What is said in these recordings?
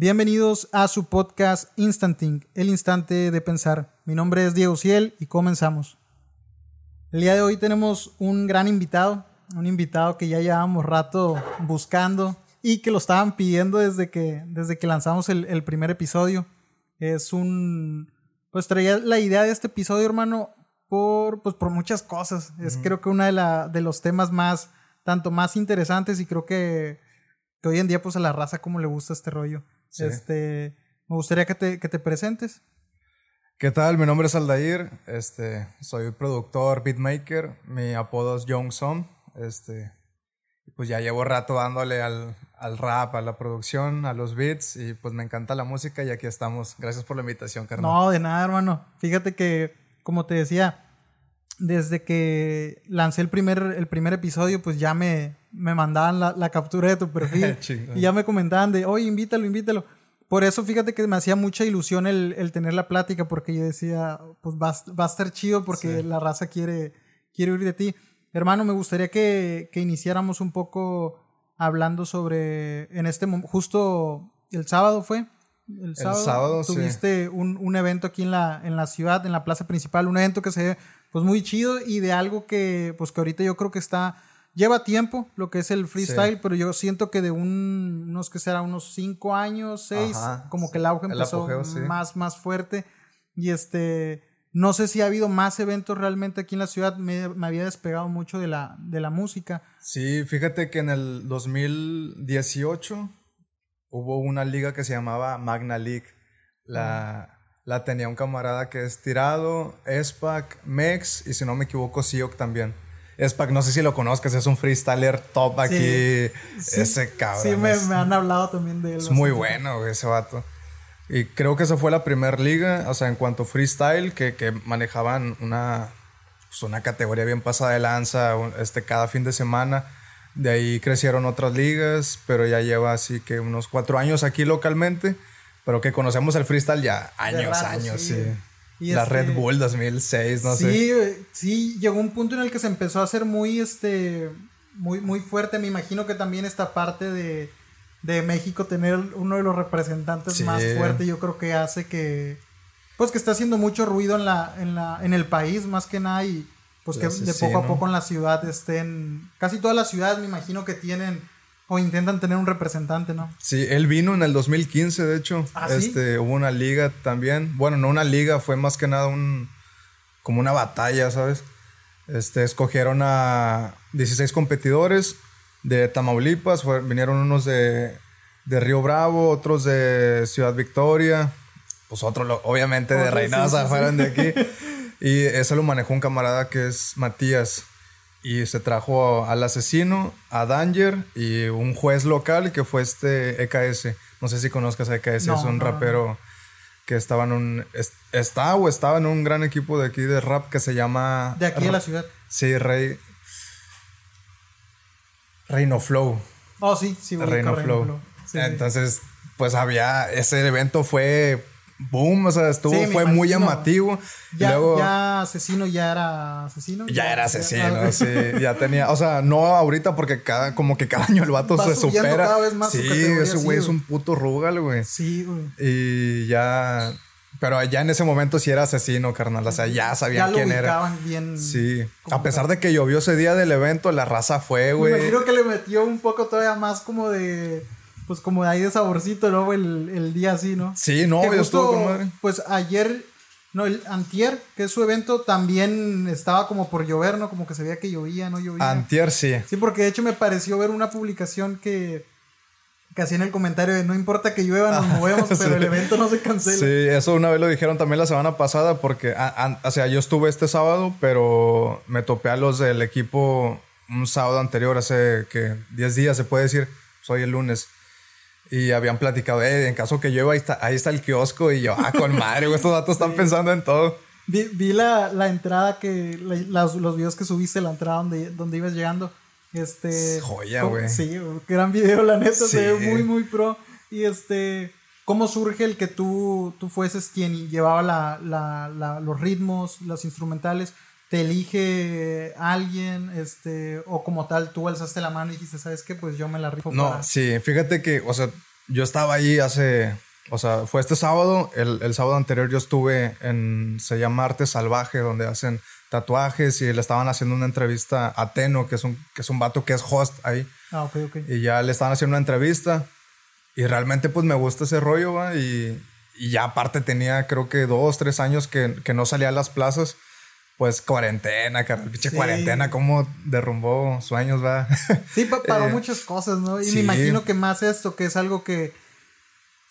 Bienvenidos a su podcast Instanting, el instante de pensar. Mi nombre es Diego Ciel y comenzamos. El día de hoy tenemos un gran invitado, un invitado que ya llevábamos rato buscando y que lo estaban pidiendo desde que, desde que lanzamos el, primer episodio. Es un... Pues traía la idea de este episodio, hermano, por, pues por muchas cosas. Es creo que uno de, la, de los temas más, tanto más interesantes y creo que, que hoy en día pues a la raza como le gusta este rollo. Este, me gustaría que te, que te presentes. ¿Qué tal? Mi nombre es Aldair, este, soy productor, beatmaker, mi apodo es Young Son, este, pues ya llevo rato dándole al, al, rap, a la producción, a los beats y pues me encanta la música y aquí estamos. Gracias por la invitación, carnal. No, de nada, hermano. Fíjate que, como te decía, desde que lancé el primer, el primer episodio, pues ya me, me mandaban la, la captura de tu perfil y ya me comentaban de, oye, invítalo, invítalo. Por eso fíjate que me hacía mucha ilusión el, el tener la plática porque yo decía, pues va, va a estar chido porque la raza quiere, quiere oír de ti. Hermano, me gustaría que, que iniciáramos un poco hablando sobre, en este justo el sábado fue. El sábado, tuviste un, un, evento aquí en la, en la ciudad, en la plaza principal, un evento que se ve pues muy chido y de algo que pues que ahorita yo creo que está Lleva tiempo lo que es el freestyle, pero yo siento que de un, unos que será unos cinco años, seis, como que el auge empezó más, más fuerte. Y este, no sé si ha habido más eventos realmente aquí en la ciudad. Me, me, había despegado mucho de la, de la música. Sí, fíjate que en el 2018 hubo una liga que se llamaba Magna League. La, la tenía un camarada que es Tirado, Espac, Mex y si no me equivoco, Siok también. Espac, no sé si lo conozcas, es un freestyler top aquí. ese cabrón. Sí, me, han hablado también de él. Es muy bueno, ese vato. Y creo que esa fue la primera liga, o sea, en cuanto a freestyle, que, que manejaban una, pues una categoría bien pasada de lanza este, cada fin de semana. De ahí crecieron otras ligas, pero ya lleva así que unos cuatro años aquí localmente. Pero que conocemos el freestyle ya años, años, sí la Red este, Bull 2006, no sé. Sí, sí, llegó un punto en el que se empezó a hacer muy, este, muy, muy fuerte. Me imagino que también esta parte de, de México tener uno de los representantes más fuertes, yo creo que hace que, pues que está haciendo mucho ruido en la, en la, en el país más que nada y pues que de poco a poco en la ciudad estén, casi todas las ciudades me imagino que tienen o intentan tener un representante, ¿no? Sí, él vino en el 2015, de hecho. ¿Ah, este, hubo una liga también. Bueno, no una liga, fue más que nada un como una batalla, ¿sabes? Este, escogieron a 16 competidores de Tamaulipas, vinieron unos de, de, Río Bravo, otros de Ciudad Victoria, pues otros obviamente de Reynosa fueron de aquí. y eso lo manejó un camarada que es Matías. Y se trajo al asesino, a Danger y un juez local que fue este EKS. No sé si conozcas a EKS, es un rapero que estaba en un. está o estaba en un gran equipo de aquí de rap que se llama. De aquí de la ciudad. Sí, Rey. Reino Flow. Oh, sí, sí, Reino, Flow. Entonces, pues había. Ese evento fue boom, o sea, estuvo, fue muy llamativo. Ya, Luego, ya asesino ya era asesino. Ya, era asesino, sí, ya tenía, o sea, no ahorita porque cada, como que cada año el vato se supera. Cada vez más sí, ese güey es un puto rugal, güey. Sí, güey. Y ya, pero ya en ese momento sí era asesino, carnal. O sea, ya sabían quién era. Bien sí. A pesar de que llovió ese día del evento, la raza fue, güey. Me imagino que le metió un poco todavía más como de pues como de ahí de saborcito, ¿no? El, el día así, ¿no? Sí, no, yo estuvo con madre. Pues ayer, no, el antier, que es su evento, también estaba como por llover, ¿no? Como que se veía que llovía, ¿no? Llovía. Antier, sí. Sí, porque de hecho me pareció ver una publicación que, que hacía en el comentario de no importa que llueva, nos movemos, pero el evento no se cancela. Sí, eso una vez lo dijeron también la semana pasada, porque, o sea, yo estuve este sábado, pero me topé a los del equipo un sábado anterior, hace que 10 días se puede decir, soy el lunes. Y habían platicado, eh, en caso que llueva, ahí está, ahí está el kiosco. Y yo, ah, con madre, estos datos están pensando en todo. Vi, vi la, la, entrada que, los, los, videos que subiste, la entrada donde, donde ibas llegando. Este. Joya, güey. Sí, gran video, la neta, se ve muy, muy pro. Y este. ¿Cómo surge el que tú, tú fueses quien llevaba la, la, los ritmos, los instrumentales? ¿Te elige alguien? Este, o como tal, tú alzaste la mano y dijiste, ¿sabes qué? Pues yo me la rifo. No, sí, fíjate que, o sea, yo estaba ahí hace, o sea, fue este sábado, el, el sábado anterior yo estuve en, se llama Arte Salvaje, donde hacen tatuajes y le estaban haciendo una entrevista a Teno, que es un, que es un vato que es host ahí. Ah, ok, ok. Y ya le estaban haciendo una entrevista y realmente pues me gusta ese rollo, va, y, y ya aparte tenía creo que dos, tres años que, que no salía a las plazas pues cuarentena, carnal, pinche cuarentena, cómo derrumbó sueños, va. Sí, paró eh, muchas cosas, ¿no? Y me imagino que más esto, que es algo que,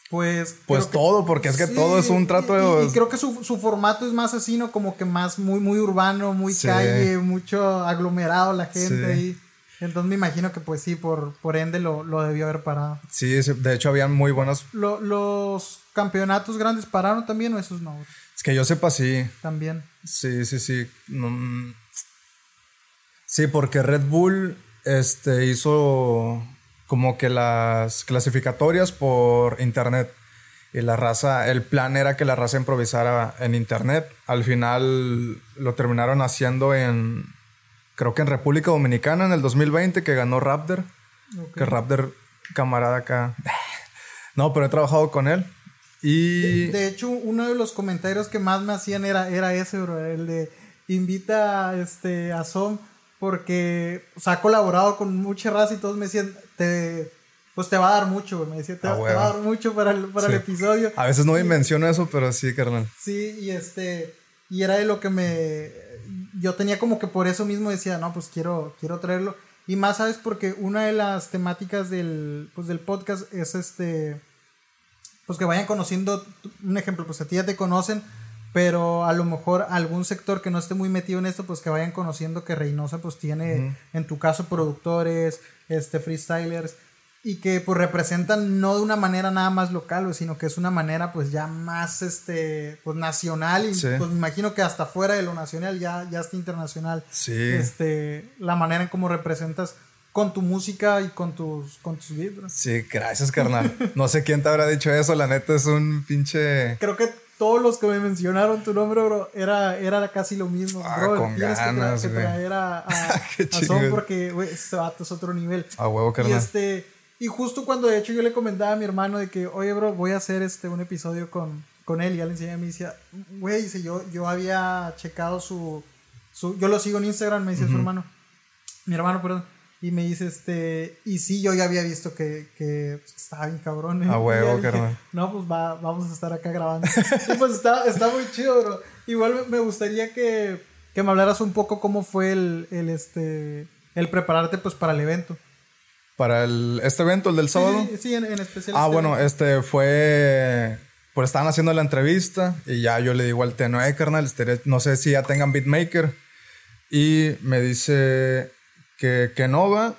pues... Pues todo, porque es que todo es un trato de... Y, creo que su, formato es más así, ¿no? Como que más muy, muy urbano, muy calle, mucho aglomerado la gente ahí. Entonces me imagino que pues sí, por, por ende lo, lo debió haber parado. Sí, de hecho habían muy buenos... ¿Los campeonatos grandes pararon también o esos no? Es que yo sepa, sí. También. Sí, sí, sí. Mm. sí, porque Red Bull este, hizo como que las clasificatorias por internet. Y la raza, el plan era que la raza improvisara en internet. Al final lo terminaron haciendo en, creo que en República Dominicana en el 2020, que ganó Raptor. Que Raptor, camarada acá. no, pero he trabajado con él. Y... De, hecho, uno de los comentarios que más me hacían era, era ese, bro, el de invita este, a Som porque o ha colaborado con mucha raza y todos me decían, te, pues te va a dar mucho, Me decía, te, va a dar mucho para el, para el episodio. A veces no me menciono eso, pero sí, carnal. Sí, y este, y era de lo que me, yo tenía como que por eso mismo decía, no, pues quiero, quiero traerlo. Y más, ¿sabes? Porque una de las temáticas del, pues, del podcast es este pues que vayan conociendo, un ejemplo, pues a ti ya te conocen, pero a lo mejor algún sector que no esté muy metido en esto, pues que vayan conociendo que Reynosa pues tiene, en tu caso, productores, este, freestylers, y que pues representan no de una manera nada más local, sino que es una manera pues ya más, este, pues nacional, y pues me imagino que hasta fuera de lo nacional ya, ya está internacional. Sí. Este, la manera en cómo representas con tu música y con tus, con tus vibras. Sí, gracias, carnal. No sé quién te habrá dicho eso, la neta es un pinche. Creo que todos los que me mencionaron tu nombre, bro, era, era casi lo mismo. Ah, bro, con tienes ganas, que, traer a, a, Son porque, güey, este vato es otro nivel. A huevo, carnal. Y este. Y justo cuando de hecho yo le comentaba a mi hermano de que, oye, bro, voy a hacer este un episodio con, con él. Y ya le enseñé a mí, decía, güey, dice, yo, yo había checado su, su. Yo lo sigo en Instagram, me dice su hermano. Mi hermano, perdón y me dice, este, y sí, yo ya había visto que, que pues, estaba bien cabrón. ¿eh? A huevo, carnal. No, pues va, vamos a estar acá grabando. y pues está, está muy chido, bro. Igual me gustaría que, que me hablaras un poco cómo fue el, el, este, el prepararte pues para el evento. ¿Para el, este evento, el del sábado? Sí, en, especial. Ah, este bueno, este fue... Pues estaban haciendo la entrevista y ya yo le digo al Teno, eh, carnal, este, no sé si ya tengan beatmaker. Y me dice, que, que no va.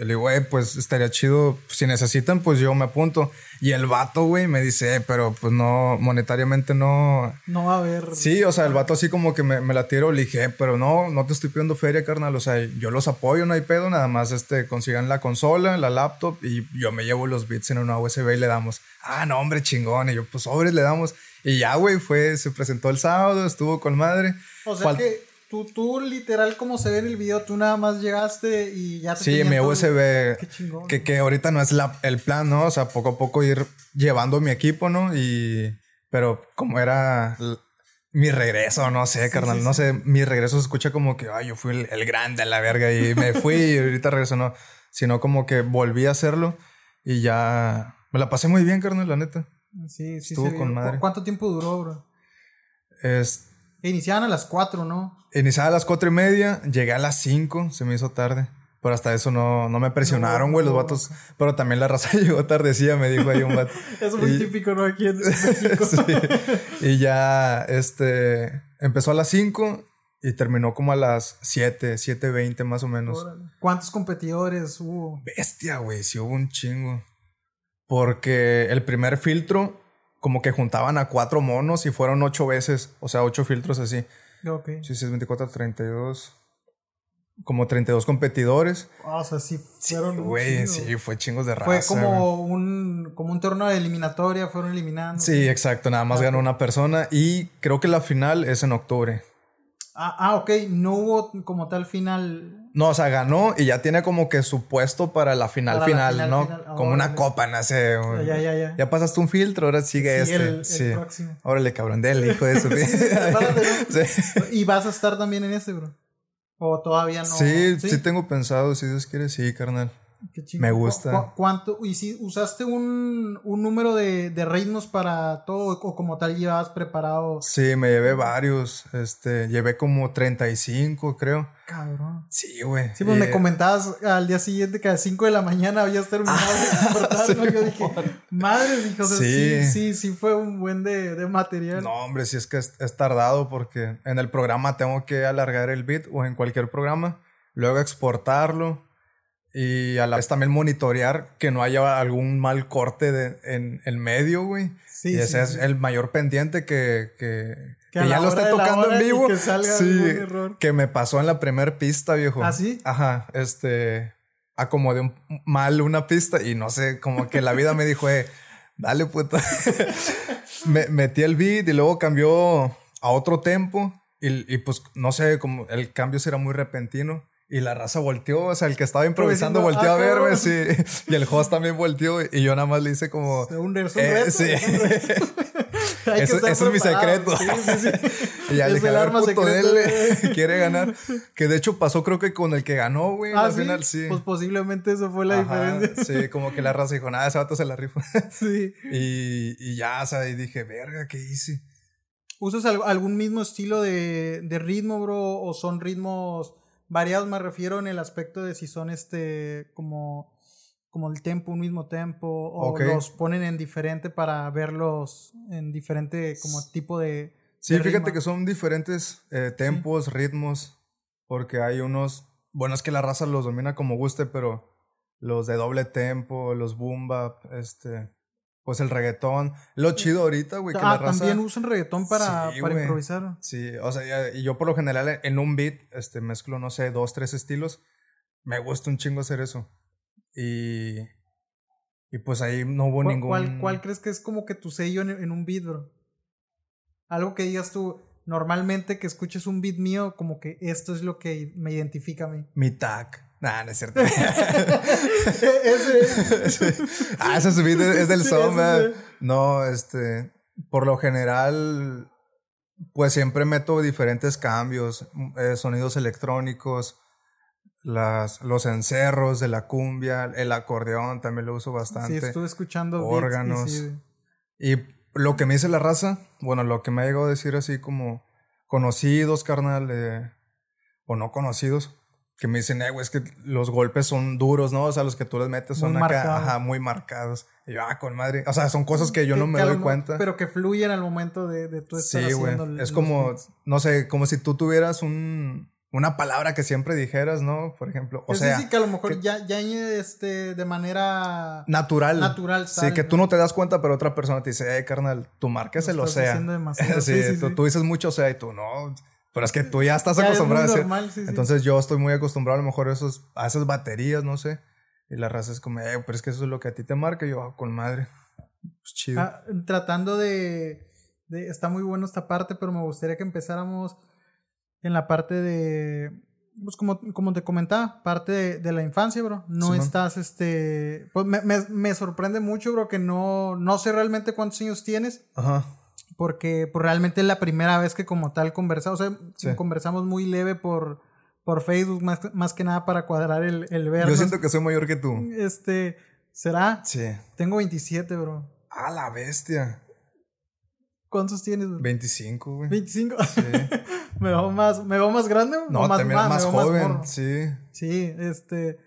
Le digo, güey, pues estaría chido. Si necesitan, pues yo me apunto. Y el vato, güey, me dice, eh, pero pues no, monetariamente no. No va a haber. Sí, o sea, el vato así como que me, me la tiro. Le dije, eh, pero no, no te estoy pidiendo feria, carnal. O sea, yo los apoyo, no hay pedo. Nada más este, consigan la consola, la laptop y yo me llevo los bits en una USB y le damos. Ah, no, hombre, chingón. Y yo, pues sobres le damos. Y ya, güey, fue, se presentó el sábado, estuvo con madre. O sea que Tú, tú, literal, como se ve en el video, tú nada más llegaste y ya te Sí, mi USB. Qué chingón. Que, que ahorita no es la, el plan, ¿no? O sea, poco a poco ir llevando mi equipo, ¿no? Y. Pero como era mi regreso, no sé, carnal, no sé, mi regreso se escucha como que, ay, yo fui el, el grande a la verga y me fui y ahorita regreso, no. Sino como que volví a hacerlo y ya. Me la pasé muy bien, carnal, la neta. Sí, sí. Estuvo con madre. ¿Cuánto tiempo duró, bro? Es Iniciaban a las 4, ¿no? Iniciaba a las 4 y media, llegué a las 5, se me hizo tarde. Pero hasta eso no, no me presionaron, güey, los vatos. Pero también la raza llegó tardecía, me dijo ahí un vato. es muy típico, ¿no? Aquí en México. sí. Y ya, este, empezó a las 5 y terminó como a las 7, 7.20 más o menos. ¿Cuántos competidores hubo? Bestia, güey, sí hubo un chingo. Porque el primer filtro como que juntaban a cuatro monos y fueron ocho veces, o sea, ocho filtros así. Ok. Sí, sí, es 24, 32. Como 32 competidores. Ah, o sea, sí fueron. Güey, sí, fue chingos de raza. Fue como un, como un torneo de eliminatoria, fueron eliminando. Sí, exacto, nada más ganó una persona y creo que la final es en octubre. Ah, ah, ok, no hubo como tal final No, o sea, ganó y ya tiene como que su puesto para la final final, ¿no? como una copa, no sé. Ya, ya, ya. Ya pasaste un filtro, ahora sigue este. El, sí. El próximo. Órale, cabrón, del hijo de su sí. Y vas a estar también en ese, bro. O todavía no. Sí, sí, tengo pensado, si Dios quiere, sí, carnal. Me gusta. ¿Cuánto? ¿Y si usaste un, un número de, de, ritmos para todo o como tal llevabas preparado? Sí, me llevé varios. Este, llevé como 35, creo. Cabrón. Sí, güey. Sí, pues me comentabas al día siguiente que a las 5 de la mañana habías terminado de cortar, Yo dije, madre, hijos, sí. sí, sí, sí fue un buen de, de material. No, hombre, sí es que es, es tardado porque en el programa tengo que alargar el beat o en cualquier programa, luego exportarlo y a la vez también monitorear que no haya algún mal corte de, en el medio, güey. Sí, y ese es el mayor pendiente que, que, que, ya lo esté tocando en vivo. Que salga sí, error. que me pasó en la primer pista, viejo. ¿Ah, sí? Ajá, este, acomodé un, mal una pista y no sé, como que la vida me dijo, eh, dale puta. me, metí el beat y luego cambió a otro tempo y, y pues no sé, como el cambio será muy repentino. Y la raza volteó, o sea, el que estaba improvisando volteó a ah, verme, sí. Y el host también volteó y yo nada más le hice como... Un, un eh, sí. eso, es mi secreto. Sí, sí, sí. y ya le dije, a puto, él quiere ganar. Que de hecho pasó creo que con el que ganó, güey, ah, al final, sí. Pues posiblemente eso fue la diferencia. Sí, como que la raza dijo, nada, ese vato se la rifa. sí. Y, y ya, o sea, y dije, verga, ¿qué hice? ¿Usas algún mismo estilo de, de ritmo, bro? ¿O son ritmos variados me refiero en el aspecto de si son este como como el tempo, un mismo tempo, o los ponen en diferente para verlos en diferente como tipo de... Sí, fíjate que son diferentes eh, tempos, ritmos, porque hay unos, bueno, es que la raza los domina como guste, pero los de doble tempo, los boom bap, este, pues el reggaetón. Lo chido ahorita, güey, que ah, la raza... también usan reggaetón para, para improvisar. Sí, o sea, y yo por lo general en un beat, este, mezclo, no sé, dos, tres estilos. Me gusta un chingo hacer eso. Y... Y pues ahí no hubo ningún... ¿cuál, ¿Cuál crees que es como que tu sello en, en un beat, bro? Algo que digas tú, normalmente que escuches un beat mío, como que esto es lo que me identifica a mí. Mi tag. Nah, no es cierto. ese. ah, ese es del sí, No, este. Por lo general, pues siempre meto diferentes cambios, eh, sonidos electrónicos, las, los encerros de la cumbia, el acordeón también lo uso bastante. Sí, estuve escuchando órganos. Y, lo que me dice la raza, bueno, lo que me ha llegado a decir así como conocidos, carnal, eh, o no conocidos, que me dicen, eh, güey, es que los golpes son duros, ¿no? O sea, los que tú les metes son acá, ajá, muy marcados. Y yo, ah, con madre. O sea, son cosas que yo no me doy cuenta. Pero que fluyen al momento de, de tú estar sí, güey. Es como, no sé, como si tú tuvieras un, una palabra que siempre dijeras, ¿no? Por ejemplo. O sea. Sí, que a lo mejor ya, ya este, de manera. Natural. Natural, Sí, que tú no te das cuenta, pero otra persona te dice, eh, carnal, tu marca es el sea. sí, sí, tú, tú dices mucho sea y tú no pero es que tú ya estás acostumbrado a hacer. Entonces yo estoy muy acostumbrado a lo mejor a, esos, a esas baterías, no sé. Y la raza es como, eh, pero es que eso es lo que a ti te marca. Y yo, ah, con madre. Pues chido. Ah, tratando de, de, Está muy bueno esta parte, pero me gustaría que empezáramos en la parte de. Pues como, como te comentaba, parte de, de la infancia, bro. No estás, este. Pues me, me, me, sorprende mucho, bro, que no, no sé realmente cuántos años tienes. Ajá porque pues, realmente es la primera vez que como tal conversamos, o sea, conversamos muy leve por, por Facebook, más, más que nada para cuadrar el, el Yo siento que soy mayor que tú. Este, ¿será? Sí. Tengo 27, bro. Ah, la bestia. ¿Cuántos tienes, bro? 25, güey. 25. Sí. ¿Me veo más, me veo más grande? No, más, más, más joven, sí. Sí, este,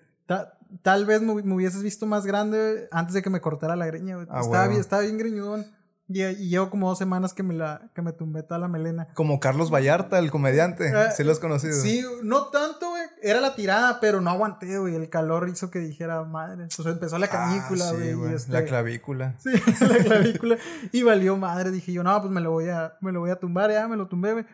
tal vez me, hubieses visto más grande antes de que me cortara la greña, güey. Ah, estaba, bien, estaba bien greñudón. Y, llevo como dos semanas que me la que me tumbé toda la melena. Como Carlos Vallarta, el comediante. Eh, ¿Sí lo has conocido? Sí, no tanto, güey. Era la tirada, pero no aguanté, güey. El calor hizo que dijera, madre. Entonces empezó la ah, canícula, güey. Este la clavícula. Sí, la clavícula. y valió madre. Dije yo, no, pues me lo voy a, me lo voy a tumbar, ya me lo tumbé, güey.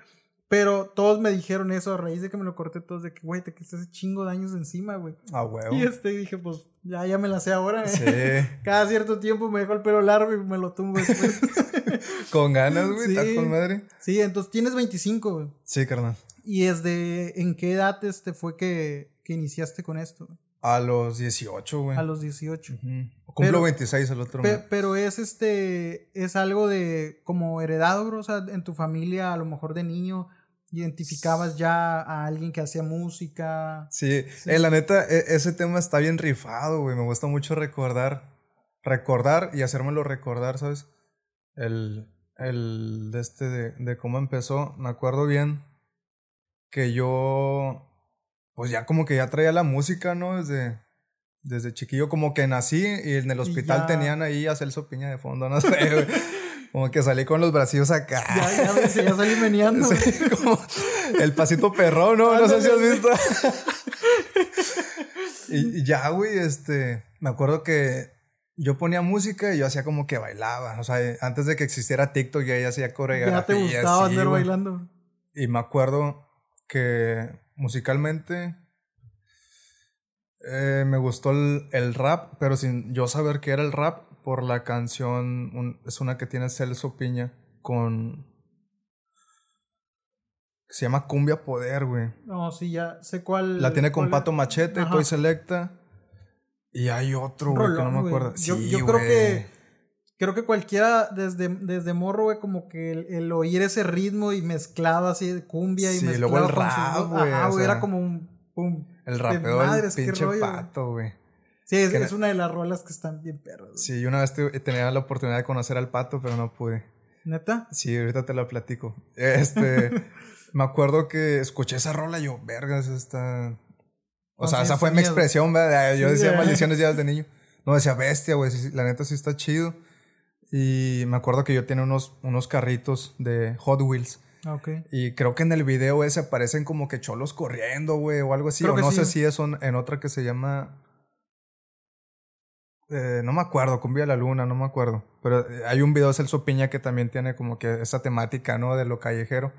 Pero todos me dijeron eso a raíz de que me lo corté todos de que, güey, te quitaste ese chingo de años encima, güey. Ah, güey. Y este dije, pues ya, ya me la sé ahora. Sí. Cada cierto tiempo me dejo el pelo largo y me lo tumbo después. con ganas, güey, sí. con madre. Sí, entonces tienes 25, güey. Sí, carnal. ¿Y desde en qué edad este fue que, que iniciaste con esto? A los 18, güey. A los 18. Cumplo 26 el otro mes. Pero es este, es algo de como heredado, bro, o sea, en tu familia, a lo mejor de niño, identificabas ya a alguien que hacía música. Sí, eh, la neta, e, ese tema está bien rifado, güey. Me gusta mucho recordar, recordar y hacérmelo recordar, ¿sabes? El, el de este, de, de cómo empezó. Me acuerdo bien que yo, pues ya como que ya traía la música, ¿no? Desde, desde chiquillo, como que nací y en el hospital tenían ahí a Celso Piña de fondo, no sé, güey. Como que salí con los bracillos acá. Ya, ya, ya salí meneando. como el pasito perro, ¿no? No sé si has visto. y, ya, güey, este. Me acuerdo que yo ponía música y yo hacía como que bailaba. O sea, antes de que existiera TikTok, ya hacía coreografía. Ya te gustaba andar bailando. Y me acuerdo que musicalmente eh, me gustó el, rap, pero sin yo saber qué era el rap por la canción, es una que tiene Celso Piña con... Se llama Cumbia Poder, güey. No, sí, ya sé cuál. La tiene con Pato Machete, Toy Selecta. Y hay otro, güey, que no me acuerdo. Yo, yo creo que creo que cualquiera desde, desde morro, güey, como que el, oír ese ritmo y mezclado así de cumbia y sí, mezclado luego el rap, güey. Ajá, güey, era como un, El rapeo del pinche pato, güey. Sí, es, una de las rolas que están bien perros. Sí, yo una vez tenía la oportunidad de conocer al pato, pero no pude. ¿Neta? Sí, ahorita te la platico. Este, me acuerdo que escuché esa rola y yo, vergas, esta... O sea, esa fue mi expresión, ¿verdad? Yo decía maldiciones ya desde niño. No, decía bestia, güey, la neta sí está chido. Y me acuerdo que yo tenía unos, unos carritos de Hot Wheels. Ah, okay. Y creo que en el video ese aparecen como que cholos corriendo, güey, o algo así. o no sé si es en otra que se llama. Eh, no me acuerdo, Cumbia de la Luna, no me acuerdo. Pero eh, hay un video de Celso Piña que también tiene como que esa temática, ¿no? De lo callejero.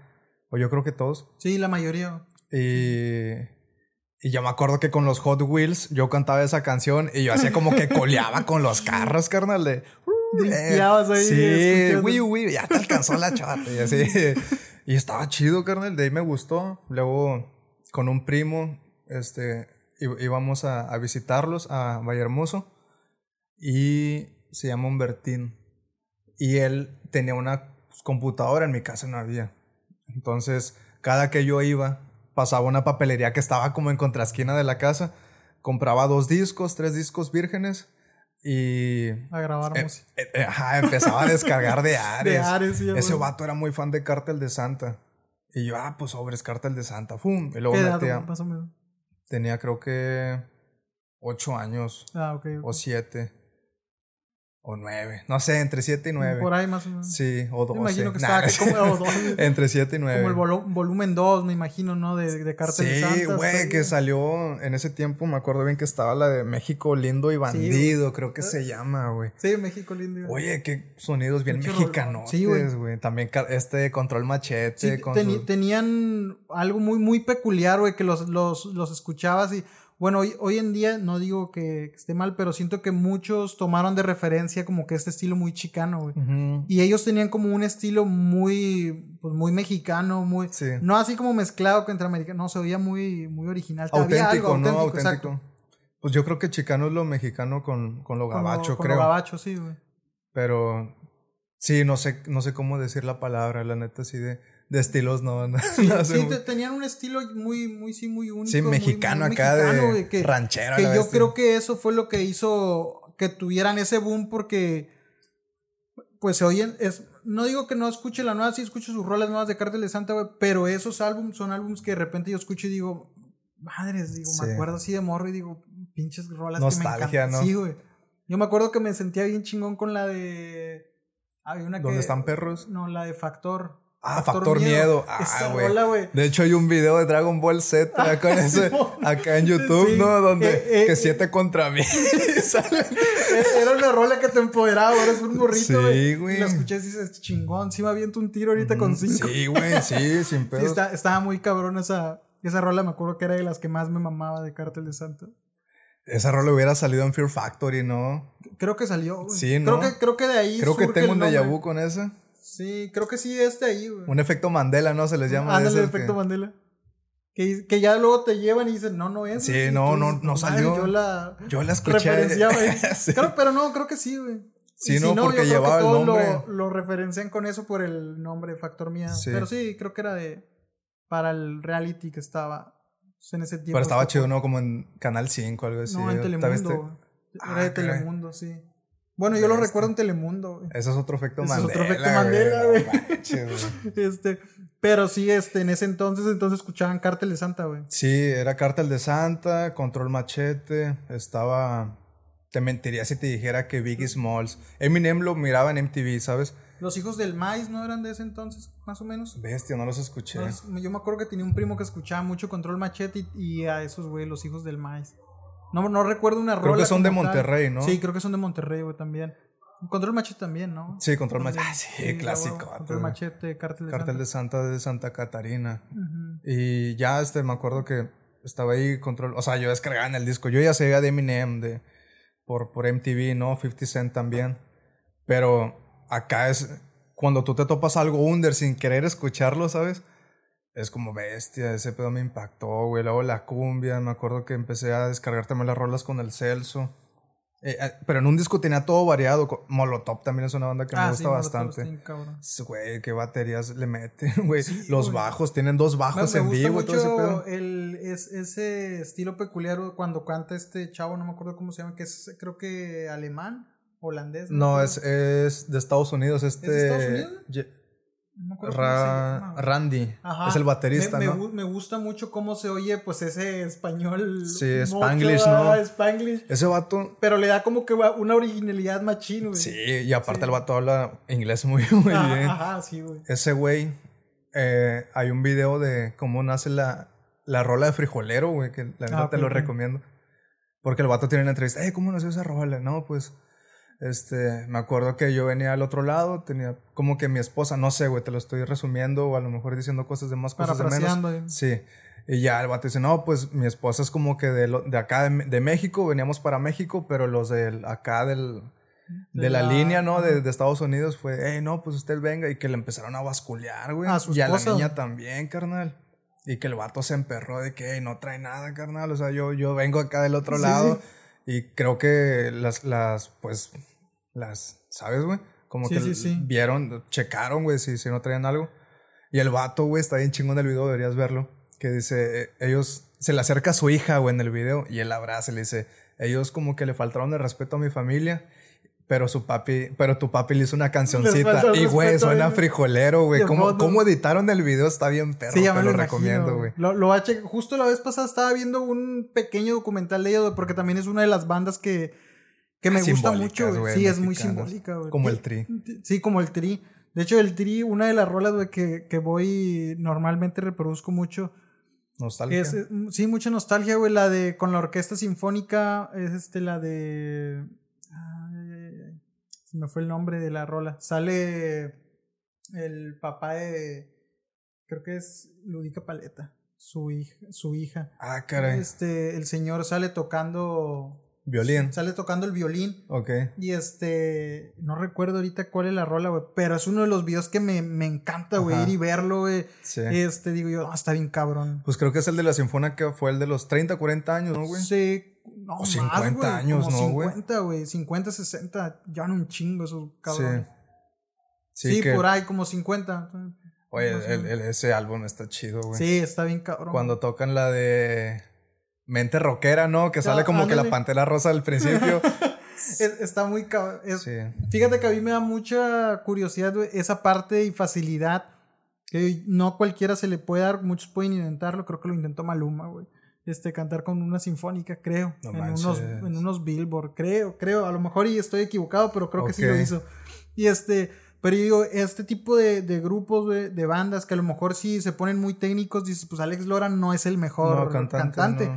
O yo creo que todos. Sí, la mayoría. Y. Y yo me acuerdo que con los Hot Wheels yo cantaba esa canción y yo hacía como que coleaba con los carros, carnal, de. Ahí. Sí, uy, uy, ya te alcanzó la chata y así. y estaba chido, carnal. De ahí me gustó. Luego, con un primo, este, íbamos a, visitarlos a Vallehermoso. Y se llama Humbertín. Y él tenía una computadora, en mi casa no había. Entonces, cada que yo iba, pasaba una papelería que estaba como en contraesquina de la casa. Compraba dos discos, tres discos vírgenes y. A grabar eh, música. Eh, eh, ajá, empezaba a descargar de Ares. de Ares, Ese vato era muy fan de Cártel de Santa. Y yo, ah, pues sobres Cártel de Santa. ¡Fum! Y luego ¿Qué metía. Edad, Tenía creo que. Ocho años. Ah, ok. O siete. O nueve. No sé, entre siete y nueve. Por ahí más o menos. Sí, o doce. Me imagino que estaba como Entre siete y nueve. Como el volumen dos, me imagino, ¿no? De, de Cártel sí, Sí, güey, que salió en ese tiempo, me acuerdo bien que estaba la de México lindo y bandido, creo que se llama, güey. Sí, México lindo y bandido. Oye, qué sonidos bien mexicanos. Sí, güey. También este Control Machete. Sí, Tenían algo muy, muy peculiar, güey, que los, los, los escuchabas y bueno, hoy, hoy en día no digo que esté mal, pero siento que muchos tomaron de referencia como que este estilo muy chicano, güey. Y ellos tenían como un estilo muy, pues muy mexicano, muy... No así como mezclado con americano, no, se oía muy, muy original. Auténtico, ¿no? Auténtico. Pues yo creo que chicano es lo mexicano con, con lo gabacho, creo. Con lo gabacho, sí, güey. Pero sí, no sé, no sé cómo decir la palabra, la neta, así de de estilos no. no sí, tenían un estilo muy, muy, sí, muy único. Sí, mexicano acá de que, ranchero. Que yo creo que eso fue lo que hizo que tuvieran ese boom porque pues se oyen, es, no digo que no escuche la nueva, sí escucho sus rolas nuevas de Cártel de Santa, pero esos álbumes son álbumes que de repente yo escucho y digo, madres, digo, me acuerdo así de morro y digo, pinches rolas Nostalgia, que me encantan. ¿no? Sí, güey. Yo me acuerdo que me sentía bien chingón con la de... Hay una ¿Dónde están perros? No, la de Factor. Ah, Factor, Miedo. Ah, güey. De hecho, hay un video de Dragon Ball Z ah, acá, en, YouTube, ¿no? Donde eh, eh, que siete contra mí Era una rola que te empoderaba, ahora es un morrito. Sí, güey. Y la escuché y dices, chingón, sí me aviento un tiro ahorita con cinco. Sí, güey, sí, sin pedo. Sí, estaba muy cabrón esa, esa rola, me acuerdo que era de las que más me mamaba de Cártel de Santa. Esa rola hubiera salido en Fear Factory, ¿no? Creo que salió, güey. Sí, ¿no? Creo que, creo que de ahí. Creo que tengo un déjà vu con esa. Sí, creo que sí, este ahí, güey. Un efecto Mandela, ¿no? Se les llama. Ándale, el efecto Mandela. Que, que, ya luego te llevan y dicen, no, no es. Sí, no, no, no salió. Yo la, yo la escuché. sí. pero no, creo que sí, güey. Sí, no, porque llevaba el nombre. Lo, lo, referencian con eso por el nombre Factor Mía. Pero sí, creo que era de. Para el reality que estaba pues, en ese tiempo. Pero estaba chido, ¿no? Como en Canal 5 o algo así. No, en Telemundo. Era de ah, Telemundo, sí. Bueno, yo lo recuerdo en Telemundo, güey. Ese es otro efecto Mandela. Es otro efecto Mandela, güey. este, pero sí, este, en ese entonces, entonces escuchaban Cártel de Santa, güey. Sí, era Cártel de Santa, Control Machete, estaba... Te mentiría si te dijera que Biggie Smalls. Eminem lo miraba en MTV, ¿sabes? Los hijos del maíz no eran de ese entonces, más o menos. Bestia, no los escuché. yo me acuerdo que tenía un primo que escuchaba mucho Control Machete y, a esos, güey, los hijos del maíz. No, no recuerdo una rola. Creo que son de Monterrey, ¿no? Sí, creo que son de Monterrey, güey, también. Control Machete también, ¿no? Sí, Control Machete. Ah, sí, clásico. Control Machete, Cártel de Cártel de Santa de Santa Catarina. Y ya, este, me acuerdo que estaba ahí Control... O sea, yo descargaba en el disco. Yo ya sabía de Eminem, de... Por, por MTV, ¿no? 50 Cent también. Pero acá es... Cuando tú te topas algo under sin querer escucharlo, ¿sabes? Es como bestia, ese pedo me impactó, güey. Luego la cumbia, me acuerdo que empecé a descargar también las rolas con el Celso. Eh, eh, pero en un disco tenía todo variado. Molotov también es una banda que me ah, gusta bastante. Güey, qué baterías le meten, güey. Los bajos, tienen dos bajos en vivo todo ese pedo. El, es, ese estilo peculiar cuando canta este chavo, no me acuerdo cómo se llama, que es creo que alemán, holandés. No, es, es de Estados Unidos. Este, ¿Es de Estados Unidos? Randy es el baterista, me, ¿no? Me, gusta mucho cómo se oye, pues ese español. Sí, Spanglish, ¿no? Spanglish. Ese vato. Pero le da como que una originalidad más chino, Sí, y aparte el vato habla inglés muy, muy bien. Ajá, sí, güey. Ese güey, eh, hay un video de cómo nace la, la rola de frijolero, güey, que la verdad ah, te lo recomiendo. Porque el vato tiene una entrevista, eh, ¿cómo nació esa rola? No, pues este, me acuerdo que yo venía al otro lado, tenía como que mi esposa, no sé, güey, te lo estoy resumiendo o a lo mejor diciendo cosas de más, cosas de menos. Eh. Sí. Y ya el vato dice, no, pues mi esposa es como que de, de acá de, México, veníamos para México, pero los de acá del, de, la, línea, ¿no? De, de, Estados Unidos fue, hey, no, pues usted venga. Y que le empezaron a basculear, güey. y a la niña también, carnal. Y que el vato se emperró de que, hey, no trae nada, carnal. O sea, yo, yo vengo acá del otro lado. Y creo que las, las, pues, las, ¿sabes, güey? Como que vieron, checaron, güey, si, si no traían algo. Y el vato, güey, está bien chingón el video, deberías verlo. Que dice, eh, ellos, se le acerca a su hija, güey, en el video, y él abraza y le dice, ellos como que le faltaron de respeto a mi familia. Pero su papi, pero tu papi le hizo una cancioncita. Y güey, suena frijolero, güey. ¿Cómo, ¿Cómo, editaron el video? Está bien perro. Sí, te lo, recomiendo, güey. Lo, lo Justo la vez pasada estaba viendo un pequeño documental de ellos, porque también es una de las bandas que que me gusta mucho, güey. Sí, es muy simbólica, güey. Como el tri. Sí, como el tri. De hecho, el tri, una de las rolas, güey, que, que voy, normalmente reproduzco mucho. Nostalgia. Es, sí, mucha nostalgia, güey. La de, con la orquesta sinfónica, es este, la de... Ay, se me fue el nombre de la rola. Sale el papá de... Creo que es Ludica Paleta. Su hija, su hija. Ah, caray. Este, el señor sale tocando Violín. Sale tocando el violín. Ok. Y este. No recuerdo ahorita cuál es la rola, güey. Pero es uno de los videos que me, me encanta, güey. Ir y verlo, güey. Sí. Este, digo yo, está bien cabrón. Pues creo que es el de la Sinfónica que fue el de los 30, 40 años, ¿no, güey? Sí. No, o 50 años, ¿no, güey? 50, güey. 50, 60. Ya no un chingo esos cabrones. Sí. Sí, por ahí, como 50. Oye, ese álbum está chido, güey. Sí, está bien cabrón. Cuando tocan la de mente rockera, ¿no? Que sale como que la pantera rosa al principio. está muy Fíjate que a mí me da mucha curiosidad esa parte y facilidad que no cualquiera se le puede dar, muchos pueden intentarlo, creo que lo intentó Maluma, güey. Este, cantar con una sinfónica, creo. en, unos, en unos Billboard, creo, creo. A lo mejor y estoy equivocado, pero creo que sí lo hizo. Y este, pero yo digo, este tipo de, de grupos, de, de, bandas que a lo mejor sí se ponen muy técnicos, dices, pues Alex Lora no es el mejor cantante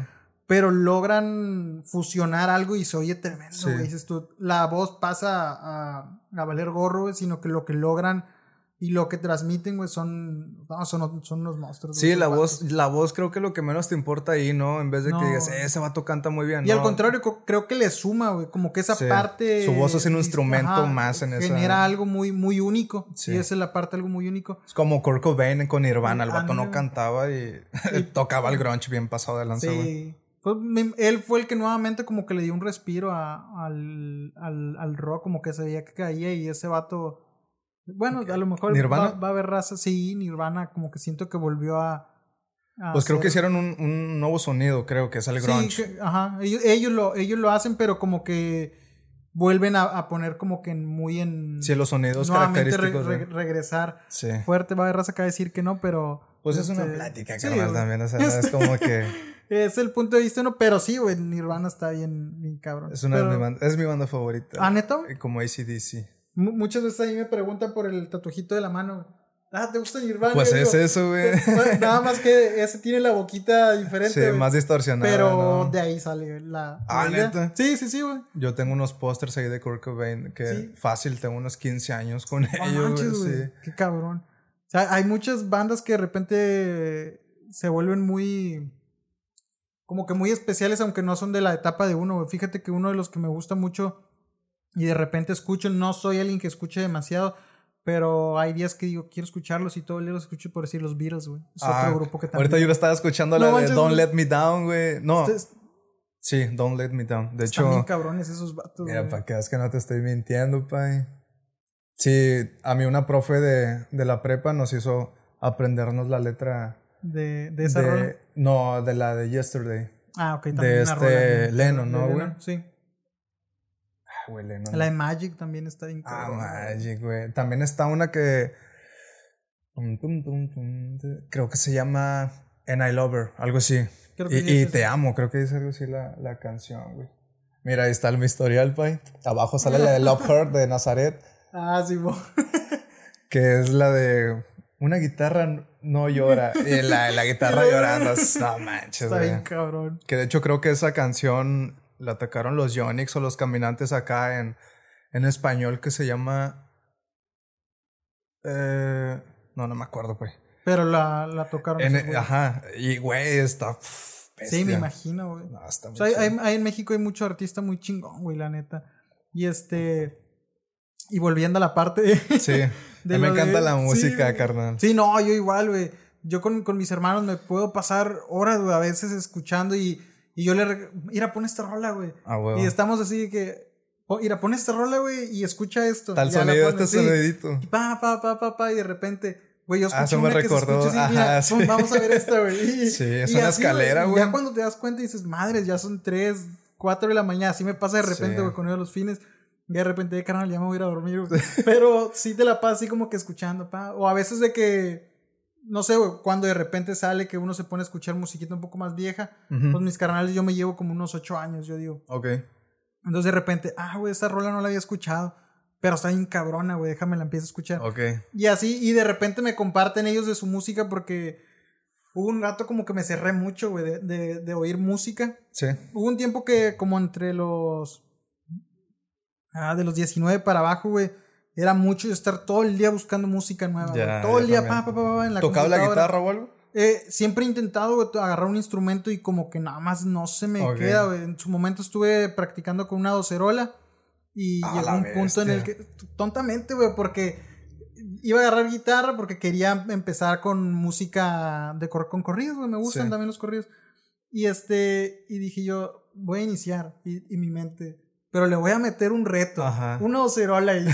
pero logran fusionar algo y se oye tremendo, güey. Dices tú, la voz pasa a, a valer gorro, sino que lo que logran y lo que transmiten, güey, son, son, son unos monstruos. Sí, la voz, la voz creo que lo que menos te importa ahí, ¿no? En vez de que digas, eh, ese vato canta muy bien. Y al contrario, creo que le suma, güey, como que esa parte. Su voz es un instrumento más en esa. Genera algo muy, muy único. Sí. Y esa es la parte, algo muy único. Es como Kurt Cobain con Nirvana, el vato no cantaba y, tocaba el grunge bien pasado de lanza, sí. Él fue el que nuevamente como que le dio un respiro al, al, al rock, como que se veía que caía y ese vato bueno, a lo mejor Va, a haber raza, sí, Nirvana como que siento que volvió a... pues creo que hicieron un, un, nuevo sonido, creo que es el grunge. ajá, ellos, lo, ellos lo hacen, pero como que vuelven a, poner como que muy en... Sí, los sonidos característicos. regresar fuerte. Va a haber raza acá a decir que no, pero... Pues es una este, plática, carnal, también. O sea, es como que... es el punto de vista, ¿no? Pero sí, güey, Nirvana está bien, bien cabrón. Es, una de mi es mi banda favorita. ¿Ah, neta? Como ACDC muchas veces a mí me preguntan por el tatuajito de la mano. Ah, ¿te gusta Nirvana? Pues es eso, güey. Nada más que ese tiene la boquita diferente. Sí, más distorsionada. Pero de ahí sale la. Ah, neta. Sí, sí, sí, güey. Yo tengo unos pósters ahí de Kurt Cobain que fácil, tengo unos 15 años con ellos, güey. Sí. Qué cabrón. O sea, hay muchas bandas que de repente se vuelven muy. Como que muy especiales, aunque no son de la etapa de uno, Fíjate que uno de los que me gusta mucho y de repente escucho, no soy alguien que escuche demasiado, pero hay días que digo, quiero escucharlos y todo el día los escucho por decir los Beatles, güey. Es otro ah, grupo que también. Ahorita yo lo estaba escuchando la de Don't Let Me Down, güey. No. Sí, Don't Let Me Down. De hecho. Están cabrones esos vatos. Mira, para que veas que no te estoy mintiendo, pay. Sí, a mí una profe de, de la prepa nos hizo aprendernos la letra. ¿De, de esa de, No, de la de Yesterday. Ah, ok. También de este Lennon, ¿no, güey? Sí. La de Magic también está Ah, Magic, güey. También está una que. Creo que se llama And I Love Her, algo así. y, te amo, creo que dice algo así la, la canción, güey. Mira, ahí está el historial, pay. Abajo sale la de Love Her de Nazaret. Ah, sí, Que es la de. Una guitarra no llora. Y la, la guitarra llorando. No manches, Está bien cabrón. Que de hecho creo que esa canción la atacaron los Yonix o los caminantes acá en, en español que se llama... Eh, no, no me acuerdo, güey. Pero la, la tocaron. ajá, y güey, está... sí, me imagino, güey. No, está o sea, hay, en México hay mucho artista muy chingón, güey, la neta. Y este... Y volviendo a la parte Sí, me encanta la música, carnal. Sí, no, yo igual, güey. Yo con, con mis hermanos me puedo pasar horas, güey, a veces escuchando y y yo le. Mira, pon esta rola, güey. Ah, y estamos así que. Mira, pon esta rola, güey, y escucha esto. Tal sonido, este sonidito. Y pa, pa, pa, pa, pa, y de repente. Güey, yo escuché ah, me recordó. vamos a ver esta, güey. Sí, es una escalera, güey. Ya cuando te das cuenta y dices, madres, ya son 3, 4 de la mañana. Así me pasa de repente, güey, con ellos los fines. Y de repente, carnal, ya me voy a ir a dormir, Pero sí te la pasas así como que escuchando, pa. O a veces de que no sé, cuando de repente sale que uno se pone a escuchar musiquita un poco más vieja, pues mis carnales yo me llevo como unos ocho años, yo digo. Ok. Entonces de repente, ah, güey, esa rola no la había escuchado, pero está bien cabrona, güey, déjame la empiezo a escuchar. Ok. Y así, y de repente me comparten ellos de su música porque hubo un rato como que me cerré mucho, güey, de, de, de oír música. Sí. Hubo un tiempo que como entre los... Ah, de los 19 para abajo, güey era mucho estar todo el día buscando música nueva. todo el día, pa, pa, pa, en la ¿Tocaba la guitarra o algo? Eh, siempre he intentado agarrar un instrumento y como que nada más no se me queda. En su momento estuve practicando con una docerola y llegó un punto en el que, tontamente, güey, porque iba a agarrar guitarra porque quería empezar con música de con corridos, güey, me gustan también los corridos. Y este, y dije yo, voy a iniciar, y, y mi mente, pero le voy a meter un reto. Ajá. Una docerola ahí.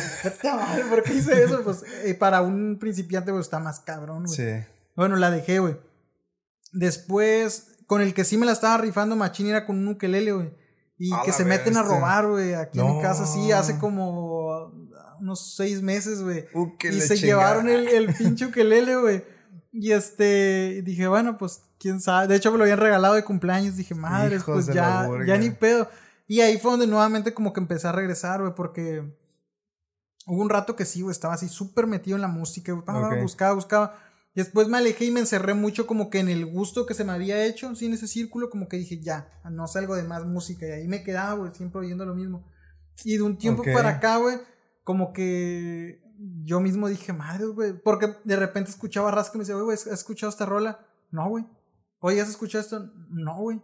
¿Por qué hice eso? Pues eh, para un principiante, güey, está más cabrón, güey. Sí. Bueno, la dejé, güey. Después, con el que sí me la estaba rifando machín era con un ukelele, güey. Y que se meten a robar, güey, aquí en mi casa, sí, hace como unos seis meses, güey. Y se llevaron el, el pinche ukelele, güey. Y este, dije, bueno, pues quién sabe. De hecho, me lo habían regalado de cumpleaños. Dije, madre, pues ya, ya ni pedo. Y ahí fue donde nuevamente como que empecé a regresar, güey, porque hubo un rato que sí, güey, estaba así súper metido en la música, güey, buscaba, buscaba. Y después me alejé y me encerré mucho como que en el gusto que se me había hecho, sí, en ese círculo, como que dije, ya, no salgo de más música. Y ahí me quedaba, güey, siempre oyendo lo mismo. Y de un tiempo para acá, güey, como que yo mismo dije, madre, güey. Porque de repente escuchaba Ras que me decía, güey, ¿has escuchado esta rola? No, güey. Oye, ¿has escuchado esto? No, güey.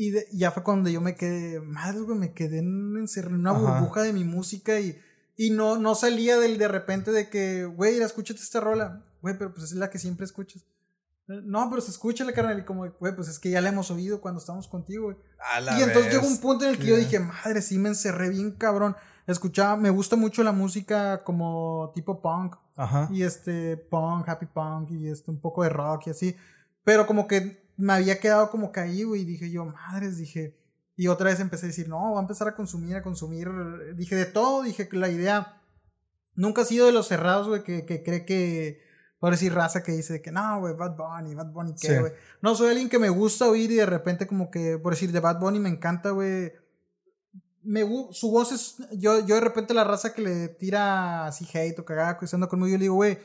Y ya fue cuando yo me quedé, madre, güey, me quedé en, en una burbuja de mi música y, y no, no salía del de repente de que, güey, escúchate esta rola. Güey, pero pues es la que siempre escuchas. No, pero se escucha la carnal y como, güey, pues es que ya la hemos oído cuando estamos contigo, güey. Y entonces llegó un punto en el que yo dije, madre, sí me encerré bien cabrón. Escuchaba, me gusta mucho la música como tipo punk. Ajá. Y este, punk, happy punk y este, un poco de rock y así. Pero como que me había quedado como caído y dije yo, madres, dije. Y otra vez empecé a decir, no, voy a empezar a consumir, a consumir. Dije de todo, dije que la idea nunca ha sido de los cerrados, güey, que, que cree que por decir raza que dice que no, güey, Bad Bunny, Bad Bunny, ¿qué, güey? No, soy alguien que me gusta oír y de repente como que, por decir, de Bad Bunny me encanta, güey. Me, su voz es, yo, yo de repente la raza que le tira así hate o cagada estando conmigo, yo le digo, güey,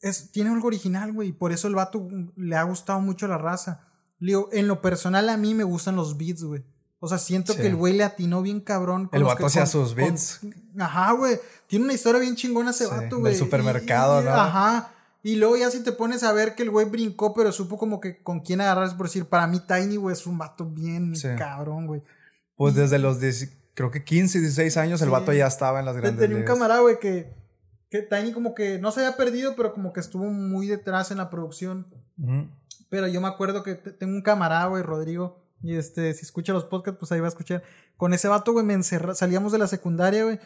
es, tiene algo original, güey, y por eso el vato le ha gustado mucho la raza. Le digo, en lo personal a mí me gustan los beats, güey. O sea, siento que el güey le atinó bien cabrón. el vato hacía sus beats. ajá, güey. Tiene una historia bien chingona ese vato, güey. Del supermercado, ¿no? Ajá. Y luego ya si te pones a ver que el güey brincó, pero supo como que con quién agarrarse, por decir, para mí Tiny, güey, es un vato bien cabrón, güey. Pues desde los, creo que 15, 16 años, el vato ya estaba en las grandes Tenía un camarada, güey, que, que Tiny como que no se había perdido, pero como que estuvo muy detrás en la producción. Pero yo me acuerdo que tengo un camarada, güey, Rodrigo, y este, si escucha los podcasts, pues ahí va a escuchar. Con ese vato, güey, me encerra, salíamos de la secundaria, güey,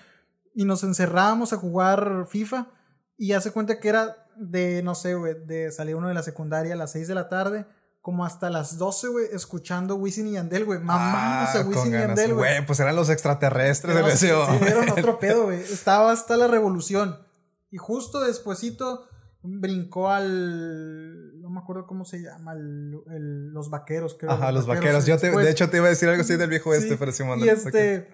y nos encerrábamos a jugar FIFA. Y hace cuenta que era de, no sé, güey, de salir uno de la secundaria a las 6 de la tarde, como hasta las 12, güey, escuchando Wisin y Yandel, güey. Mamándose ah, Wisin y Yandel, güey. Güey, pues eran los extraterrestres sí, sí, eran otro pedo, güey. Estaba hasta la revolución. Y justo despuesito brincó al. No me acuerdo cómo se llama. El, los vaqueros, creo. Ajá, los vaqueros. Yo te, de hecho, te iba a decir algo así del viejo este, pero sí, Y este.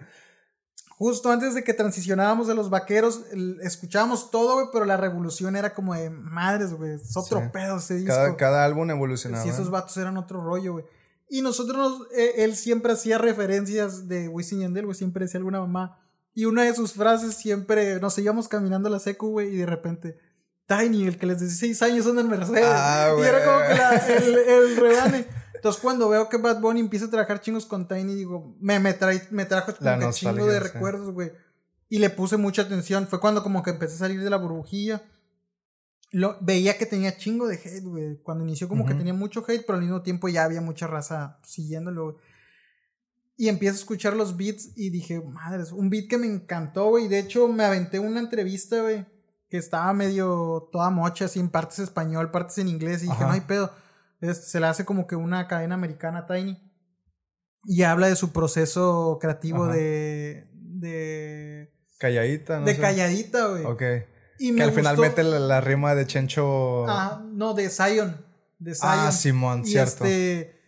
Justo antes de que transicionábamos de los vaqueros, escuchábamos todo, güey, pero la revolución era como de madres, güey. Es otro pedo ese disco. Cada, cada álbum evolucionaba. Sí, esos vatos eran otro rollo, güey. Y nosotros, eh, él siempre hacía referencias de Wisin Yandel, güey. Siempre decía alguna mamá. Y una de sus frases siempre, nos íbamos caminando a la secu, güey, y de repente, Tiny, el que les 16 años anda en Mercedes. Ah, y era como que el, el rebane. Entonces, cuando veo que Bad Bunny empieza a trabajar chingos con Tiny, digo, me, me, trae, me trajo como chingo de recuerdos, güey. Y le puse mucha atención. Fue cuando como que empecé a salir de la burbujilla. Lo, veía que tenía chingo de hate, güey. Cuando inició como que tenía mucho hate, pero al mismo tiempo ya había mucha raza siguiéndolo, Y empiezo a escuchar los beats y dije, madre, un beat que me encantó, güey. De hecho, me aventé una entrevista, güey que estaba medio toda mocha, así en partes español, partes en inglés, y dije, no hay pedo. se le hace como que una cadena americana Tiny. Y habla de su proceso creativo de. de. Calladita, ¿no? De calladita, güey. Ok. Y que al final mete la, rima de Chencho. Ah, no, de Zion. De Zion. Ah, Simón, cierto. Este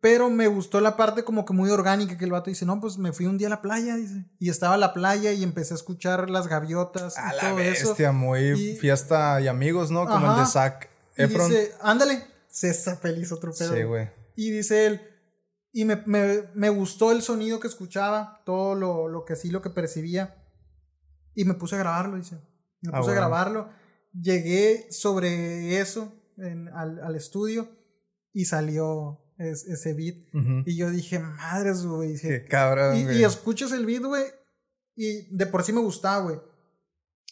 pero me gustó la parte como que muy orgánica que el vato dice, no, pues me fui un día a la playa, dice. Y estaba a la playa y empecé a escuchar las gaviotas. A la bestia, muy fiesta y amigos, ¿no? Como el de Zac Efron. Y dice, ándale, se está feliz otro pedo. Sí, güey. Y dice él, y me, me, me, gustó el sonido que escuchaba, todo lo, lo que sí, lo que percibía. Y me puse a grabarlo, dice. Me ah, puse a grabarlo. Llegué sobre eso en, al, al estudio y salió ese beat. Y yo dije, madres, güey. Qué cabrón, y, y, escuchas el beat, güey. Y de por sí me gustaba, güey.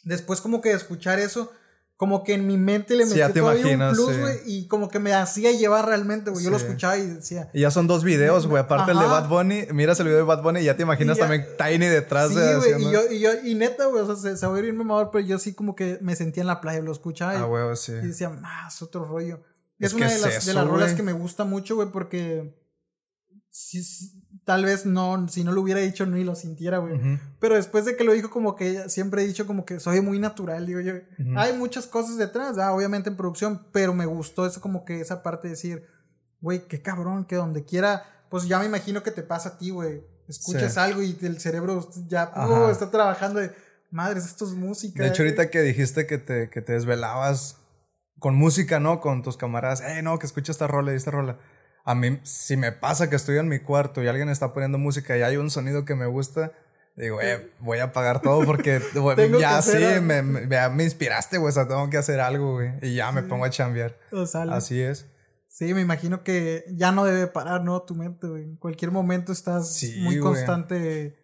Después, como que de escuchar eso, como que en mi mente le metí todavía un plus, güey. Y como que me hacía llevar realmente, güey. Yo lo escuchaba y decía. Y ya son dos videos, güey. Aparte el de Bad Bunny, miras el video de Bad Bunny y ya te imaginas también Tiny detrás de. Güey. Y, yo, y, yo, y neta, güey. O sea, se, va a ir pero yo sí como que me sentía en la playa, lo escuchaba. Ah, güey, sí. Y decía, más otro rollo. Es, una de las, de las rolas que me gusta mucho, güey, porque tal vez no, si no lo hubiera dicho ni lo sintiera, güey. Pero después de que lo dijo, como que siempre he dicho como que soy muy natural, digo yo. Hay muchas cosas detrás, ah, obviamente en producción, pero me gustó eso como que esa parte de decir, güey, qué cabrón, que donde quiera, pues ya me imagino que te pasa a ti, güey. Escuchas algo y el cerebro ya uh, está trabajando de, madres, esto es música. De hecho, ahorita que dijiste que te, que te desvelabas con música, ¿no? Con tus camaradas, eh, no, que escucha esta rola y esta rola. A mí, si me pasa que estoy en mi cuarto y alguien está poniendo música y hay un sonido que me gusta, Digo, eh, voy a pagar todo porque ya sí, me, me, inspiraste, güey. O sea, tengo que hacer algo, güey. Y ya me pongo a chambear. Así es. Sí, me imagino que ya no debe parar, ¿no? Tu mente, güey. En cualquier momento estás muy constante.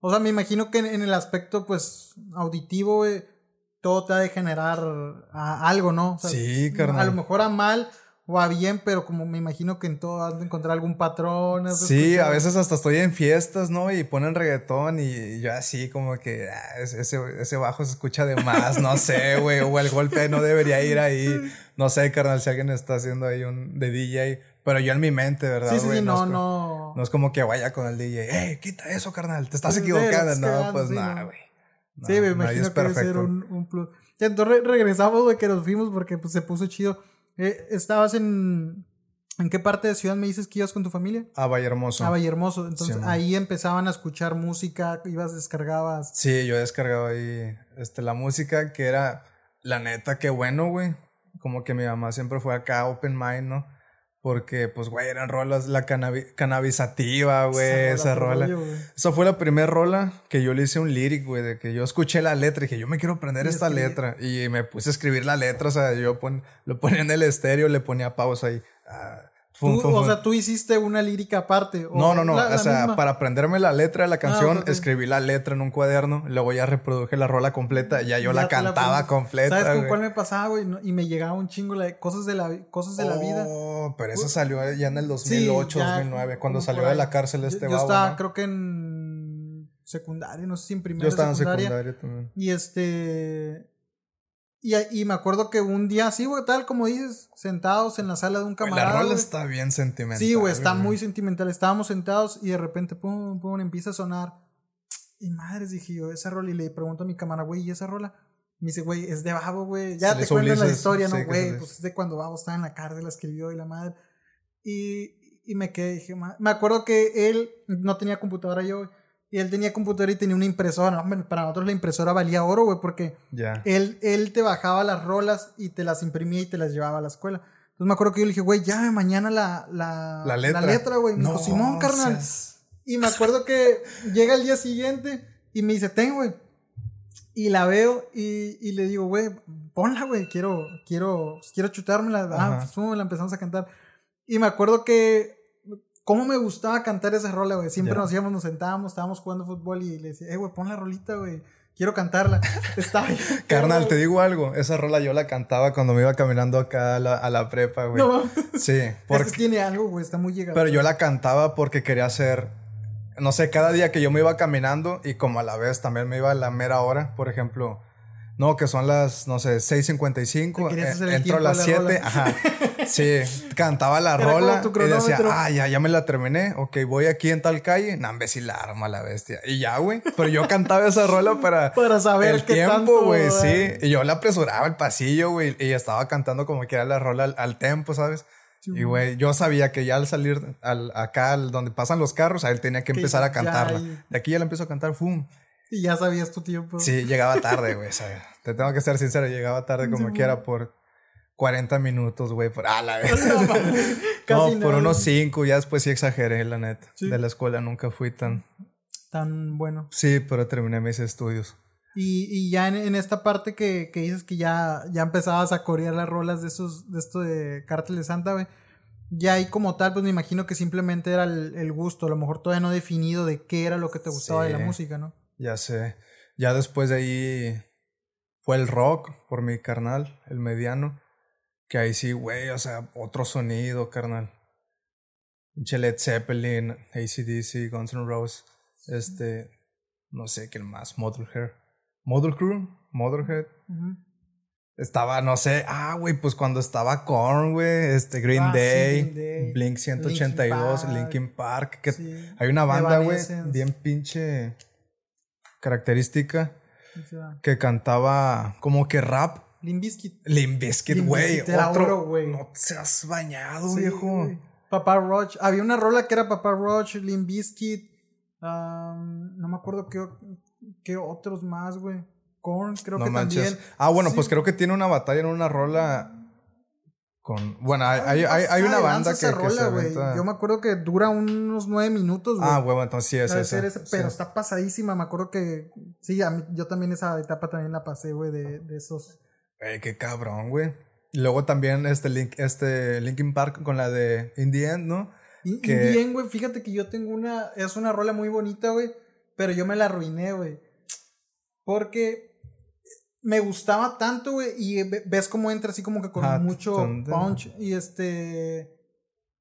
O sea, me imagino que en, el aspecto, pues, auditivo, güey, todo te ha de generar algo, ¿no? sí, carnal. A lo mejor a mal va bien, pero como me imagino que en todo has de encontrar algún patrón. Sí, a veces hasta estoy en fiestas, ¿no? Y ponen reggaetón y yo así como que ah, ese, ese bajo se escucha de más, no sé, güey, o el golpe no debería ir ahí. No sé, carnal, si alguien está haciendo ahí un de DJ. Pero yo en mi mente, ¿verdad? Sí, sí, no, no, no. es como que vaya con el DJ, ¡eh, quita eso, carnal! Te estás equivocando. no, pues nada, güey. Sí, me imagino que debe ser un, un plus. entonces regresamos, güey, que nos fuimos porque pues, se puso chido. Eh, ¿Estabas en... ¿En qué parte de ciudad me dices que ibas con tu familia? A Vallehermoso. A Vallehermoso. Entonces ahí empezaban a escuchar música, ibas, descargabas. Sí, yo descargaba ahí este, la música que era, la neta, qué bueno, güey. Como que mi mamá siempre fue acá, open mind, ¿no? Porque, pues, güey, eran rolas, la cannabisativa, güey, esa, rola. esa fue la primera rola que yo le hice un lyric, güey, de que yo escuché la letra y dije, yo me quiero aprender esta letra. Y me puse a escribir la letra, o sea, yo lo ponía en el estéreo, le ponía pausa ahí. Ah, o sea, tú hiciste una lírica aparte. no, no, no. o sea, para aprenderme la letra de la ah, canción, escribí la letra en un cuaderno, luego ya reproduje la rola completa, ya yo la cantaba completa. ¿Sabes con cuál me pasaba, güey? Y me llegaba un chingo de cosas de la, cosas de la vida. Oh, pero eso salió ya en el 2008, 2009, cuando salió de la cárcel este Yo, yo estaba, creo que en secundaria, no sé si en primera Yo estaba en secundaria también. Y este y, y, me acuerdo que un día así, güey, tal como dices, sentados en la sala de un camarada. la rola está bien sentimental. Sí, güey, está muy sentimental. Estábamos sentados y de repente, pum, pum, empieza a sonar. Y madres, dije yo, esa rola. Y le pregunto a mi cámara, güey, ¿y esa rola? Me dice, güey, es de Babo, güey. Ya te cuento la historia, ¿no, güey? Pues es de cuando Babo estaba en la cárcel, la escribió y la madre. Y, y me quedé, dije, me acuerdo que él no tenía computadora yo, y él tenía computadora y tenía una impresora. para nosotros la impresora valía oro, güey, porque él, él te bajaba las rolas y te las imprimía y te las llevaba a la escuela. Entonces me acuerdo que yo le dije, güey, ya mañana la, la, la letra, güey. Me dijo, Simón, carnal. Y me acuerdo que llega el día siguiente y me dice, ten, güey. Y la veo y, y le digo, güey, ponla, güey, quiero, quiero, quiero chutármela. Ah, pues, la empezamos a cantar. Y me acuerdo que cómo me gustaba cantar esa rola, güey. Siempre nos íbamos, nos sentábamos, estábamos jugando fútbol y le decía, eh, güey, pon la rolita, güey. Quiero cantarla. Está Carnal, te digo algo. Esa rola yo la cantaba cuando me iba caminando acá a la, a la prepa, güey. No. Sí. Porque... tiene algo, güey. Está muy llegado. Pero yo la cantaba porque quería hacer... No sé, cada día que yo me iba caminando y como a la vez también me iba a la mera hora, por ejemplo no, que son las, no sé, 6.55. Eh, entro a las 7. Ajá. Sí, cantaba la rola y decía, ah, ya, ya me la terminé. Ok, voy aquí en tal calle. Nambe, si la arma la bestia. Y ya, güey. Pero yo cantaba esa rola para. para saber el qué tiempo, güey. Sí. Y yo la apresuraba el pasillo, güey. Y estaba cantando como que era la rola al, al tempo, ¿sabes? y, güey, yo sabía que ya al salir al, acá, al, donde pasan los carros, a él tenía que empezar a cantarla. De aquí ya la empiezo a cantar, ¡fum! Y ya sabías tu tiempo. Sí, llegaba tarde, güey. te tengo que ser sincero, llegaba tarde como quiera por 40 minutos, güey. Por, ah, la vez. no, por unos 5, ya después sí exageré, la neta. De la escuela nunca fui tan... Tan bueno. Sí, pero terminé mis estudios. Y, y ya en, esta parte que, que, dices que ya, ya empezabas a corear las rolas de esos, de esto de Cártel de Santa, güey. Ya ahí como tal, pues me imagino que simplemente era el, gusto, a lo mejor todavía no definido de qué era lo que te gustaba de la música, ¿no? Ya sé. Ya después de ahí fue el rock por mi carnal, el mediano. Que ahí sí, güey, o sea, otro sonido, carnal. Led Zeppelin, ACDC, Guns N' Roses. Este, no sé qué más, Motorhead. Crew, Motorhead. Estaba, no sé, ah, güey, pues cuando estaba Korn, güey, este Green, ah, Day, Blink 182, Linkin Park, que hay una banda, güey, bien pinche característica que cantaba como que rap. Limbiskit. Limbiskit, güey. Otro, güey. No te has bañado, viejo. Papá Roach. Había una rola que era Papá Roach, Limbiskit. no me acuerdo qué, qué otros más, güey. Korn, creo que también. Ah, bueno, pues creo que tiene una batalla en una rola con. Bueno, hay, hay, hay, una banda que, rola, güey. Yo me acuerdo que dura unos nueve minutos, güey. Ah, güey, entonces sí es esa. pero está pasadísima. Me acuerdo que. Sí, yo también esa etapa también la pasé, güey, de, de esos. Ey, qué cabrón, güey. Y luego también este, Link, este Linkin Park con la de In the End, ¿no? In, the End, güey. Fíjate que yo tengo una. Es una rola muy bonita, güey. Pero yo me la arruiné, güey. Porque me gustaba tanto, güey, y ves cómo entra así como que con mucho punch y este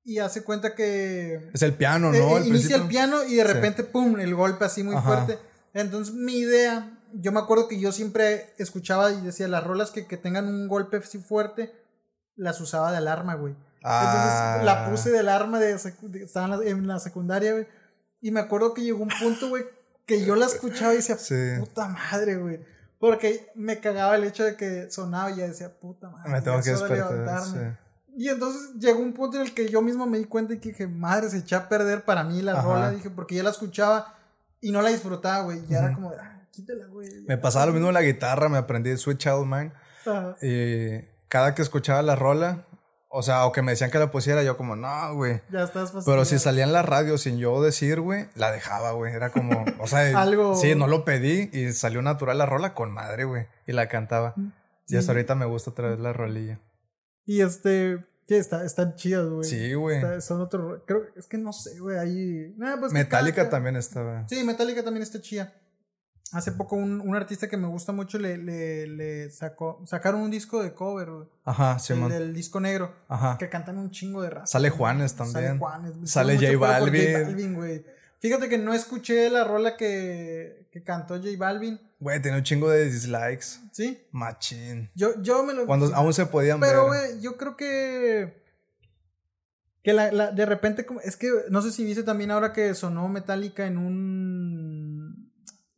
y hace cuenta que es el piano, ¿no? Eh, inicia el piano y de repente pum, el golpe así muy fuerte. Entonces, mi idea, yo me acuerdo que yo siempre escuchaba y decía las rolas que, que tengan un golpe así fuerte las usaba de alarma, güey. Entonces la ah. puse de alarma de, estaba en la, secundaria, güey. Y me acuerdo que llegó un punto, güey, que yo la escuchaba y decía, puta madre, güey. Porque me cagaba el hecho de que sonaba y ya decía, puta madre. Me tengo que despertar. Y entonces llegó un punto en el que yo mismo me di cuenta y que dije, madre, se echó a perder para mí la rola. Dije, porque ya la escuchaba y no la disfrutaba, güey. Y era como, ah, quítela, güey. Me pasaba lo mismo en la guitarra, me aprendí Sweet Child Mine. Y cada que escuchaba la rola, o sea, o que me decían que la pusiera, yo como, no, güey. Ya estás Pero si salía en la radio sin yo decir, güey, la dejaba, güey. Era como, o sea, Algo... sí, no lo pedí y salió natural la rola con madre, güey. Y la cantaba. Y hasta ahorita me gusta otra vez la rolilla. Y este, sí, está, están chidas, güey. Sí, güey. Son otro, creo, es que no sé, güey, ahí... pues Metallica también estaba. Sí, Metallica también está chida. Hace poco un, un, artista que me gusta mucho le, le, le sacó, sacaron un disco de cover, Ajá, sí, el, del disco negro. Ajá. Que cantan un chingo de raza. Sale Juanes también. Sale Juanes. Sale J Balvin. güey. Fíjate que no escuché la rola que, que cantó J Balvin. Güey, tiene un chingo de dislikes. ¿Sí? Machín. Yo, yo me lo... Cuando aún se podían ver. Pero, güey, yo creo que... Que la, la, de repente, es que no sé si viste también ahora que sonó Metallica en un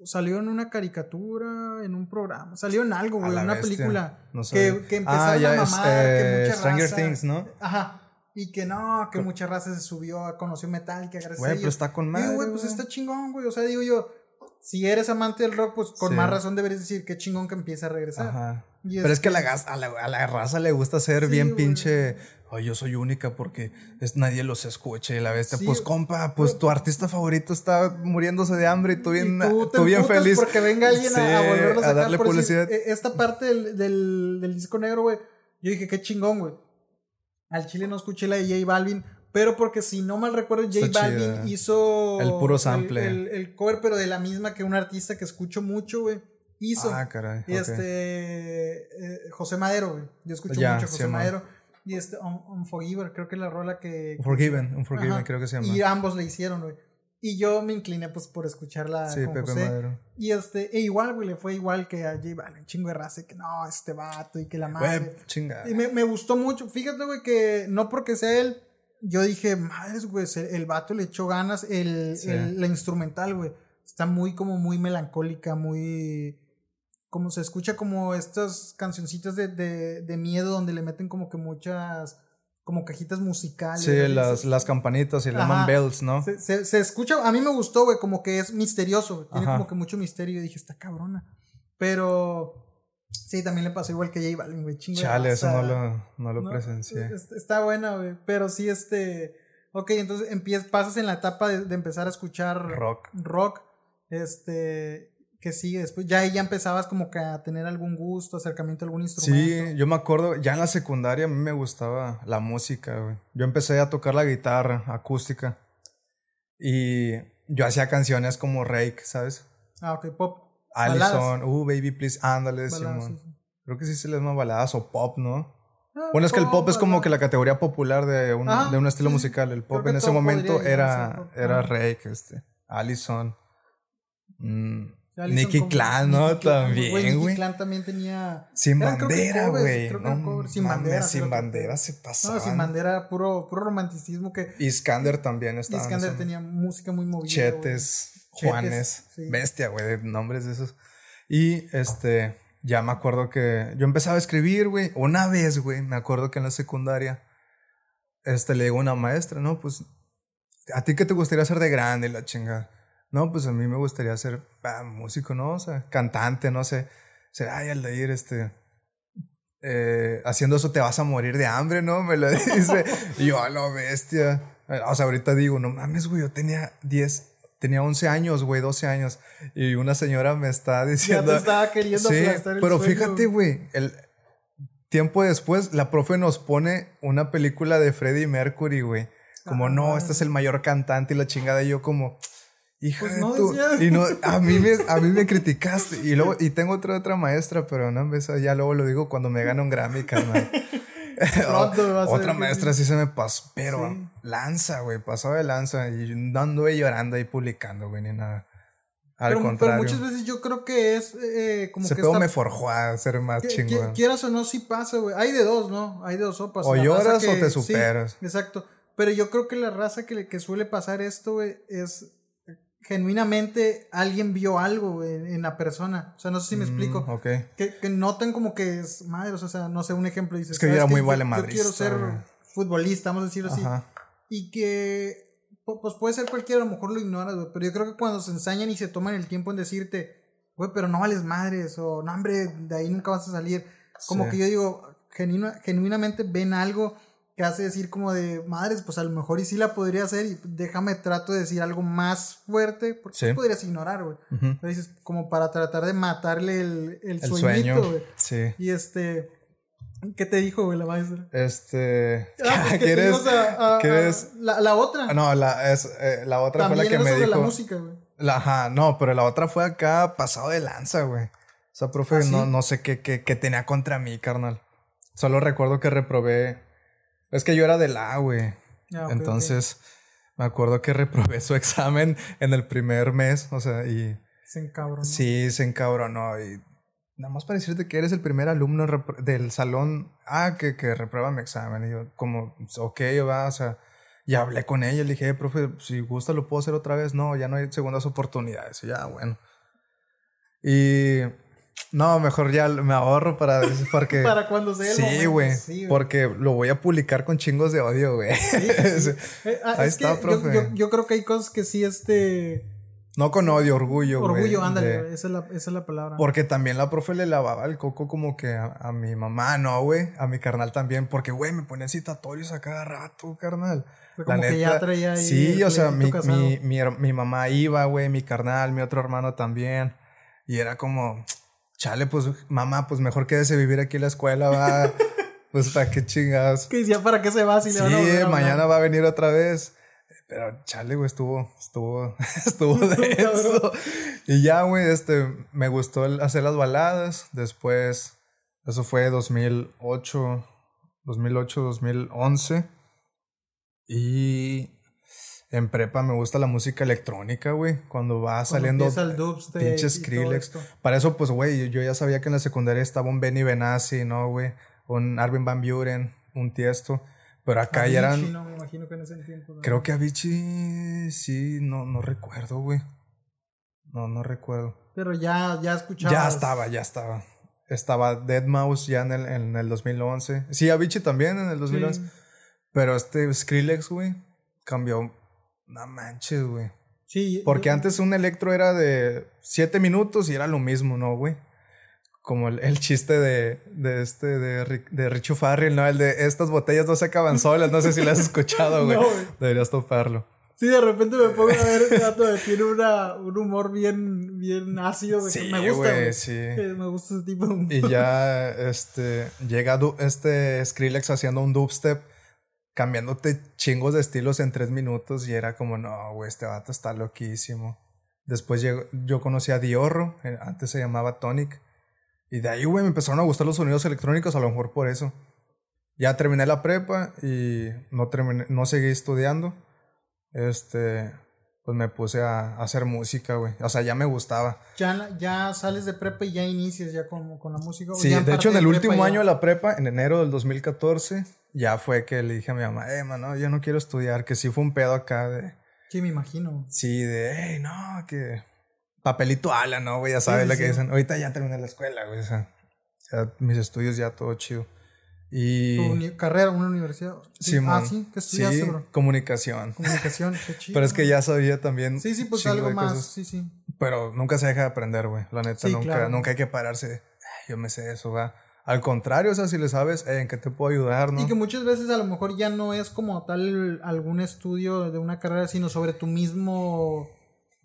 salió en una caricatura, en un programa, salió en algo, güey, en una película que, que ah, empezaron a mamar, que eh, mucha Stranger Things, ¿no? Ajá. Y que no, que mucha raza se subió, conoció Metallica, gracias Güey, pero está con madre. güey, pues está chingón, güey. O sea, digo yo, si eres amante del rock, pues con más razón deberías decir que chingón que empieza a regresar. Ajá. pero es que a la, a, la, a la, raza le gusta ser bien pinche Ay, yo soy única porque es, nadie los escucha y la bestia. pues, compa, pues tu artista favorito está muriéndose de hambre y tú bien, tú, bien feliz. Porque venga alguien a, volverlos a, darle publicidad. E, esta parte del, del, del disco negro, güey, yo dije, qué chingón, güey. Al chile no escuché la de J Balvin, pero porque si no mal recuerdo, J Balvin hizo. El puro sample. El, el, cover, pero de la misma que un artista que escucho mucho, güey. Hizo. Ah, caray. Este. Eh, José Madero, güey. Yo escucho mucho José Madero y este Unforgiven, creo que es la rola que... Unforgiven, Unforgiven creo que se llama. Y ambos le hicieron, güey. Y yo me incliné pues por escucharla sí, con Pepe Madero. Y este, e igual, güey, le fue igual que a J Balvin, chingo de raza, que no, este vato y que la madre. chinga. Y me, me, gustó mucho. Fíjate, güey, que no porque sea él, yo dije, madres, güey, el, vato le echó ganas, el, el la instrumental, güey. Está muy como muy melancólica, muy como se escucha como estas cancioncitas de, de, de, miedo donde le meten como que muchas como cajitas musicales. Sí, las, las campanitas y el llaman bells, ¿no? Se, se, escucha, a mí me gustó, güey, como que es misterioso, tiene como que mucho misterio y dije, está cabrona. Pero sí, también le pasó igual que J Balvin, güey, chingo. Chale, eso no lo, no lo presencié. Está buena, güey, pero sí, este... Ok, entonces empiezas, pasas en la etapa de, de empezar a escuchar rock. Rock. Este, que sigue después? Ya ahí ya empezabas como que a tener algún gusto, acercamiento a algún instrumento. Sí, yo me acuerdo, ya en la secundaria a mí me gustaba la música, güey. Yo empecé a tocar la guitarra acústica y yo hacía canciones como Rake, ¿sabes? Ah, ok, pop. Allison, uh, baby, please, ándale, Simón. Creo que sí se les llama baladas o pop, ¿no? Ah, bueno, es que el pop es como que la categoría popular de un, de un estilo musical. El pop en ese momento era, era Rake, este, Allison. Mm, Nicky Clan, ¿no? también, güey. Nicky Clan también tenía. Sin bandera, güey. sin bandera. Sin bandera se pasaba. No, sin bandera, puro, puro romanticismo que. Iskander también estaba. Iskander tenía música muy movida. Chetes, Juanes. Bestia, güey, nombres de esos. Y este. Ya me acuerdo que yo empezaba a escribir, güey. Una vez, güey, me acuerdo que en la secundaria. Este le digo a una maestra, ¿no? Pues. ¿A ti qué te gustaría ser de grande, la chingada? No, pues a mí me gustaría ser ah, músico, ¿no? O sea, cantante, no sé. Ser, ay, al de ir, este. eh, haciendo eso te vas a morir de hambre, ¿no? Me lo dice. y yo, a la bestia. O sea, ahorita digo, no mames, güey, yo tenía 10, tenía 11 años, güey, 12 años. Y una señora me está diciendo. Ya te estaba queriendo sí, Pero fíjate, güey, el tiempo después, la profe nos pone una película de Freddie Mercury, güey. Como, no, este es el mayor cantante y la chingada. Y yo, como, hija pues no Y no, a mí me, a mí me criticaste. Y luego, y tengo otra, otra maestra, pero no, eso ya luego lo digo cuando me gana un Grammy, carnal. Otra maestra sí se me pasó, pero lanza, güey, pasó de lanza y no anduve llorando ahí publicando, güey, ni nada. Al contrario. Pero muchas veces yo creo que es eh, como que. Ese me forjó a ser más chingón. Quieras o no, sí pasa, güey. Hay de dos, ¿no? Hay de dos sopas. O lloras o te superas. exacto. Pero yo creo que la raza que, que suele pasar esto, güey, es genuinamente alguien vio algo en, la persona. O sea, no sé si me mm, explico. Que, que notan como que es madre, o sea, no sé, un ejemplo. Dices, es que yo era muy vale Yo quiero ser futbolista, vamos a decirlo así. Y que, pues puede ser cualquiera, a lo mejor lo ignoras, güey. Pero yo creo que cuando se ensañan y se toman el tiempo en decirte, güey, pero no vales madres, o no, hombre, de ahí nunca vas a salir. Como que yo digo, genuinamente ven algo que hace decir como de madres, pues a lo mejor y sí la podría hacer y déjame trato de decir algo más fuerte, porque sí. podrías ignorar, güey. Pero dices, como para tratar de matarle el, el, el sueñito, güey. Sí. Y este, ¿qué te dijo, güey, la maestra? Este, ah, ¿quieres? ¿quieres? la, la, otra. No, la, es, eh, la otra fue la que me dijo. la música, güey. Ajá, no, pero la otra fue acá pasado de lanza, güey. O sea, profe, ¿Ah, no, no sé qué, qué, qué tenía contra mí, carnal. Solo recuerdo que reprobé es que yo era de la, güey. Ah, Entonces, me acuerdo que reprobé su examen en el primer mes, o sea, y... Se encabronó. Sí, se encabronó. Y nada más para decirte que eres el primer alumno del salón, ah, que, que reprueba mi examen. Y yo, como, ok, va, o sea, y hablé con ella, le dije, profe, si gusta lo puedo hacer otra vez. No, ya no hay segundas oportunidades. Y ya, bueno. Y no, mejor ya me ahorro para porque para cuando sea Sí, güey. porque lo voy a publicar con chingos de odio, güey. Eh, ah, Ahí está, profe. Yo, creo que hay cosas que sí este no con odio, orgullo, güey. Orgullo, ándale, esa, es la, esa, es la, palabra. Porque también la profe le lavaba el coco como que a, mi mamá, no, güey. A mi carnal también. Porque, güey, me ponían citatorios a cada rato, carnal. como que ya traía ahí Sí, o sea, mi, mi, mi, mi mamá iba, güey, mi carnal, mi otro hermano también. Y era como, chale, pues mamá, pues mejor quédese vivir aquí en la escuela, va. pues para qué chingados. Que decía, ¿para qué se va si sí, le mañana va a venir otra vez. Pero chale, güey, estuvo, estuvo, estuvo de eso. Y ya, güey, este, me gustó hacer las baladas. Después, eso fue 2008, 2008, 2011. Y en prepa me gusta la música electrónica, güey. Cuando va saliendo pinches Skrillex. Para eso, pues, güey, yo ya sabía que en la secundaria estaba un Benny Benassi, ¿no, güey? Un Arvin Van Buren, un Tiesto. Pero acá ya eran. No, me imagino que en ese tiempo. Creo que Avicii sí, no, no recuerdo, güey. No, no recuerdo. Pero ya, ya escuchaba. Ya estaba, ya estaba. Estaba Dead Mouse ya en el, en el 2011. Sí, Avicii también en el 2011. Pero este Skrillex, güey, cambió no manches, güey. Sí. Porque antes un electro era de 7 minutos y era lo mismo, ¿no, güey? Como el, chiste de, de este, de, de Richo Farrell, ¿no? El de estas botellas no se acaban solas. No sé si lo has escuchado, güey. Deberías toparlo. Sí, de repente me pongo a ver ese dato de tiene una, un humor bien, bien ácido. sí, me gusta, güey. Sí. Me gusta ese tipo de Y ya, este, llega este Skrillex haciendo un dubstep cambiándote chingos de estilos en tres minutos y era como, no, güey, este vato está loquísimo. Después yo conocí a Diorro, eh, antes se llamaba Tonic. Y de ahí, güey, me empezaron a gustar los sonidos electrónicos, a lo mejor por eso. Ya terminé la prepa y no, terminé, no seguí estudiando. Este, pues me puse a, hacer música, güey. O sea, ya me gustaba. ¿Ya, ya sales de prepa y ya inicias ya con, con la música? Sí, de hecho, en el último año de la prepa, en enero del 2014, ya fue que le dije a mi mamá, eh, mano, yo no quiero estudiar, que sí fue un pedo acá de... Sí, me imagino. Sí, de, hey, no, que... Papelito ala, ¿no, güey? Ya sabes lo que dicen. Ahorita ya terminé la escuela, güey. O sea, mis estudios ya todo chido. Y... ¿Tu carrera, una universidad? Sí, Ah, sí, ¿qué estudiaste, sí, bro? Comunicación. Comunicación, qué chido. Pero es que ya sabía también. Sí, sí, pues algo más, sí, sí. Pero nunca se deja de aprender, güey. La neta, nunca, nunca hay que pararse. yo me sé eso, va Al contrario, o sea, si le sabes, ¿en qué te puedo ayudar, no? Y que muchas veces a lo mejor ya no es como tal algún estudio de una carrera, sino sobre tu mismo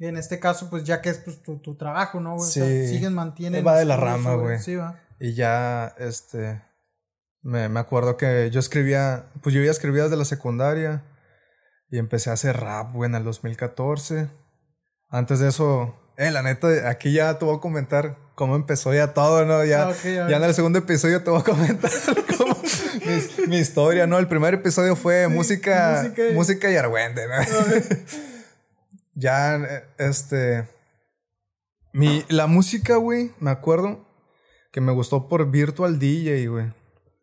en este caso, pues ya que es pues, tu, trabajo, ¿no? Sí. O sea, siguen manteniendo. Va de la rama, güey. Sí, va. Y ya, este. Me, me, acuerdo que yo escribía. Pues yo ya escribía desde la secundaria. Y empecé a hacer rap, güey, en el 2014. Antes de eso. Eh, la neta, aquí ya te voy a comentar cómo empezó ya todo, ¿no? Ya, ya en el segundo episodio te voy a comentar cómo, mi, historia, ¿no? El primer episodio fue música, música, música y argüente, ¿no? ya, este. Mi, la música, güey, me acuerdo que me gustó por Virtual DJ, güey.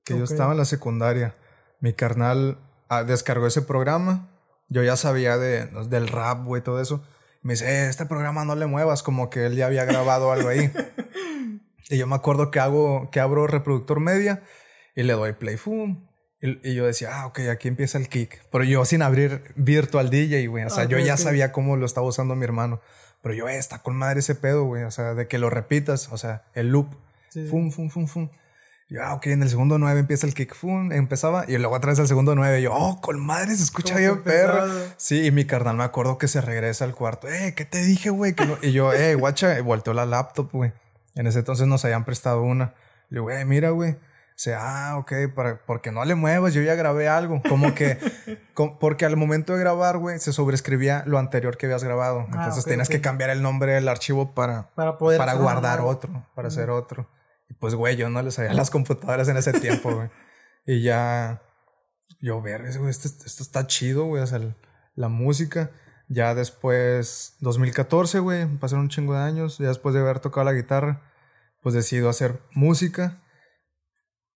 Que yo estaba en la secundaria. Mi carnal ah, descargó ese programa. Yo ya sabía de, del rap, güey, todo eso. Me dice, eh, este programa no le muevas, como que él ya había grabado algo ahí. y yo me acuerdo que hago, que abro reproductor media y le doy play, ¡fum! Y, yo decía, ah, ok, aquí empieza el kick. Pero yo sin abrir Virtual DJ, güey. O sea, yo ya sabía cómo lo estaba usando mi hermano. Pero yo, eh, está con madre ese pedo, güey. O sea, de que lo repitas, o sea, el loop. Fum, fum, fum, fum. Yo, ah, ok, en el segundo nueve empieza el kick, fum, empezaba. Y luego otra vez al segundo nueve. Yo, oh, con madre, se escucha bien, perro. Sí, y mi carnal me acuerdo que se regresa al cuarto. Eh, ¿qué te dije, güey? Y yo, eh, guacha, y volteó la laptop, güey. En ese entonces nos habían prestado una. Le digo, eh, mira, güey sea, ah, ok, para, porque no le muevas, yo ya grabé algo. Como que, porque al momento de grabar, güey, se sobrescribía lo anterior que habías grabado. Ah, Entonces tenías que cambiar el nombre del archivo para, para, poder para guardar otro, para hacer otro. Y pues, güey, yo no le sabía las computadoras en ese tiempo, güey. Y ya, yo ver, güey, esto, esto, está chido, güey, o sea, la música. Ya después, 2014, güey, pasaron un chingo de años. Ya después de haber tocado la guitarra, pues decido hacer música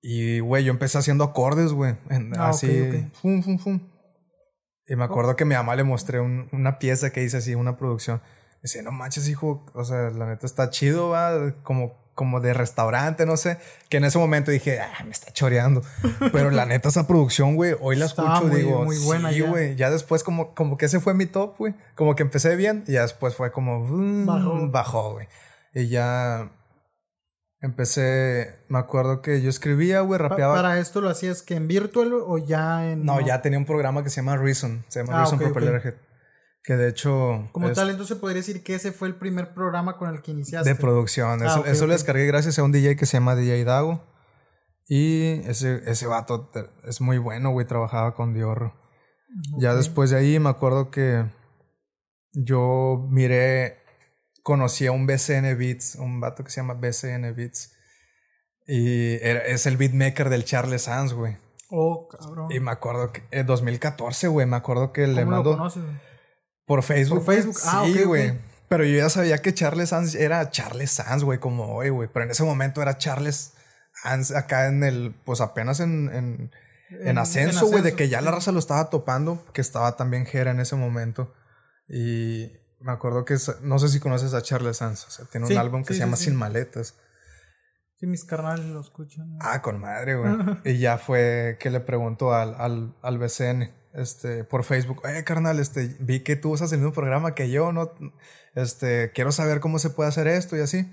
y, güey, yo empecé haciendo acordes, güey. Ah, así, Fum, fum, fum. Y me acuerdo que mi mamá le mostré una pieza que hice así, una producción. Dice, no manches, hijo, o sea, la neta está chido, va, como, como de restaurante, no sé. Que en ese momento dije, ah, me está choreando. Pero la neta, esa producción, güey, hoy la escucho, muy, digo, muy buena. Sí, güey. Ya. después, como, como que ese fue mi top, güey. Como que empecé bien y ya después fue como, bajó, bajó, güey. Y ya Empecé, me acuerdo que yo escribía, güey, rapeaba. ¿Para esto lo hacías que en Virtual o ya en.? No, ya tenía un programa que se llama Reason. Se llama ah, Reason Propeller Que de hecho. Como tal, entonces podría decir que ese fue el primer programa con el que iniciaste. De producción. Ah, eso, lo descargué gracias a un DJ que se llama DJ Dago. Y ese, ese vato es muy bueno, güey. Trabajaba con Dior. Ya después de ahí me acuerdo que yo miré conocí a un BCN Beats, un vato que se llama BCN Beats. Y es el beatmaker del Charles Sands, güey. Oh, cabrón. Y me acuerdo que en 2014, güey, me acuerdo que le mandó. Por Facebook. Por Facebook, ah, sí, güey. Pero yo ya sabía que Charles Sands era Charles Sands, güey, como hoy, güey. Pero en ese momento era Charles Sands acá en el, pues apenas en, en, en ascenso, güey, de que ya la raza lo estaba topando, que estaba también Jera en ese momento. Y me acuerdo que no sé si conoces a Charles Sands, o sea, tiene un álbum que se llama Sin Maletas. Sí, mis carnales lo escuchan. Ah, con madre, güey. y ya fue que le preguntó al, al, al BCN, este, por Facebook, eh, carnal, este, vi que tú usas el mismo programa que yo, ¿no? Este, quiero saber cómo se puede hacer esto y así.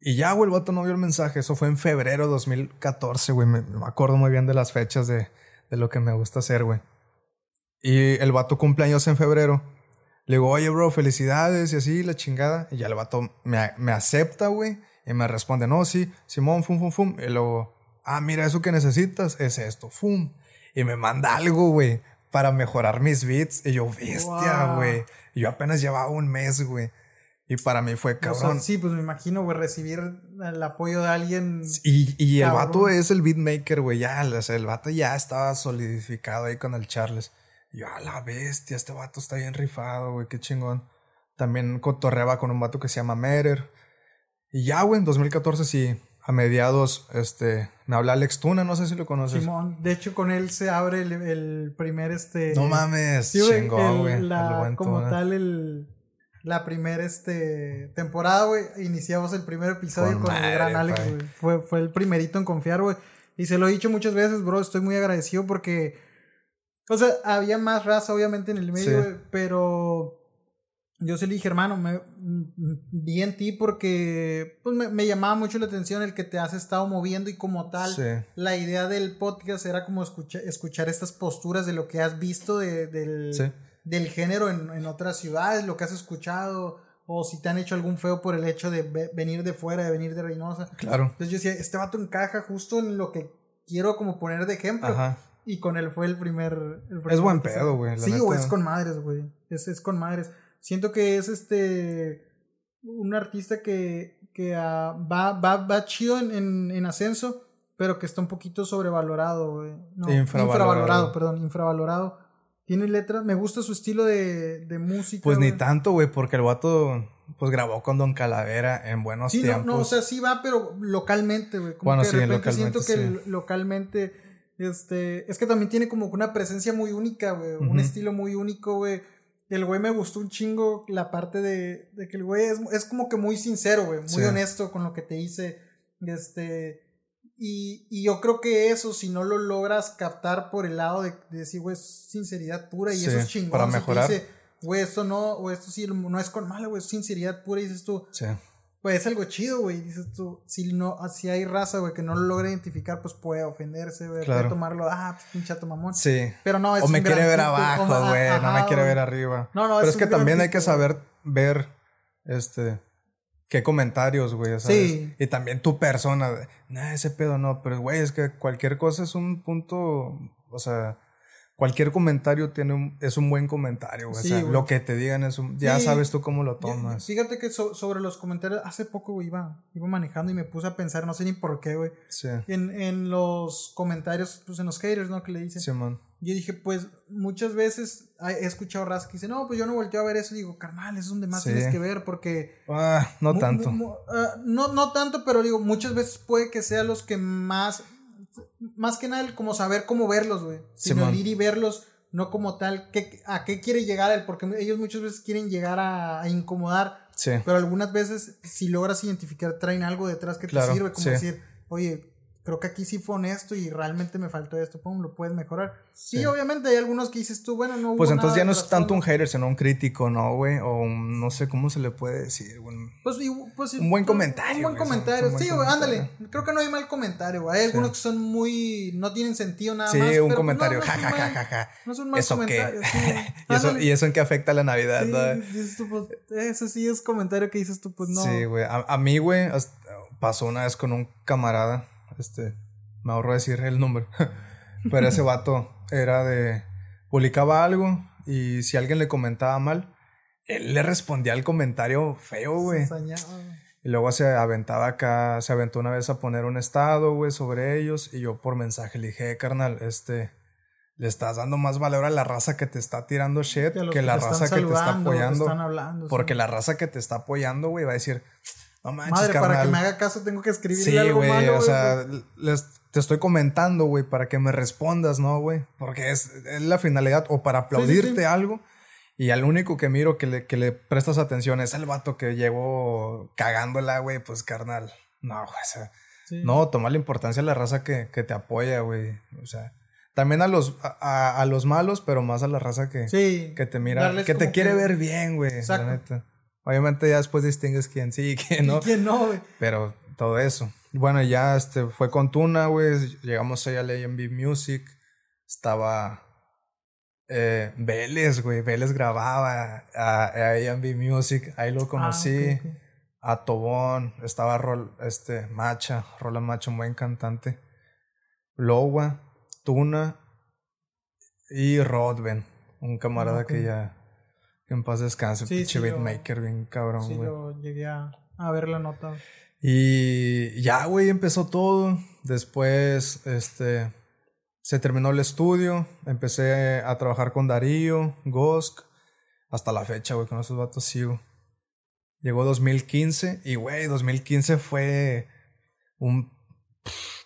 Y ya, güey, el vato no vio el mensaje. Eso fue en febrero de 2014, güey. Me, acuerdo muy bien de las fechas de, de lo que me gusta hacer, güey. Y el vato cumpleaños en febrero. Le digo, oye, bro, felicidades y así, la chingada. Y ya el vato me, me acepta, güey. Y me responde, no, sí, Simón, fum, fum, fum. Y luego, ah, mira, eso que necesitas es esto, fum. Y me manda algo, güey, para mejorar mis beats. Y yo, bestia, güey. Y yo apenas llevaba un mes, güey. Y para mí fue cabrón. sí, pues me imagino, güey, recibir el apoyo de alguien. Y, y el vato es el beatmaker, güey. Ya, o sea, el vato ya estaba solidificado ahí con el Charles. Y yo, a la bestia, este vato está bien rifado, güey, qué chingón. También cotorreaba con un vato que se llama Merer. Y ya, güey, en 2014 sí, a mediados, este, me habla Alex Tuna, no sé si lo conoces. Simón, de hecho con él se abre el, primer, este... No mames, chingón, güey. Como tal, el, la primera, este, temporada, güey, iniciamos el primer episodio con, el gran Alex, güey. Fue, fue el primerito en confiar, güey. Y se lo he dicho muchas veces, bro, estoy muy agradecido porque o sea, había más raza, obviamente, en el medio, pero yo se le dije, hermano, me, mm, vi en ti porque pues, me, llamaba mucho la atención el que te has estado moviendo y como tal, la idea del podcast era como escuchar, escuchar estas posturas de lo que has visto de, del, del género en, en, otras ciudades, lo que has escuchado, o si te han hecho algún feo por el hecho de venir de fuera, de venir de Reynosa. Claro. Entonces yo decía, este vato encaja justo en lo que quiero como poner de ejemplo. Ajá. Y con él fue el primer... es buen pedo, güey. Sí, o es con madres, güey. Es, es con madres. Siento que es este un artista que, que ah, va, va, va chido en, en, ascenso, pero que está un poquito sobrevalorado, güey. No, infravalorado. perdón, infravalorado. Tiene letras, me gusta su estilo de, de música. Pues ni tanto, güey, porque el vato pues grabó con Don Calavera en buenos sí, tiempos. No, no, o sea, sí va, pero localmente, güey. Bueno, que de repente siento que localmente, este, es que también tiene como una presencia muy única, güey, un estilo muy único, güey el güey me gustó un chingo la parte de, de que el güey es, es, como que muy sincero, güey, muy honesto con lo que te dice. Este. Y, y, yo creo que eso, si no lo logras captar por el lado de, decir, güey, es sinceridad pura y eso es chingón. Para mejorar. güey, esto no, o esto sí no es con malo, güey, es sinceridad pura y dices tú. Sí pues es algo chido, güey. Dices tú, si no, si hay raza, güey, que no lo logra identificar, pues puede ofenderse, güey. Puede tomarlo, ah, pues pinchato mamón. Sí. Pero no, es O me quiere ver abajo, güey. No me quiere ver arriba. No, no, Pero es, que también hay que saber ver, este, qué comentarios, güey, ¿sabes? Sí. Y también tu persona. Nah, ese pedo no. Pero, güey, es que cualquier cosa es un punto, o sea cualquier comentario tiene un, es un buen comentario, güey. o sea, lo que te digan es un, ya sabes tú cómo lo tomas. Fíjate que sobre los comentarios, hace poco, güey, iba, iba manejando y me puse a pensar, no sé ni por qué, güey. Sí. En, en los comentarios, pues en los haters, ¿no? Que le dicen. Sí, man. Yo dije, pues muchas veces he escuchado ras que dicen, no, pues yo no volteo a ver eso. Y digo, carnal, eso es donde más tienes que ver porque. Ah, no tanto. Ah, no, no tanto, pero digo, muchas veces puede que sea los que más más que nada como saber cómo verlos, güey. Sino ir y verlos, no como tal, a qué quiere llegar él, porque ellos muchas veces quieren llegar a, incomodar. Sí. Pero algunas veces, si logras identificar, traen algo detrás que te sirve, como decir, oye, creo que aquí sí fue honesto y realmente me faltó esto, pum, lo puedes mejorar. Sí, obviamente hay algunos que dices tú, bueno, no. Pues entonces ya no es tanto un hater, sino un crítico, ¿no, güey? O no sé cómo se le puede decir, pues, pues, un buen comentario. Un buen comentario, sí, güey, ándale. Creo que no hay mal comentario, güey. Hay algunos que son muy. no tienen sentido nada más. Sí, un comentario, ja, ja, ja, ja, ja. No son mal comentarios. ¿Y, eso, ¿Y eso en qué afecta a la Navidad, ¿no? Tú, pues, ese sí es comentario que dices tú, pues no. Sí, güey. A, a mí, güey, pasó una vez con un camarada, este me ahorro decir el nombre, pero ese vato era de, publicaba algo y si alguien le comentaba mal, él le respondía al comentario feo, güey. Y luego se aventaba acá, se aventó una vez a poner un estado, güey, sobre ellos. Y yo por mensaje le dije, carnal, este, le estás dando más valor a la raza que te está tirando shit que, la raza que te está apoyando. porque la raza que te está apoyando, güey, va a decir, no manches, Madre, para que me haga caso tengo que escribirle sí, algo güey, o sea, te estoy comentando, güey, para que me respondas, ¿no, güey? Porque es, la finalidad, o para aplaudirte algo. Y al único que miro que le, que le prestas atención es el vato que llegó cagándola, güey, pues carnal. No, güey, o sea, no, toma la importancia a la raza que, que te apoya, güey. O sea, también a los, a, a, los malos, pero más a la raza que, que te mira, que te quiere ver bien, güey. La neta. Obviamente ya después distingues quién sí y quién no. quién no, güey. Pero todo eso. Bueno, ya este, fue con Tuna, güey. Llegamos ahí al AMB Music. Estaba eh, Vélez, güey. Vélez grababa a, a AMB Music. Ahí lo conocí. Ah, a Tobón. Estaba Rol, este, Macha. Roland Macha, un buen cantante. Lowa, Tuna y Rodben. Un camarada que ya en paz descanse, sí, pinche beatmaker, bien cabrón, sí, yo llegué a, ver la nota. Y ya, güey, empezó todo. Después, este, se terminó el estudio. Empecé a trabajar con Darío, Gosk. Hasta la fecha, güey, con esos vatos sigo. Llegó 2015 y, güey, 2015 fue un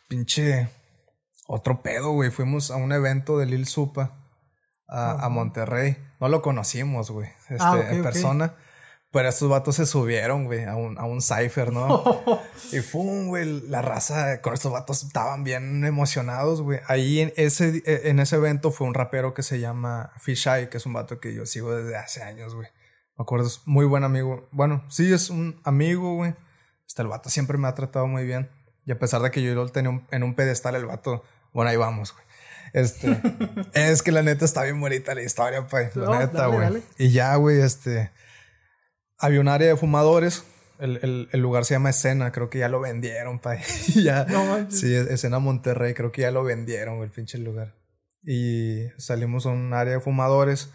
pinche otro pedo, güey. Fuimos a un evento de Lil Supa a, Monterrey. No lo conocimos, güey, ah, este, en persona. Pero estos vatos se subieron, güey, a un, a un cipher, ¿no? y fue, güey, la raza con estos vatos estaban bien emocionados, güey. Ahí en ese, en ese evento fue un rapero que se llama Fisheye, que es un vato que yo sigo desde hace años, güey. Me acuerdo, es muy buen amigo. Bueno, sí, es un amigo, güey. Este, el vato siempre me ha tratado muy bien. Y a pesar de que yo lo tenía en un pedestal, el vato, bueno, ahí vamos, güey. Este, es que la neta está bien bonita la historia, pues. La neta, güey. Y ya, güey, este. Había un área de fumadores. El, el, lugar se llama Escena, creo que ya lo vendieron, pa. ya. No Sí, Escena Monterrey, creo que ya lo vendieron, el pinche lugar. Y salimos a un área de fumadores.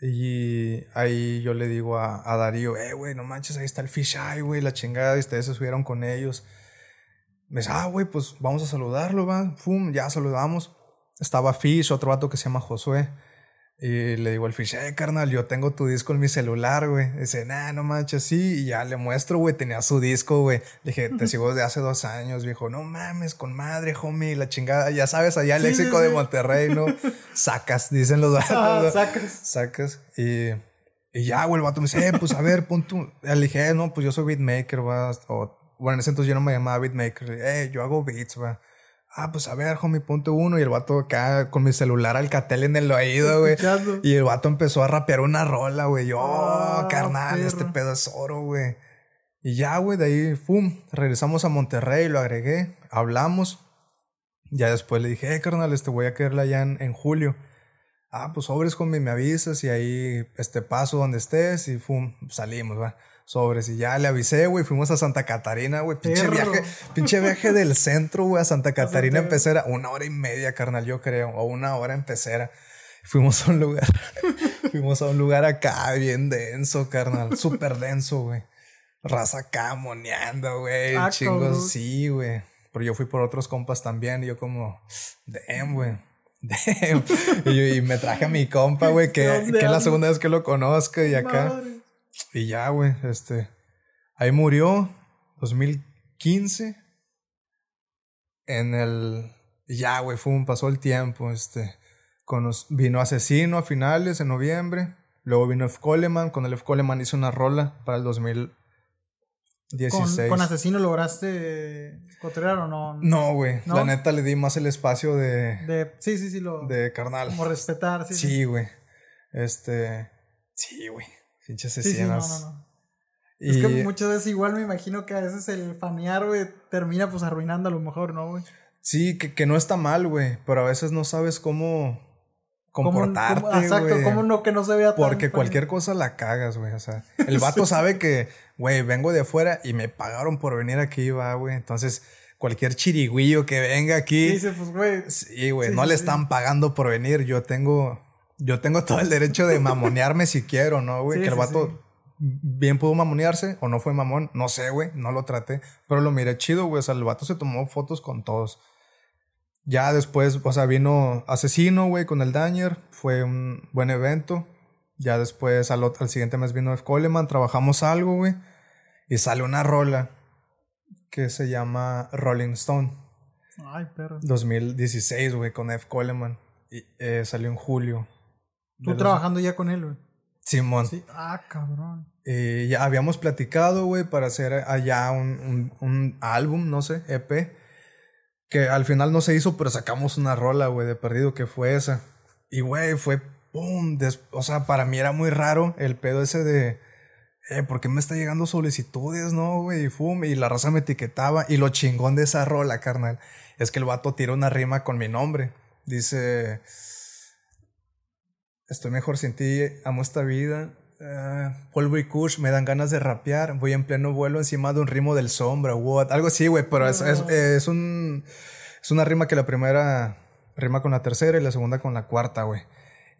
Y ahí yo le digo a, a Darío, eh, güey, no manches, ahí está el fish eye, güey, la chingada, y ustedes se subieron con ellos. Me dice, ah, güey, pues vamos a saludarlo, va. Fum, ya saludamos estaba Fish, otro vato que se llama Josué. Y le digo al Fish, eh, carnal, yo tengo tu disco en mi celular, güey. Dice, nah, no manches, sí. Y ya le muestro, güey, tenía su disco, güey. Le dije, te sigo desde hace dos años, viejo. No mames, con madre, homie, la chingada. Ya sabes, allá el léxico de Monterrey, ¿no? Sacas, dicen los vatos. Ah, sacas. Sacas. Y, y ya, güey, el vato me dice, eh, pues a ver, pon tu. Le dije, eh, no, pues yo soy beatmaker, va. O, bueno, en ese entonces yo no me llamaba beatmaker. Eh, yo hago beats, va ah, pues a ver, homie, punto uno. Y el vato acá con mi celular Alcatel en el oído, güey. Y el vato empezó a rapear una rola, güey. Yo, oh, carnal, este pedo es oro, güey. Y ya, güey, de ahí, pum, regresamos a Monterrey, lo agregué, hablamos. Ya después le dije, eh, carnal, este voy a quererla allá en, en julio. Ah, pues sobres, homie, me avisas y ahí, este paso donde estés y, pum, salimos, va sobres. Y ya le avisé, güey. Fuimos a Santa Catarina, güey. Pinche viaje, pinche viaje del centro, güey, a Santa Catarina en pecera. Una hora y media, carnal, yo creo. O una hora en pecera. Fuimos a un lugar. fuimos a un lugar acá, bien denso, carnal. Súper denso, güey. Raza acá moneando, güey. Ah, chingos, sí, güey. Pero yo fui por otros compas también. Y yo, como, damn, güey. Damn. y, me traje a mi compa, güey, que, que es la segunda vez que lo conozco. Y acá. Y ya, güey, este. Ahí murió, 2015. En el. Ya, güey, fue un, pasó el tiempo, este. Con vino Asesino a finales, en noviembre. Luego vino F. Coleman. Con el F. Coleman hizo una rola para el 2016. ¿Con, Asesino lograste cotrear o no? No, güey. La neta le di más el espacio de. De. Sí, sí, sí, lo. De carnal. Como respetar, sí. Sí, güey. Este. Sí, güey. Pinches escenas. Sí, no, no, no. Es que muchas veces igual me imagino que a veces el fanear, güey, termina pues arruinando a lo mejor, ¿no, güey? Sí, que, que no está mal, güey, pero a veces no sabes cómo comportarte, güey. Exacto, cómo no que no se vea Porque cualquier cosa la cagas, güey, o sea, el vato sabe que, güey, vengo de afuera y me pagaron por venir aquí, va, güey, entonces cualquier chirigüillo que venga aquí. Dice, pues, güey. Sí, güey, no le están pagando por venir, yo tengo yo tengo todo el derecho de mamonearme si quiero, ¿no, güey? que el vato bien pudo mamonearse o no fue mamón, no sé, güey, no lo traté, pero lo miré chido, güey, o sea, el vato se tomó fotos con todos. Ya después, o sea, vino Asesino, güey, con el Dañer, fue un buen evento. Ya después, al, al siguiente mes vino F. Coleman, trabajamos algo, güey, y sale una rola que se llama Rolling Stone. Ay, perro. 2016, güey, con F. Coleman. Y eh, salió en julio. Tú trabajando ya con él, güey. Simón. Sí. Ah, cabrón. Eh, ya habíamos platicado, güey, para hacer allá un, un, álbum, no sé, EP. Que al final no se hizo, pero sacamos una rola, güey, de perdido, que fue esa. Y, güey, fue pum. o sea, para mí era muy raro el pedo ese de. Eh, ¿por qué me está llegando solicitudes, no, güey? Y fum, y la raza me etiquetaba. Y lo chingón de esa rola, carnal, es que el vato tira una rima con mi nombre. Dice. Estoy mejor sin ti, amo esta vida. Uh, polvo y kush, me dan ganas de rapear. Voy en pleno vuelo encima de un ritmo del sombra, what? Algo así, güey, pero es, es, un, es una rima que la primera rima con la tercera y la segunda con la cuarta, güey.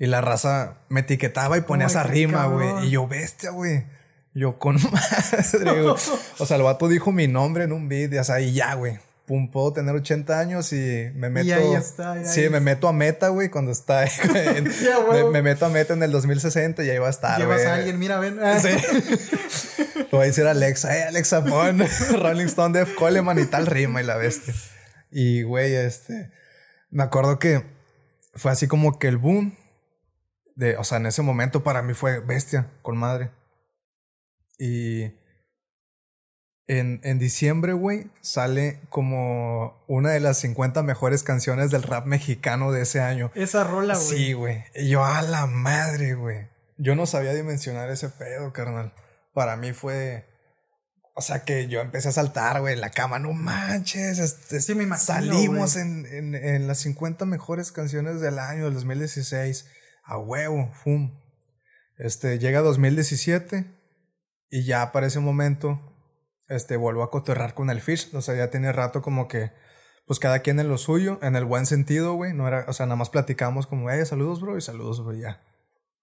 Y la raza me etiquetaba y ponía esa rima, güey. Y yo, bestia, güey. Yo, con madre, güey. O sea, el vato dijo mi nombre en un video, o sea, y ya, güey pum, puedo tener 80 años y me meto. Y ahí está. sí, me meto a meta, güey, cuando está. me, meto a meta en el 2060 y ahí va a estar. Llevas a alguien, mira, ven. Sí. Voy a decir a Alexa, eh, Alexa, pon Rolling Stone de Coleman y tal rima y la bestia. Y, güey, este. Me acuerdo que fue así como que el boom. De, o sea, en ese momento para mí fue bestia, con madre. Y en, en diciembre, güey, sale como una de las 50 mejores canciones del rap mexicano de ese año. Esa rola, güey. Sí, güey. Y yo, a la madre, güey. yo no sabía dimensionar ese pedo, carnal. Para mí fue. O sea, que yo empecé a saltar, güey, en la cama, no manches. Este, sí, me salimos en, en, en, las 50 mejores canciones del año, del 2016. A huevo, fum. Este, llega 2017 y ya para ese momento, este, vuelvo a cotorrar con el Fish. O sea, ya tiene rato como que, pues cada quien en lo suyo, en el buen sentido, güey. No era, o sea, nada más platicamos como, eh, saludos, bro, y saludos, bro, ya.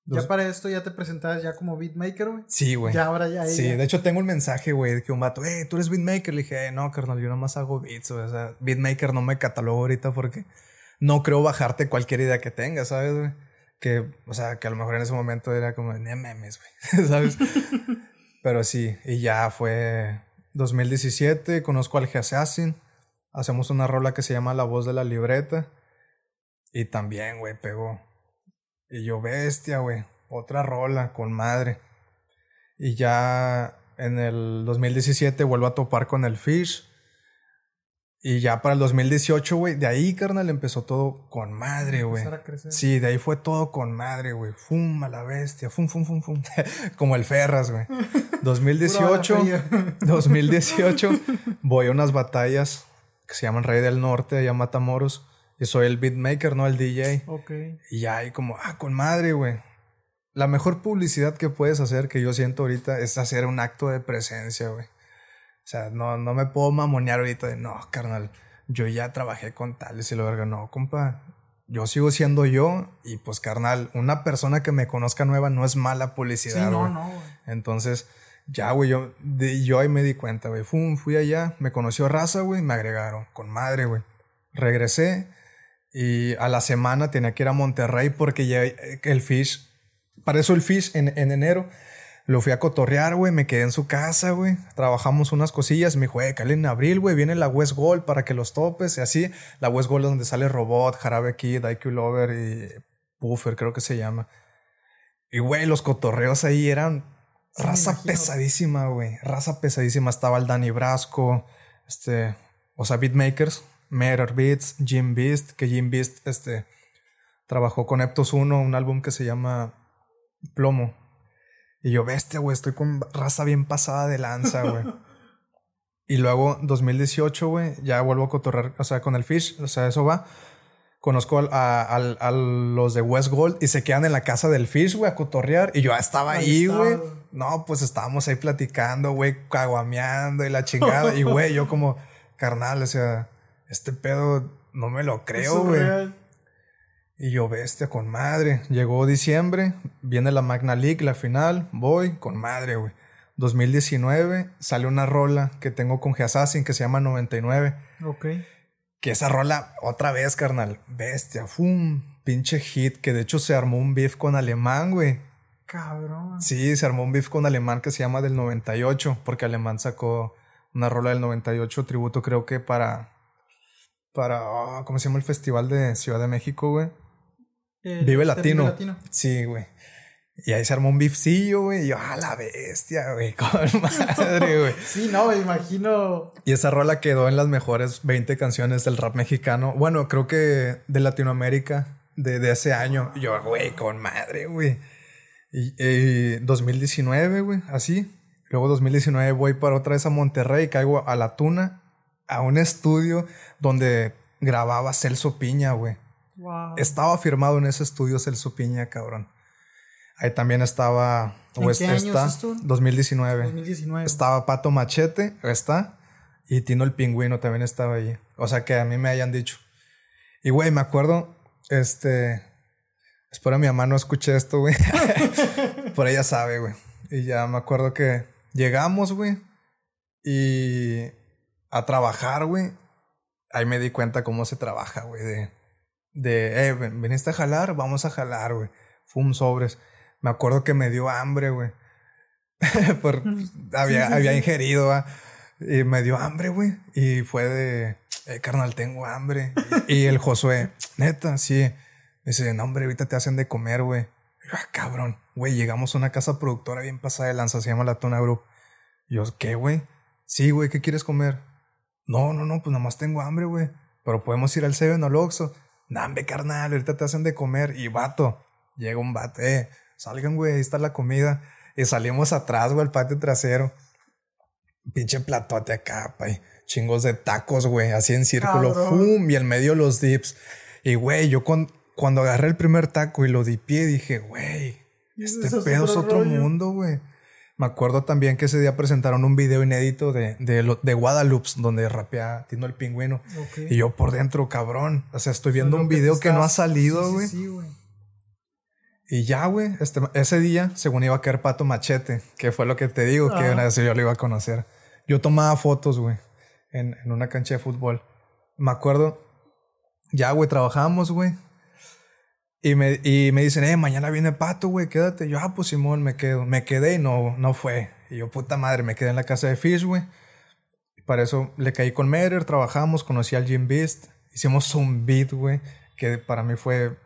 Ya para esto ya te presentabas ya como beatmaker, güey. Sí, güey. Ya ahora ya. Sí, de hecho tengo un mensaje, güey, de que un vato, eh, tú eres beatmaker. Le dije, eh, no, carnal, yo nomás hago beats, O sea, beatmaker no me catalogo ahorita porque no creo bajarte cualquier idea que tengas, ¿sabes, güey? Que, o sea, que a lo mejor en ese momento era como, ne memes, güey, ¿sabes? Pero sí, y ya fue 2017, conozco al G-Assassin. Hacemos una rola que se llama La voz de la libreta. Y también, güey, pegó. Y yo, bestia, güey. Otra rola con madre. Y ya en el 2017 vuelvo a topar con el Fish. Y ya para el 2018, güey, de ahí, carnal, empezó todo con madre, güey. Sí, de ahí fue todo con madre, güey. Fum a la bestia, fum, fum, fum, fum. Como el Ferras, güey. 2018, 2018, voy a unas batallas que se llaman Rey del Norte, allá Matamoros. Y soy el beatmaker, no el DJ. Ok. Y ya ahí como, ah, con madre, güey. La mejor publicidad que puedes hacer, que yo siento ahorita, es hacer un acto de presencia, güey. O sea, no, no me puedo mamonear ahorita de, no, carnal, yo ya trabajé con tales y lo verga. No, compa, yo sigo siendo yo y pues, carnal, una persona que me conozca nueva no es mala publicidad, sí, no, no, güey. Entonces, ya, güey, yo, yo ahí me di cuenta, güey. Fui allá, me conoció raza, güey, me agregaron, con madre, güey. Regresé y a la semana tenía que ir a Monterrey porque ya el Fish, para eso el Fish en, en enero, lo fui a cotorrear, güey, me quedé en su casa, güey. Trabajamos unas cosillas, me dijo, eh, cale en abril, güey, viene la West Gold para que los topes y así. La West Gold es donde sale Robot, Jarabe Kid, IQ Lover y Puffer, creo que se llama. Y, güey, los cotorreos ahí eran raza pesadísima, güey. Raza pesadísima. Estaba el Danny Brasco, este, o sea, beatmakers Matter Beats, Jim Beast, que Jim Beast este, trabajó con Eptos 1, un álbum que se llama Plomo. Y yo, bestia, güey, estoy con raza bien pasada de lanza, güey. y luego, 2018, güey, ya vuelvo a cotorrar, o sea, con el Fish, o sea, eso va. Conozco a, los de West Gold y se quedan en la casa del Fish, güey, a cotorrear. Y yo estaba ahí, güey. No, pues estábamos ahí platicando, güey, caguameando y la chingada. y, güey, yo como, carnal, o sea, este pedo no me lo creo, güey. Y yo, bestia, con madre. Llegó diciembre, viene la Magna League, la final, voy, con madre, güey. 2019 sale una rola que tengo con G-Assassin que se llama 99. Ok. Que esa rola, otra vez, carnal, bestia, fum, pinche hit, que de hecho se armó un beef con Alemán, güey. Cabrón. Sí, se armó un beef con Alemán que se llama del 98, porque Alemán sacó una rola del 98, tributo creo que para para, ah, ¿cómo se llama el festival de Ciudad de México, güey? Vive Latino. Latino. Sí, güey. Y ahí se armó un bifcillo, güey. Y yo, ah, la bestia, güey. Con madre, güey. sí, no, me imagino. Y esa rola quedó en las mejores 20 canciones del rap mexicano. Bueno, creo que de Latinoamérica de, de ese año. Y yo, güey, con madre, güey. Y, y 2019, güey, así. Luego 2019 voy para otra vez a Monterrey, caigo a La Tuna a un estudio donde grababa Celso Piña, güey. Estaba firmado en ese estudio Celso Piña, cabrón. Ahí también estaba. ¿En qué está, 2019. 2019. Estaba Pato Machete, está. Y Tino el Pingüino también estaba ahí. O sea que a mí me hayan dicho. Y güey, me acuerdo, este. Espero mi mamá no escuche esto, güey. Por ella sabe, güey. Y ya me acuerdo que llegamos, güey. Y a trabajar, güey. Ahí me di cuenta cómo se trabaja, güey. De, de, eh, veniste a jalar, vamos a jalar, güey. Fum sobres. Me acuerdo que me dio hambre, güey. Por, había, había ingerido, ¿va? Y me dio hambre, güey. Y fue de, eh, carnal, tengo hambre. y, el Josué, neta, sí. Me dice, no, hombre, ahorita te hacen de comer, güey. Ah, cabrón. Güey, llegamos a una casa productora bien pasada de lanza, se llama La Tona Group. Y yo, ¿qué, güey? Sí, güey, ¿qué quieres comer? No, no, no, pues nada más tengo hambre, güey. Pero podemos ir al Seven o al Oxxo. Nambe, carnal, ahorita te hacen de comer. Y vato, llega un vato, eh, salgan, güey, ahí está la comida. Y salimos atrás, güey, al patio trasero. Pinche platote acá, pay. Chingos de tacos, güey, así en círculo. ¡Fum! Y en medio los dips. Y, güey, yo con, cuando agarré el primer taco y lo dipié, dije, güey, este pedo es otro mundo, güey. Me acuerdo también que ese día presentaron un video inédito de, de, de Guadalupe, donde rapea Tino el Pingüino. Y yo por dentro, cabrón. O sea, estoy viendo un video que, no ha salido, güey. Sí, güey. y ya, güey, este, ese día, según iba a caer Pato Machete, que fue lo que te digo, que una vez yo lo iba a conocer. Yo tomaba fotos, güey, en, en una cancha de fútbol. Me acuerdo, ya, güey, trabajábamos, güey. Y me, y me dicen, eh, mañana viene Pato, güey, quédate. Yo, ah, pues Simón, me quedo. Me quedé y no, no fue. Y yo, puta madre, me quedé en la casa de Fish, güey. Para eso le caí con Merer, trabajamos, conocí al Jim Beast. Hicimos un beat, güey, que para mí fue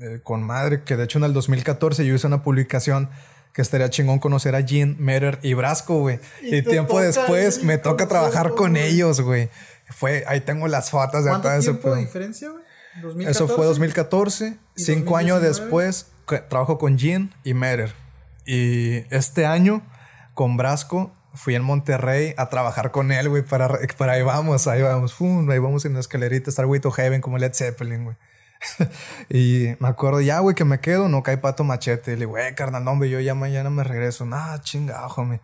eh, con madre. Que de hecho en el 2014 yo hice una publicación que estaría chingón conocer a Jim, Merer y Brasco, güey. Y, tiempo después me toca trabajar con ellos, güey. Fue, ahí tengo las fotos de todo ese tiempo de diferencia, güey? Eso fue 2014. Cinco años después trabajo con Jean y Merer. Y este año con Brasco fui en Monterrey a trabajar con él, güey, para, para ahí vamos, ahí vamos, ahí vamos en la escalerita, Star Way to Heaven como Led Zeppelin, güey. y me acuerdo ya, güey, que me quedo, no cae pato machete. Y le digo, güey, carnal, no, hombre, yo ya mañana me regreso. Nah, chinga, hombre.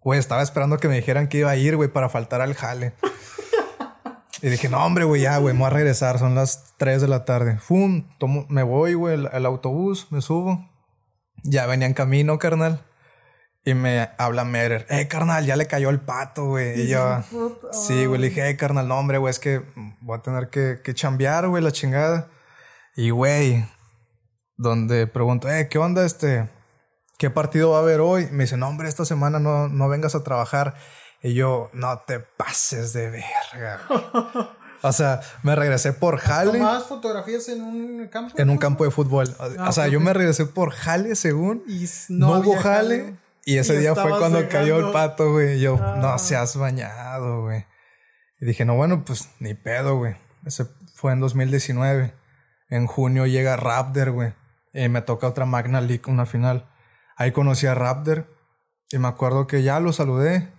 Güey, estaba esperando que me dijeran que iba a ir, güey, para faltar al jale. Y dije, no, hombre, güey, ya, güey, me voy a regresar. Son las 3 de la tarde. Fum, tomo, me voy, güey, el, autobús, me subo. Ya venía en camino, carnal. Y me habla Merer, eh, carnal, ya le cayó el pato, güey. Y yo, sí, güey, le dije, eh, carnal, no, hombre, güey, es que voy a tener que, que chambear, güey, la chingada. Y, güey, donde pregunto, eh, ¿qué onda este? ¿Qué partido va a haber hoy? Me dice, no, hombre, esta semana no, no vengas a trabajar. Y yo, no te pases de verga. o sea, me regresé por jale. ¿Tomabas fotografías en un campo? En un campo de fútbol. Ah, o sea, yo me regresé por jale, según. Y no, hubo jale. Y ese día fue cuando cayó el pato, güey. Y yo, no ah. seas bañado, güey. Y dije, no, bueno, pues ni pedo, güey. Ese fue en 2019. En junio llega Raptor, güey. Y me toca otra Magna League, una final. Ahí conocí a Raptor. Y me acuerdo que ya lo saludé.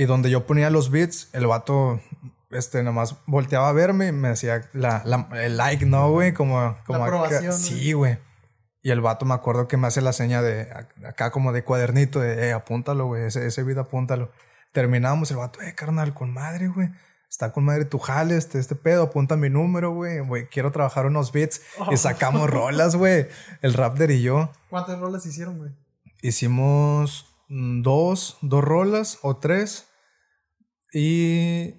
Y donde yo ponía los beats, el vato, este, nomás volteaba a verme y me decía la, el like, ¿no, güey? Como, como acá, Sí, güey. Y el vato me acuerdo que me hace la seña de acá como de cuadernito, de, eh, apúntalo, güey, ese, ese beat apúntalo. Terminamos, el vato, eh, carnal, con madre, güey. Está con madre tu jale, este, este pedo, apunta mi número, güey. Güey, quiero trabajar unos beats y sacamos rolas, güey. El Raptor y yo. ¿Cuántas rolas hicieron, güey? Hicimos dos, dos rolas o tres. Y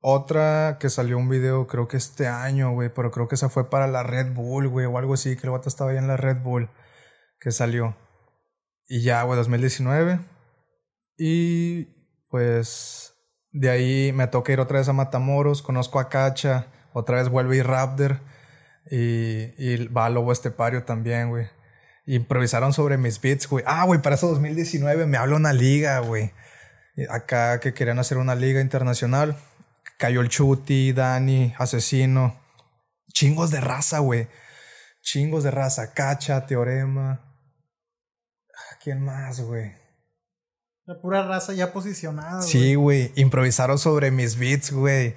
otra que salió un video, creo que este año, güey, pero creo que esa fue para la Red Bull, güey, o algo así, que el vato estaba ahí en la Red Bull, que salió. Y ya, güey, 2019. Y pues de ahí me toca ir otra vez a Matamoros, conozco a Cacha, otra vez vuelve ir Raptor y, y va a Lobo Estepario también, güey. Improvisaron sobre mis beats, güey. Ah, güey, para eso 2019 me habla una liga, güey acá que querían hacer una liga internacional. Cayó el Chuti, Dani, Asesino. Chingos de raza, güey. Chingos de raza. Cacha, Teorema. ¿Quién más, güey? La pura raza ya posicionada. Sí, güey. Improvisaron sobre mis beats, güey.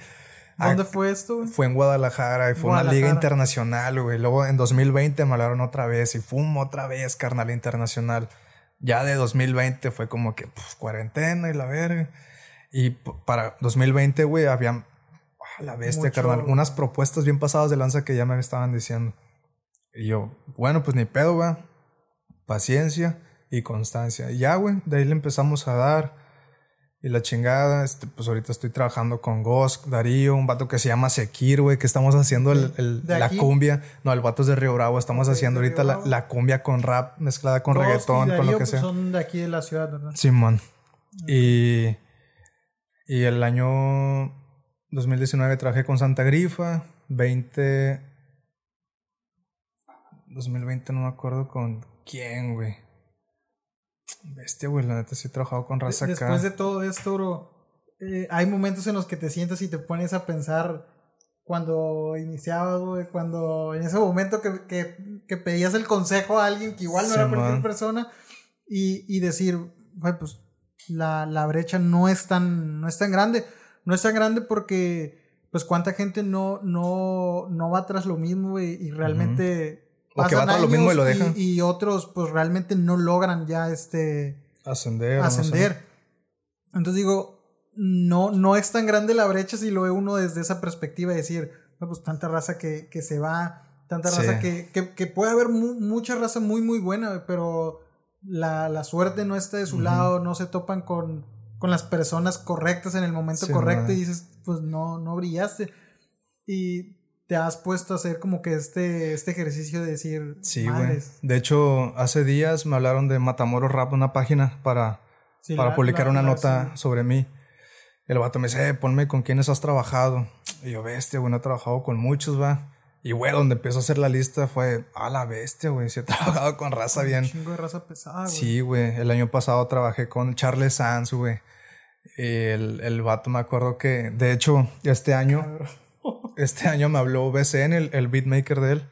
¿Dónde fue esto? Fue en Guadalajara y fue una liga internacional, güey. Luego en 2020 me hablaron otra vez y fum otra vez, carnal internacional ya de 2020 fue como que pues, cuarentena y la verga. Y para 2020, güey, había la bestia, carnal, unas propuestas bien pasadas de lanza que ya me estaban diciendo. Y yo, bueno, pues ni pedo, güey. Paciencia y constancia. Y ya, güey, de ahí le empezamos a dar. Y la chingada, este, pues ahorita estoy trabajando con Gosk, Darío, un vato que se llama Sekir, güey, que estamos haciendo el, la cumbia. No, el vato es de Río Bravo. Estamos haciendo ahorita la, cumbia con rap mezclada con reggaetón, con lo que pues, sea. Son de aquí de la ciudad, ¿verdad? Simón. Y, y el año 2019 trabajé con Santa Grifa. 20. 2020 no me acuerdo con quién, güey. Bestia, güey, la neta sí he trabajado con raza Después de todo esto, bro, eh, hay momentos en los que te sientas y te pones a pensar cuando iniciabas, güey, cuando en ese momento que, que, que, pedías el consejo a alguien que igual no era cualquier persona y, y decir, güey, pues la, la, brecha no es tan, no es tan grande. No es tan grande porque, pues, cuánta gente no, no, no va tras lo mismo y, realmente... O que va tras lo mismo y lo dejan. Y, otros, pues, realmente no logran ya, este... Ascender. Ascender. Entonces digo, no, no es tan grande la brecha si lo ve uno desde esa perspectiva de decir, pues tanta raza que, que se va, tanta raza que, que, que, puede haber mucha raza muy, muy buena, pero la, la suerte no está de su lado, no se topan con, con las personas correctas en el momento correcto y dices, pues no, no brillaste. Y te has puesto a hacer como que este, este ejercicio de decir, sí, güey. De hecho, hace días me hablaron de Matamoros Rap, una página para, para publicar una nota sobre mí. El vato me dice, eh, ponme con quiénes has trabajado. Y yo, bestia, güey, no he trabajado con muchos, va. Y, güey, donde empezó a hacer la lista fue, a la bestia, güey. Sí he trabajado con raza bien. Un chingo de raza pesada, güey. Sí, güey. El año pasado trabajé con Charles Sanz, güey. El, el vato me acuerdo que, de hecho, este año, este año me habló BCN, el, el beatmaker de él.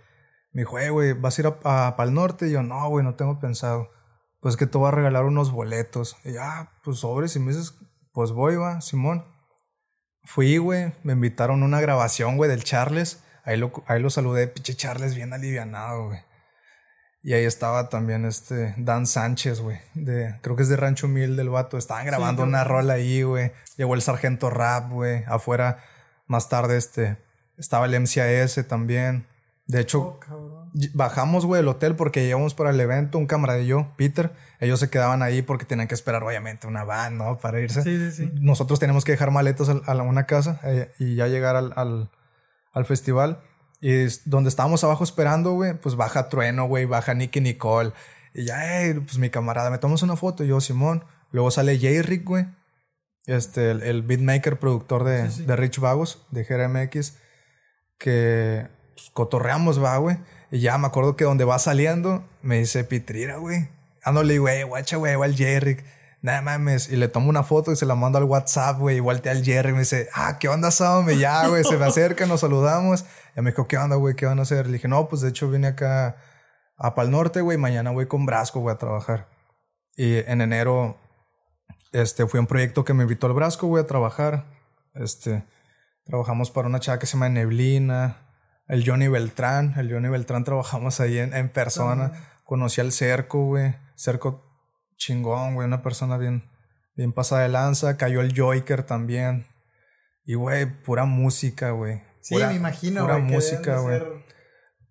Me dijo, eh, güey, ¿vas a ir a, para el norte? Y yo, no, güey, no tengo pensado. Pues que te voy a regalar unos boletos. Y ya, ah, pues sobre, si me dices, pues voy, va, Simón. Fui, güey, me invitaron a una grabación, güey, del Charles. Ahí lo, ahí lo saludé, pinche Charles, bien alivianado, güey. Y ahí estaba también este Dan Sánchez, güey. De, creo que es de Rancho Mil del vato. Estaban grabando una rola ahí, güey. Llegó el sargento rap, güey. Afuera, más tarde, este. Estaba el MCAS también. De hecho, oh, bajamos, güey, del hotel porque llegamos para el evento, un camarada y yo, Peter. Ellos se quedaban ahí porque tenían que esperar, obviamente, una van, ¿no? Para irse. Sí, sí, sí. Nosotros tenemos que dejar maletas a, una casa eh, y ya llegar al, al, al festival. Y donde estábamos abajo esperando, güey, pues baja Trueno, güey, baja Nicky Nicole. Y ya, pues mi camarada, me tomas una foto, y yo, Simón. Luego sale Jay Rick, güey. Este, el, beatmaker, productor de, de Rich Vagos, de GRMX. Que pues, cotorreamos, va, güey. Y ya me acuerdo que donde va saliendo, me dice Pitrira, güey. Ándale, güey, guacha, güey, igual Jay Rick nada mames. Y le tomo una foto y se la mando al WhatsApp, güey. Igual te al Jerry me dice, ah, ¿qué onda, Sam? ya, güey, se me acerca, nos saludamos. Y me dijo, ¿qué onda, güey? ¿Qué van a hacer? Le dije, no, pues de hecho vine acá a Pal Norte, güey. Mañana voy con Brasco, güey, a trabajar. Y en enero, este, fui a un proyecto que me invitó al Brasco, güey, a trabajar. Este, trabajamos para una chava que se llama Neblina. El Johnny Beltrán, el Johnny Beltrán trabajamos ahí en, en persona. Conocí al Cerco, güey. Cerco chingón, güey, una persona bien, bien pasada de lanza. Cayó el Joker también. Y, güey, pura música, güey. Sí, me imagino, Pura música, güey.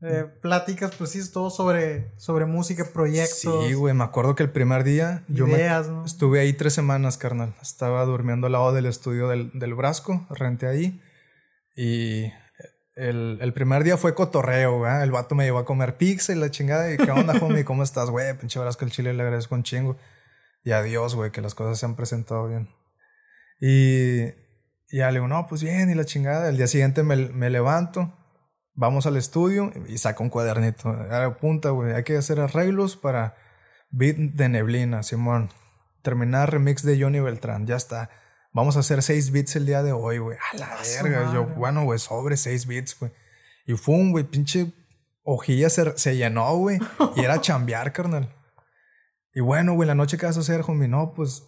Eh, pláticas, pues sí, todo sobre, sobre música, proyectos. Sí, güey, me acuerdo que el primer día yo me, estuve ahí tres semanas, carnal. Estaba durmiendo al lado del estudio del, del Brasco, renté ahí. Y el, el, primer día fue cotorreo, güey. El vato me llevó a comer pizza y la chingada. Y qué onda, homie, ¿cómo estás, güey? Pinche que el chile le agradezco un chingo. Y adiós, güey, que las cosas se han presentado bien. Y, y ya le digo, no, pues bien, y la chingada. El día siguiente me, me levanto, vamos al estudio y saco un cuadernito. Apunta, güey, hay que hacer arreglos para beat de neblina, Simón. Terminar remix de Johnny Beltrán, ya está vamos a hacer 6 bits el día de hoy, güey. A la verga. Yo, bueno, güey, sobre 6 bits, güey. Y fue güey, pinche hojilla se, se llenó, güey. Y era chambear, carnal. Y bueno, güey, la noche que vas a hacer, homie, no, pues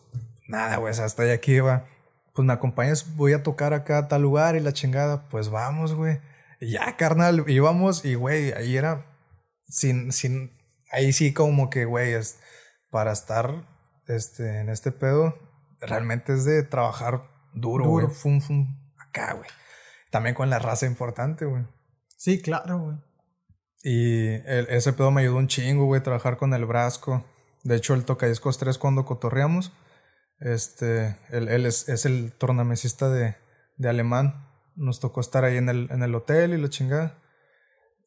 nada, güey, hasta allá aquí, va. Pues me acompañas, voy a tocar acá a tal lugar y la chingada. Pues vamos, güey. Y ya, carnal, íbamos y, güey, ahí era sin, sin, ahí sí como que, güey, es para estar, este, en este pedo, realmente es de trabajar duro, güey. Fum, fum, acá, güey. También con la raza importante, güey. Sí, claro, güey. Y ese pedo me ayudó un chingo, güey, trabajar con el Brasco. De hecho, el Tocadiscos 3 cuando cotorreamos, este, él, él es, es, el tornamesista de, de alemán. Nos tocó estar ahí en el, en el hotel y la chingada.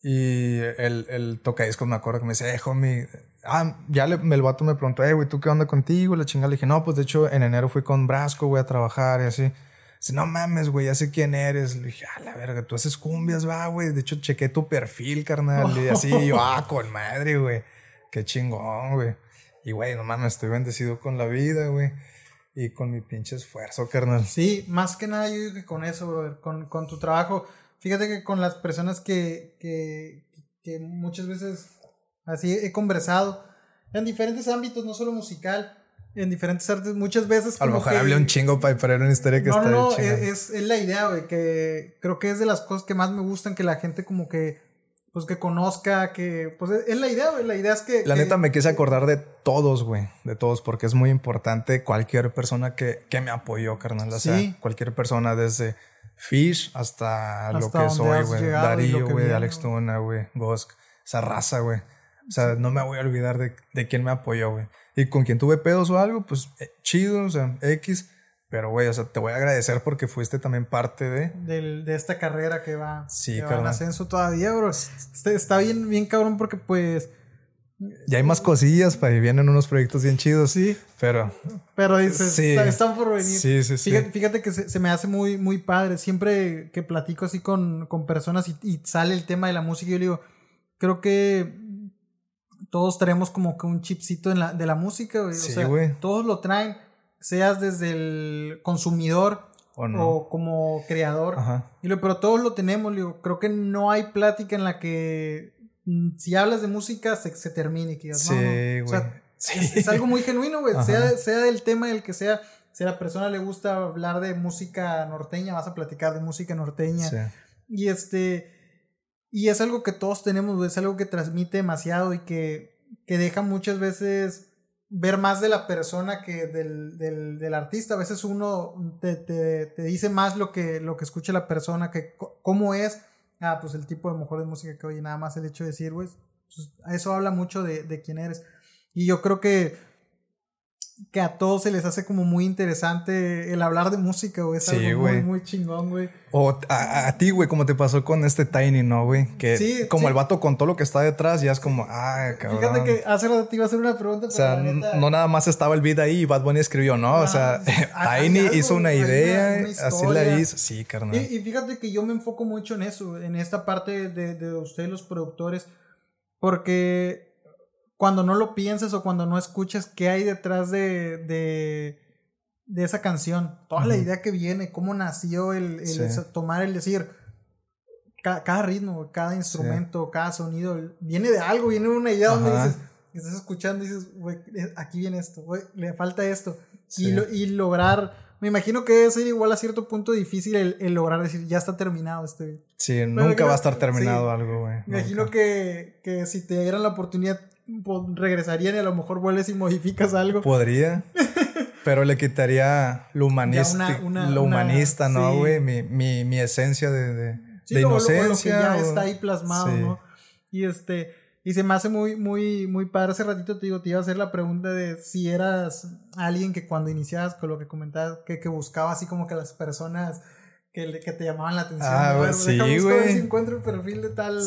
Y el, el tocadiscos me acuerdo que me dice, eh, homie, ah, ya le, el vato me preguntó, eh, güey, ¿tú qué onda contigo? la chingada le dije, no, pues de hecho en enero fui con Brasco, güey, a trabajar y así. Dice, no mames, güey, ya sé quién eres. Le dije, ah, la verga, tú haces cumbias, va, güey. De hecho, chequé tu perfil, carnal. Y así, yo, ah, con madre, güey. Qué chingón, güey. Y, güey, no mames, estoy bendecido con la vida, güey. Y con mi pinche esfuerzo, carnal. Sí, más que nada yo digo que con eso, brother. Con, con tu trabajo Fíjate que con las personas que, que, que muchas veces así he conversado en diferentes ámbitos, no solo musical, en diferentes artes, muchas veces. A lo mejor hablé un chingo para poner una historia que no, está No, es, es, la idea, güey, que creo que es de las cosas que más me gustan, que la gente como que, pues que conozca, que, pues es, la idea, güey, la idea es que... La neta me quise acordar de todos, güey, de todos, porque es muy importante cualquier persona que, que me apoyó, carnal, o sea, cualquier persona desde Fish hasta, lo que soy, güey, Darío, güey, Alex Tuna, güey, Gosk, esa raza, güey. O sea, no me voy a olvidar de, de quién me apoyó, güey. Y con quien tuve pedos o algo, pues eh, chido, o sea, X. Pero, güey, o sea, te voy a agradecer porque fuiste también parte de... de esta carrera que va, sí, que en ascenso todavía, bro. Este, está bien, bien cabrón porque, pues... Ya hay más cosillas, para vienen unos proyectos bien chidos. Sí. Pero... Pero dices, sí. están por venir. Sí, sí, sí. Fíjate, que se, me hace muy, muy padre. Siempre que platico así con, con personas y, y, sale el tema de la música, yo le digo, creo que todos traemos como que un chipcito en la, de la música, güey. Sí, o sea, todos lo traen, seas desde el consumidor o, como creador. Y lo, pero todos lo tenemos, digo, creo que no hay plática en la que mm, si hablas de música se, se termine. Que sí, güey. O sea, es, algo muy genuino, güey. Sea, sea del tema del que sea. Si a la persona le gusta hablar de música norteña, vas a platicar de música norteña. Sí. Y este y es algo que todos tenemos, es algo que transmite demasiado y que, que deja muchas veces ver más de la persona que del, del, del artista. A veces uno te, te, te, dice más lo que, lo que escucha la persona, que cómo es. Ah, pues el tipo de mejor de música que oye, nada más el hecho de decir, pues, pues eso habla mucho de, de quién eres. Y yo creo que que a todos se les hace como muy interesante el hablar de música, güey. Es sí, algo muy, muy chingón, güey. O a, ti, güey, como te pasó con este Tiny, ¿no, güey? Que sí, como el vato con todo lo que está detrás, ya es como, ah, cabrón. Fíjate que hace rato te iba a hacer una pregunta. O sea, no nada más estaba el beat ahí y Bad Bunny escribió, ¿no? o sea, Tiny hizo una idea, así la hizo. Sí, carnal. Y, y, fíjate que yo me enfoco mucho en eso, en esta parte de, de ustedes, los productores, porque cuando no lo piensas o cuando no escuchas qué hay detrás de, de, de esa canción. Toda la idea que viene, cómo nació el, tomar el decir, cada, ritmo, cada instrumento, cada sonido, viene de algo, viene de una idea donde dices, estás escuchando y dices, güey, eh, aquí viene esto, güey, le falta esto. Y, y lograr, me imagino que debe ser igual a cierto punto difícil el, lograr decir, ya está terminado este. Sí, nunca va a estar terminado algo, güey. Me imagino que, que si te dieran la oportunidad regresarían y a lo mejor vuelves y modificas algo. Podría. pero le quitaría lo humanista, lo humanista, ¿no, güey? Mi, mi, mi, esencia de, de, inocencia. ya está ahí plasmado, ¿no? Y este, y se me hace muy, muy, muy padre. Hace ratito te digo, te iba a hacer la pregunta de si eras alguien que cuando iniciabas con lo que comentabas, que, que buscaba así como que las personas que, que te llamaban la atención. Ah, güey, sí, güey. si encuentro el perfil de tal,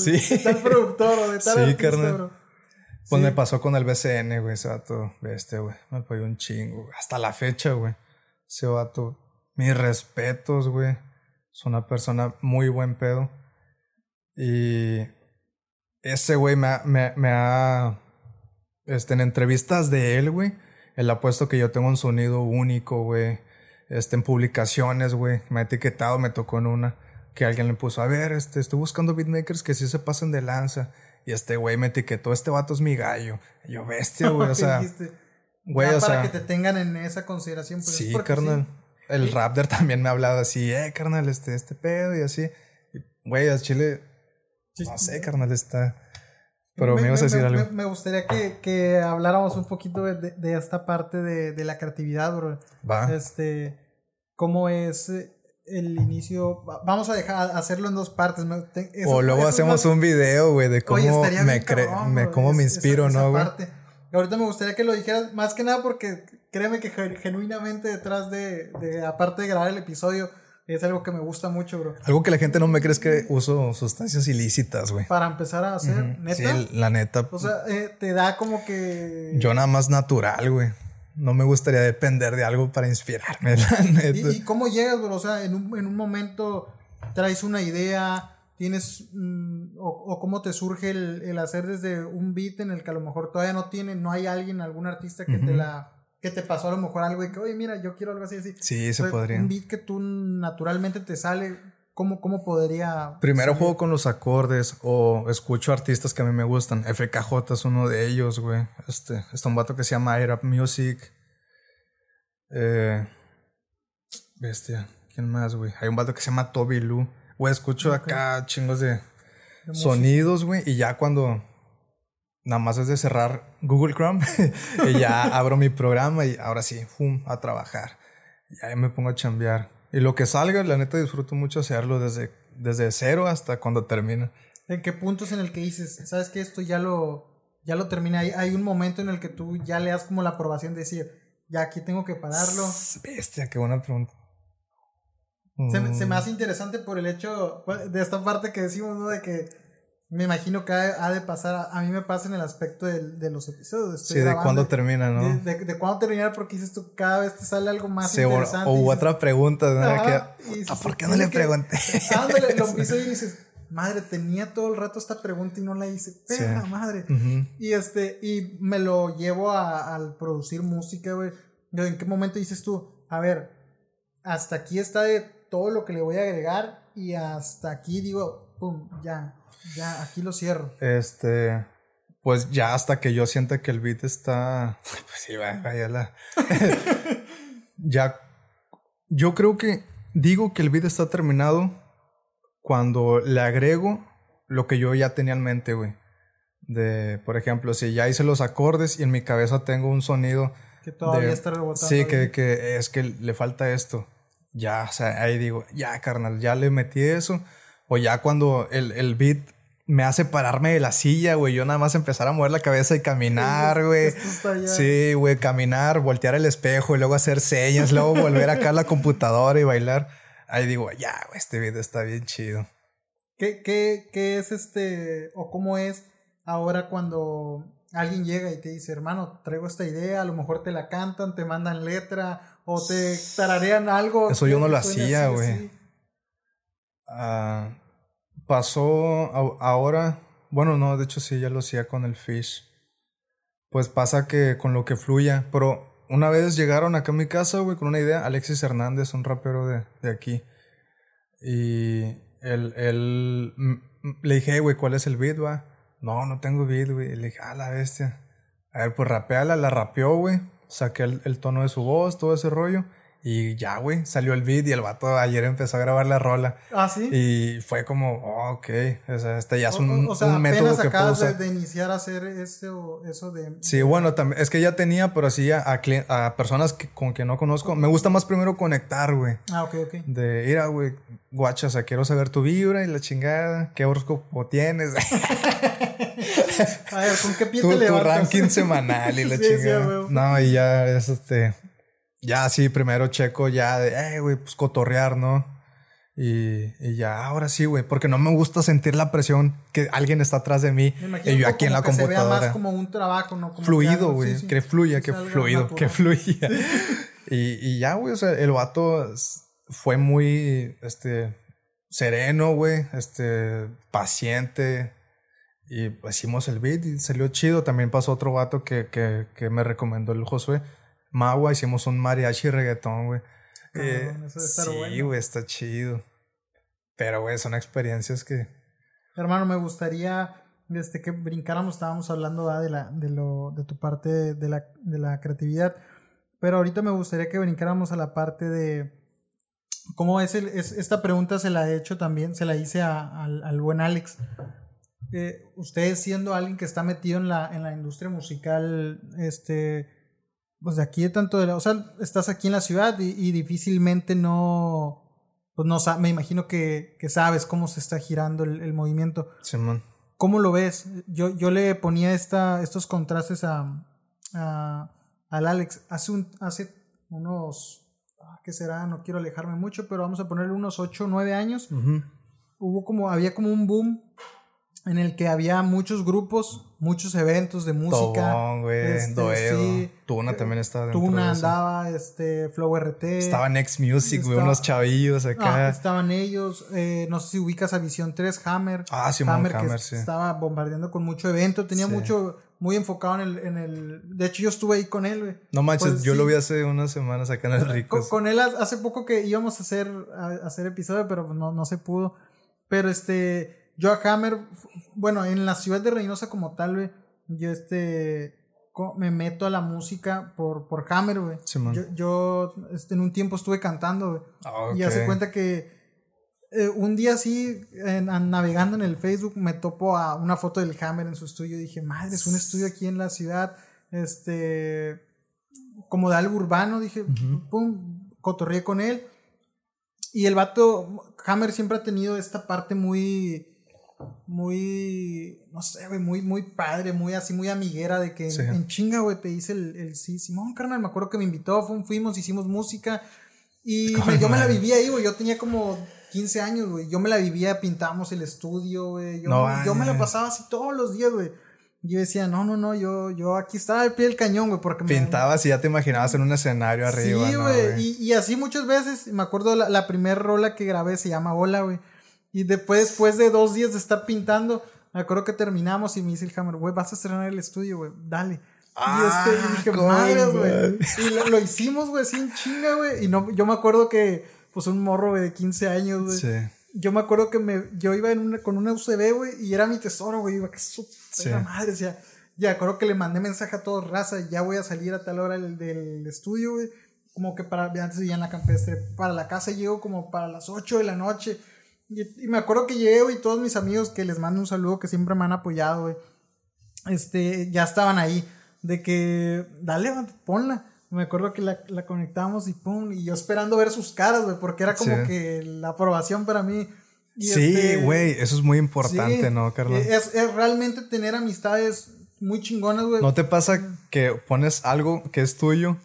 tal productor o de tal sí, artista, pues me pasó con el BCN, güey, ese vato, este, güey, me apoyó un chingo, hasta la fecha, güey. Ese vato, mis respetos, güey. Es una persona muy buen pedo. Y ese güey me, me, me ha, este, en entrevistas de él, güey, él ha puesto que yo tengo un sonido único, güey. Este, en publicaciones, güey, me ha etiquetado, me tocó en una, que alguien le puso, a ver, este, estoy buscando beatmakers que sí se pasen de lanza. Y este güey me etiquetó, este vato es mi gallo. Y yo, bestia, güey, o sea. Güey, o para que te tengan en esa consideración. Pues sí, carnal. El Raptor también me ha hablado así, eh, carnal, este, este pedo y así. Güey, a Chile. No sé, carnal, está. Pero me, ibas a decir algo. Me, gustaría que, que, habláramos un poquito de, de, esta parte de, de, la creatividad, bro. Va. Este. ¿Cómo es eh, el inicio. Vamos a dejar hacerlo en dos partes. o luego hacemos un video, güey, de cómo me, me, cómo me inspiro, ¿no, güey? Ahorita me gustaría que lo dijeras, más que nada porque créeme que genuinamente detrás de, de, aparte de grabar el episodio, es algo que me gusta mucho, bro. Algo que la gente no me cree es que uso sustancias ilícitas, güey. Para empezar a hacer, neta. Sí, la neta. O sea, eh, te da como que. Yo nada más natural, güey no me gustaría depender de algo para inspirarme, ¿Y, cómo llegas, bro? O sea, en un, en un momento traes una idea, tienes, mm, o, cómo te surge el, el, hacer desde un beat en el que a lo mejor todavía no tiene, no hay alguien, algún artista que te la, que te pasó a lo mejor algo y que, oye, mira, yo quiero algo así, así. Sí, se podría. Un beat que tú naturalmente te sale, ¿cómo, cómo podría...? Primero juego con los acordes o escucho artistas que a mí me gustan. FKJ es uno de ellos, güey. Este, está un vato que se llama Air Music. Eh, bestia. ¿Quién más, güey? Hay un vato que se llama Toby Lu. Güey, escucho acá chingos de, sonidos, güey. Y ya cuando nada más es de cerrar Google Chrome y ya abro mi programa y ahora sí, ¡fum! a trabajar. Y ahí me pongo a chambear. Y lo que salga, la neta disfruto mucho hacerlo desde, desde cero hasta cuando termina. ¿En qué puntos en el que dices, sabes que esto ya lo, ya lo termina? Hay, hay un momento en el que tú ya le das como la aprobación de decir, ya aquí tengo que pararlo. Bestia, qué buena pregunta. Se, se, me mm. hace interesante por el hecho pues, de esta parte que decimos, ¿no? De que me imagino que ha, de pasar, a, mí me pasa en el aspecto de, de los episodios. sí, de cuándo termina, ¿no? De, de, cuándo termina, porque dices tú, cada vez te sale algo más interesante. O, otra pregunta, ¿no? que, ¿por qué no le pregunté? Ándale, lo piso y dices, madre, tenía todo el rato esta pregunta y no la hice. Pega, madre. Y este, y me lo llevo a, al producir música, güey. ¿En qué momento dices tú, a ver, hasta aquí está de todo lo que le voy a agregar y hasta aquí digo, pum, ya, ya, aquí lo cierro. Este, pues ya hasta que yo sienta que el beat está, pues sí, vaya la. ya, yo creo que digo que el beat está terminado cuando le agrego lo que yo ya tenía en mente, güey. De, por ejemplo, si ya hice los acordes y en mi cabeza tengo un sonido. Que todavía está rebotando. Sí, que, que, es que le falta esto. Ya, o sea, ahí digo, ya, carnal, ya le metí eso. O ya cuando el, el beat me hace pararme de la silla, güey. Yo nada más empezar a mover la cabeza y caminar, güey. Sí, güey, caminar, voltear el espejo y luego hacer señas, luego volver acá a la computadora y bailar. Ahí digo, ya, güey, este video está bien chido. ¿Qué, qué, ¿Qué es este, o cómo es ahora cuando alguien llega y te dice, hermano, traigo esta idea, a lo mejor te la cantan, te mandan letra o te tararean algo? Eso yo no lo hacía, güey. Ah pasó ahora, bueno, no, de hecho sí, ya lo hacía con el Fish. Pues pasa que con lo que fluya, pero una vez llegaron acá a mi casa, güey, con una idea, Alexis Hernández, un rapero de, de aquí. Y él, él le dije, güey, ¿cuál es el beat, va? No, no tengo beat, güey. Le dije, ah, la bestia. A ver, pues rapeala, la rapeó, güey. Saqué el, el tono de su voz, todo ese rollo. Y ya, güey, salió el beat y el vato ayer empezó a grabar la rola. Ah, sí. Y fue como, oh, ok, o sea, este ya es un, o, sea, un método que puedo usar. De, de, iniciar a hacer eso, eso de. Sí, bueno, también, es que ya tenía, pero así a, a, personas que, con que no conozco. Me gusta más primero conectar, güey. Ah, ok, ok. De ir a, güey, guacha, o sea, quiero saber tu vibra y la chingada, qué horóscopo tienes. a ver, ¿con qué pie tu, te Tu ranking semanal y la chingada. no, y ya es este ya sí, primero checo ya de, eh, güey, pues cotorrear, ¿no? Y, y, ya, ahora sí, güey, porque no me gusta sentir la presión que alguien está atrás de mí y yo aquí en la computadora. Se vea más como un trabajo, ¿no? Fluido, güey, que fluya, que fluido, que fluya. y, y ya, güey, o sea, el vato fue muy, este, sereno, güey, este, paciente. Y hicimos el beat y salió chido. También pasó otro vato que, que, que me recomendó el Josué Magua hicimos un mariachi reggaetón, güey. Eh, sí, güey, está chido. Pero, güey, son experiencias que... Hermano, me gustaría, desde que brincáramos, estábamos hablando de, la, de, lo, de tu parte de la, de la creatividad, pero ahorita me gustaría que brincáramos a la parte de... ¿Cómo es, el, es esta pregunta se la he hecho también, se la hice a, al, buen Alex. Eh, usted siendo alguien que está metido en la, en la industria musical, este pues de aquí de tanto de la, o sea, estás aquí en la ciudad y, difícilmente no, pues no, me imagino que, que sabes cómo se está girando el, el movimiento. Simón. ¿Cómo lo ves? Yo, yo le ponía esta, estos contrastes a, a, al Alex hace, un, hace unos, ah, ¿qué será? No quiero alejarme mucho, pero vamos a ponerle unos 8 o 9 años. Hubo como, había como un boom en el que había muchos grupos, muchos eventos de música. Tobón, güey, este, Tuna también estaba dentro Tuna andaba, este, Flow RT. Estaba Next Music, güey, unos chavillos acá. Ah, estaban ellos, eh, no sé si ubicas a Visión 3, Hammer. Ah, sí, Hammer, Hammer sí. Estaba bombardeando con mucho evento, tenía mucho, muy enfocado en el, en el... De hecho, yo estuve ahí con él, güey. No manches, pues yo lo vi hace unas semanas acá en el Ricos. Con, él hace poco que íbamos a hacer, a hacer episodio, pero pues no, no se pudo. Pero este yo a Hammer, bueno, en la ciudad de Reynosa como tal, güey, yo este me meto a la música por, por Hammer, güey. yo, yo este, en un tiempo estuve cantando, güey. Ah, y hace cuenta que eh, un día así, navegando en el Facebook, me topo a una foto del Hammer en su estudio. Y dije, madre, es un estudio aquí en la ciudad, este, como de algo urbano. Dije, pum, cotorreé con él. Y el vato, Hammer siempre ha tenido esta parte muy muy, no sé, güey, muy, muy padre, muy así, muy amiguera de que en chinga, güey, te dice el, el sí, Simón, carnal, me acuerdo que me invitó, fuimos, hicimos música y yo me la vivía ahí, güey, yo tenía como 15 años, güey, yo me la vivía, pintábamos el estudio, güey, yo, yo me la pasaba así todos los días, güey. Yo decía, no, no, no, yo, yo aquí estaba al pie del cañón, güey, porque Pintabas y ya te imaginabas en un escenario arriba, Sí, güey, y, y, así muchas veces, me acuerdo la, la primera rola que grabé se llama Hola, güey. Y después, después de dos días de estar pintando, me acuerdo que terminamos y me dice el Hammer, güey, vas a estrenar el estudio, güey, dale. Ah, y, este, y dije, madre, güey. Y lo, hicimos, güey, sin chinga, güey. Y no, yo me acuerdo que, pues, un morro, güey, de 15 años, güey. Sí. Yo me acuerdo que me, yo iba en una, con una UCB, güey, y era mi tesoro, güey. Iba que su madre, o sea, ya, acuerdo que le mandé mensaje a todos, raza, ya voy a salir a tal hora del, del estudio, güey. Como que para, antes vivía en la campestre, para la casa llego como para las 8 de la noche y, me acuerdo que llegué, güey, todos mis amigos que les mando un saludo, que siempre me han apoyado, güey. Este, ya estaban ahí. De que, dale, ponla. Me acuerdo que la, la conectamos y pum, y yo esperando ver sus caras, güey, porque era como que la aprobación para mí. sí, este, güey, eso es muy importante, ¿no, Carlos? Es, es, realmente tener amistades muy chingonas, güey. ¿No te pasa que pones algo que es tuyo,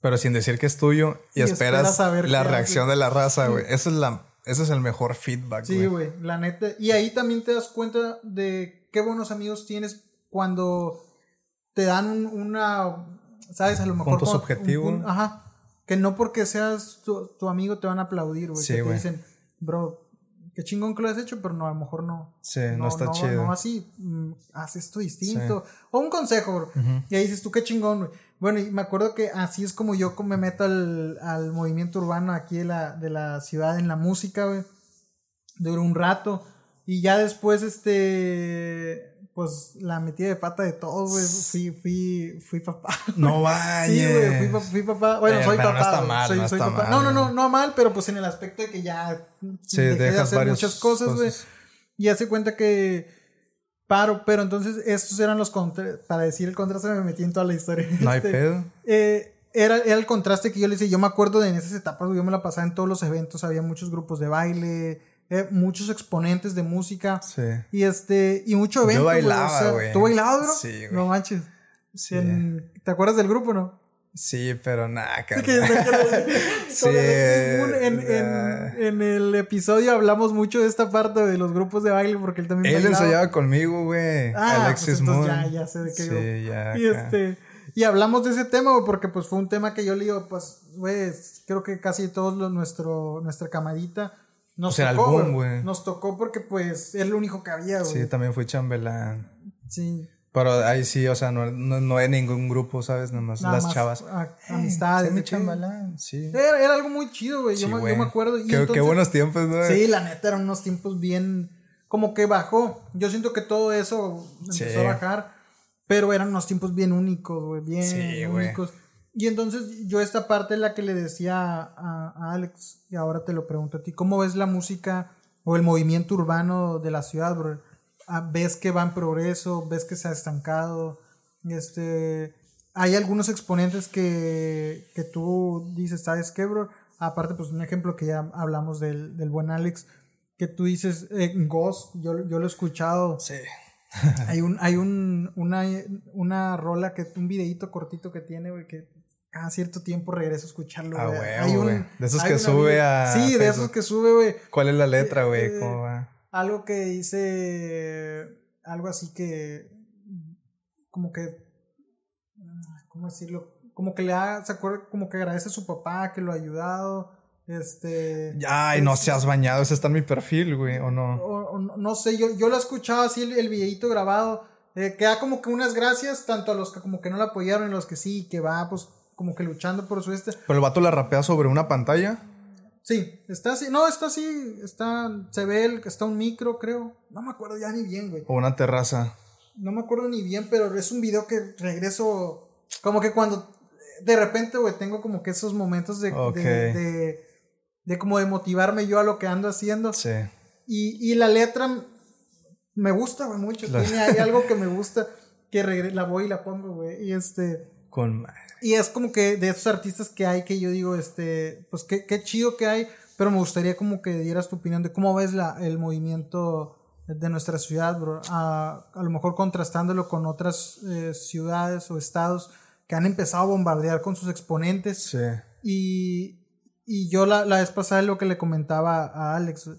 pero sin decir que es tuyo y, esperas, la reacción de la raza, güey? Eso es la ese es el mejor feedback, Sí, güey, la neta. Y ahí también te das cuenta de qué buenos amigos tienes cuando te dan una, ¿sabes? A lo mejor... Objetivos. Ajá. Que no porque seas tu, amigo te van a aplaudir, güey. Sí, que te dicen, bro, qué chingón que lo has hecho, pero no, a lo mejor no. Sí, no, está chido. No así, mm, haz esto distinto. O un consejo, bro. Y ahí dices tú, qué chingón, güey. Bueno, y me acuerdo que así es como yo me meto al, al movimiento urbano aquí de la, de la ciudad en la música, güey. Duró un rato. Y ya después, este, pues la metí de pata de todo, güey. Fui, fui, fui papá. No vaya. Sí, güey, fui, fui, papá. Bueno, soy papá. No está mal, soy, no soy papá. No, no, no, no mal, pero pues en el aspecto de que ya sí, dejé de hacer muchas cosas, güey. Y hace cuenta que Paro, pero entonces estos eran los para decir el contraste me metí en toda la historia. No hay este, pedo. Eh, era, el contraste que yo le hice. Yo me acuerdo de en esas etapas, yo me la pasaba en todos los eventos, había muchos grupos de baile, eh, muchos exponentes de música. Sí. Y este, y mucho evento. Yo bailaba, güey. ¿Tú bailabas, bro? Sí, güey. No manches. Sí. ¿Te acuerdas del grupo, no? Sí, pero nada, sí, en, en, en, el episodio hablamos mucho de esta parte de los grupos de baile porque él también Él ensayaba conmigo, güey. Ah, Alexis pues Ya, ya sé de qué Sí, ya. Y este... Y hablamos de ese tema, güey, porque pues fue un tema que yo le digo, pues, güey, creo que casi todos los, nuestro, nuestra camadita nos tocó, güey. Nos tocó porque pues es lo único que había, güey. Sí, también fue chambelán. Sí. Pero ahí sí, o sea, no, no, hay ningún grupo, ¿sabes? Nada las chavas. amistades. Sí, chambalán, sí. Era, era, algo muy chido, güey. yo, me, yo, me acuerdo. Y qué, qué, buenos tiempos, ¿no? Sí, la neta, eran unos tiempos bien. Como que bajó. Yo siento que todo eso empezó a bajar. Pero eran unos tiempos bien únicos, güey. Bien únicos. Y entonces yo esta parte es la que le decía a, a Alex, y ahora te lo pregunto a ti. ¿Cómo ves la música o el movimiento urbano de la ciudad, bro? Ah, ves que va en progreso, ves que se ha estancado. Este, hay algunos exponentes que, que tú dices, ¿sabes qué, bro? Aparte, pues un ejemplo que ya hablamos del, del buen Alex, que tú dices, eh, Ghost, yo, yo lo he escuchado. Sí. hay un, hay un, una, una rola, que, un videito cortito que tiene, güey, que cada cierto tiempo regreso a escucharlo. Ah, güey. De esos que sube a. Sí, de esos que sube, güey. ¿Cuál es la letra, güey? Eh, ¿Cómo va? Algo que dice, algo así que, como que, ¿cómo decirlo? Como que le ha, se acuerda, como que agradece a su papá que lo ha ayudado. Este. Ay, no seas bañado, ese está en mi perfil, güey, o no. no sé, yo, yo lo he escuchado así el, el videito grabado. Eh, que da como que unas gracias, tanto a los que como que no lo apoyaron y a los que sí, que va pues como que luchando por su este. Pero el vato la rapea sobre una pantalla. Sí, está así, no, está así, está, se ve, el, está un micro, creo. No me acuerdo ya ni bien, güey. O una terraza. No me acuerdo ni bien, pero es un video que regreso, como que cuando de repente, güey, tengo como que esos momentos de, de, de, como de motivarme yo a lo que ando haciendo. Sí. Y, y la letra me gusta, güey, mucho. Tiene ahí algo que me gusta, que la voy y la pongo, güey. Y este... Con... Y es como que de esos artistas que hay que yo digo, este, pues qué, qué chido que hay, pero me gustaría como que dieras tu opinión de cómo ves la, el movimiento de nuestra ciudad, bro. A, a lo mejor contrastándolo con otras eh, ciudades o estados que han empezado a bombardear con sus exponentes. Sí. Y, y yo la, la vez pasada lo que le comentaba a Alex,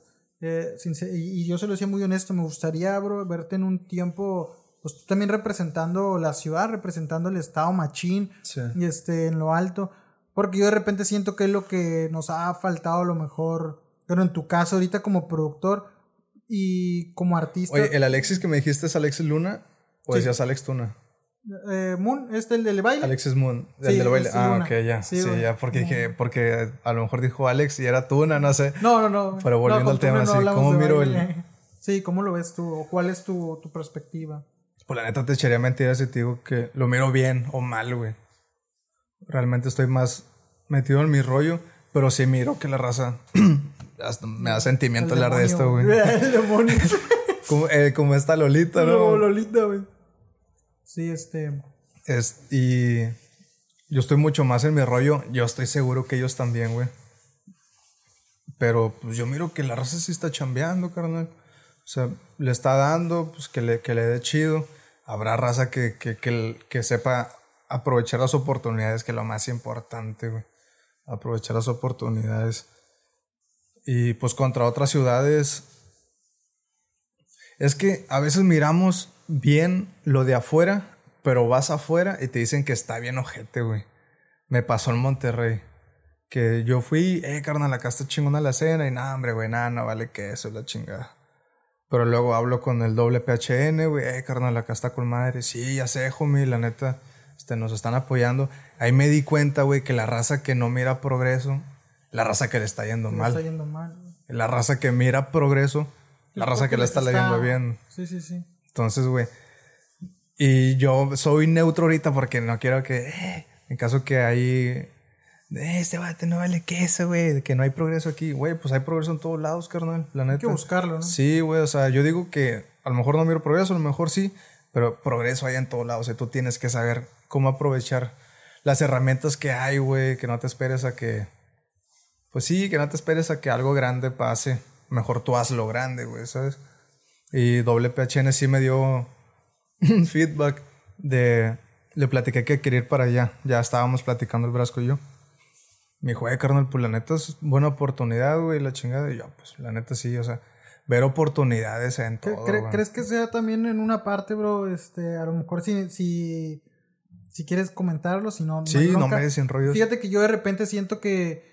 eh, y yo se lo decía muy honesto, me gustaría, bro, verte en un tiempo, pues tú también representando la ciudad, representando el estado machín, y este, en lo alto, porque yo de repente siento que es lo que nos ha faltado a lo mejor, pero en tu caso ahorita como productor y como artista. Oye, ¿el Alexis que me dijiste es Alexis Luna o decías Alex Tuna? Eh, Moon, este el del baile. Alexis Moon, el del baile. Ah, ok, ya. Sí, ya, porque dije, porque a lo mejor dijo Alex y era Tuna, no sé. No, no, no. Pero volviendo al tema, sí, ¿cómo miro el. Sí, ¿cómo lo ves tú? ¿O cuál es tu, tu perspectiva? Pues la neta te echaría mentiras si te digo que lo miro bien o mal, güey. Realmente estoy más metido en mi rollo, pero sí miro que la raza me da sentimiento hablar de esto, güey. El demonio. como, eh, como esta Lolita, ¿no? Como Lolita, güey. Sí, este. Es, y yo estoy mucho más en mi rollo. Yo estoy seguro que ellos también, güey. Pero pues yo miro que la raza sí está chambeando, carnal. O sea, le está dando, pues que le, que le dé chido. Habrá raza que, que, que, que sepa aprovechar las oportunidades, que es lo más importante, güey. Aprovechar las oportunidades. Y pues contra otras ciudades. Es que a veces miramos bien lo de afuera, pero vas afuera y te dicen que está bien ojete, güey. Me pasó en Monterrey. Que yo fui, eh, carnal, acá está chingona la cena. Y nada, hombre, güey, nada, no vale que eso, la chingada. Pero luego hablo con el doble PHN, güey, eh, carnal, acá está con madre. Sí, ya sé, homie, la neta, este, nos están apoyando. Ahí me di cuenta, güey, que la raza que no mira progreso, la raza que le está yendo mal. está yendo mal. La raza que mira progreso, la raza que le está, está leyendo bien. Sí, sí, sí. Entonces, güey. Y yo soy neutro ahorita porque no quiero que, eh, en caso que hay, eh, este bate no vale queso, güey, que no hay progreso aquí. Güey, pues hay progreso en todos lados, carnal, la neta. Hay que buscarlo, ¿no? Sí, güey, o sea, yo digo que a lo mejor no miro progreso, a lo mejor sí, pero progreso hay en todos lados. O sea, tú tienes que saber cómo aprovechar las herramientas que hay, güey, que no te esperes a que, pues sí, que no te esperes a que algo grande pase. Mejor tú hazlo grande, güey, ¿sabes? Y WPHN sí me dio feedback de... Le platiqué que quería ir para allá. Ya estábamos platicando el Brasco y yo. Me dijo, eh, carnal, pues la neta es buena oportunidad, güey, la chingada. Y yo, pues la neta sí, o sea, ver oportunidades en todo. ¿Crees que sea también en una parte, bro? Este, a lo mejor si, si, si quieres comentarlo, si no. Sí, no, me des rollos. Fíjate que yo de repente siento que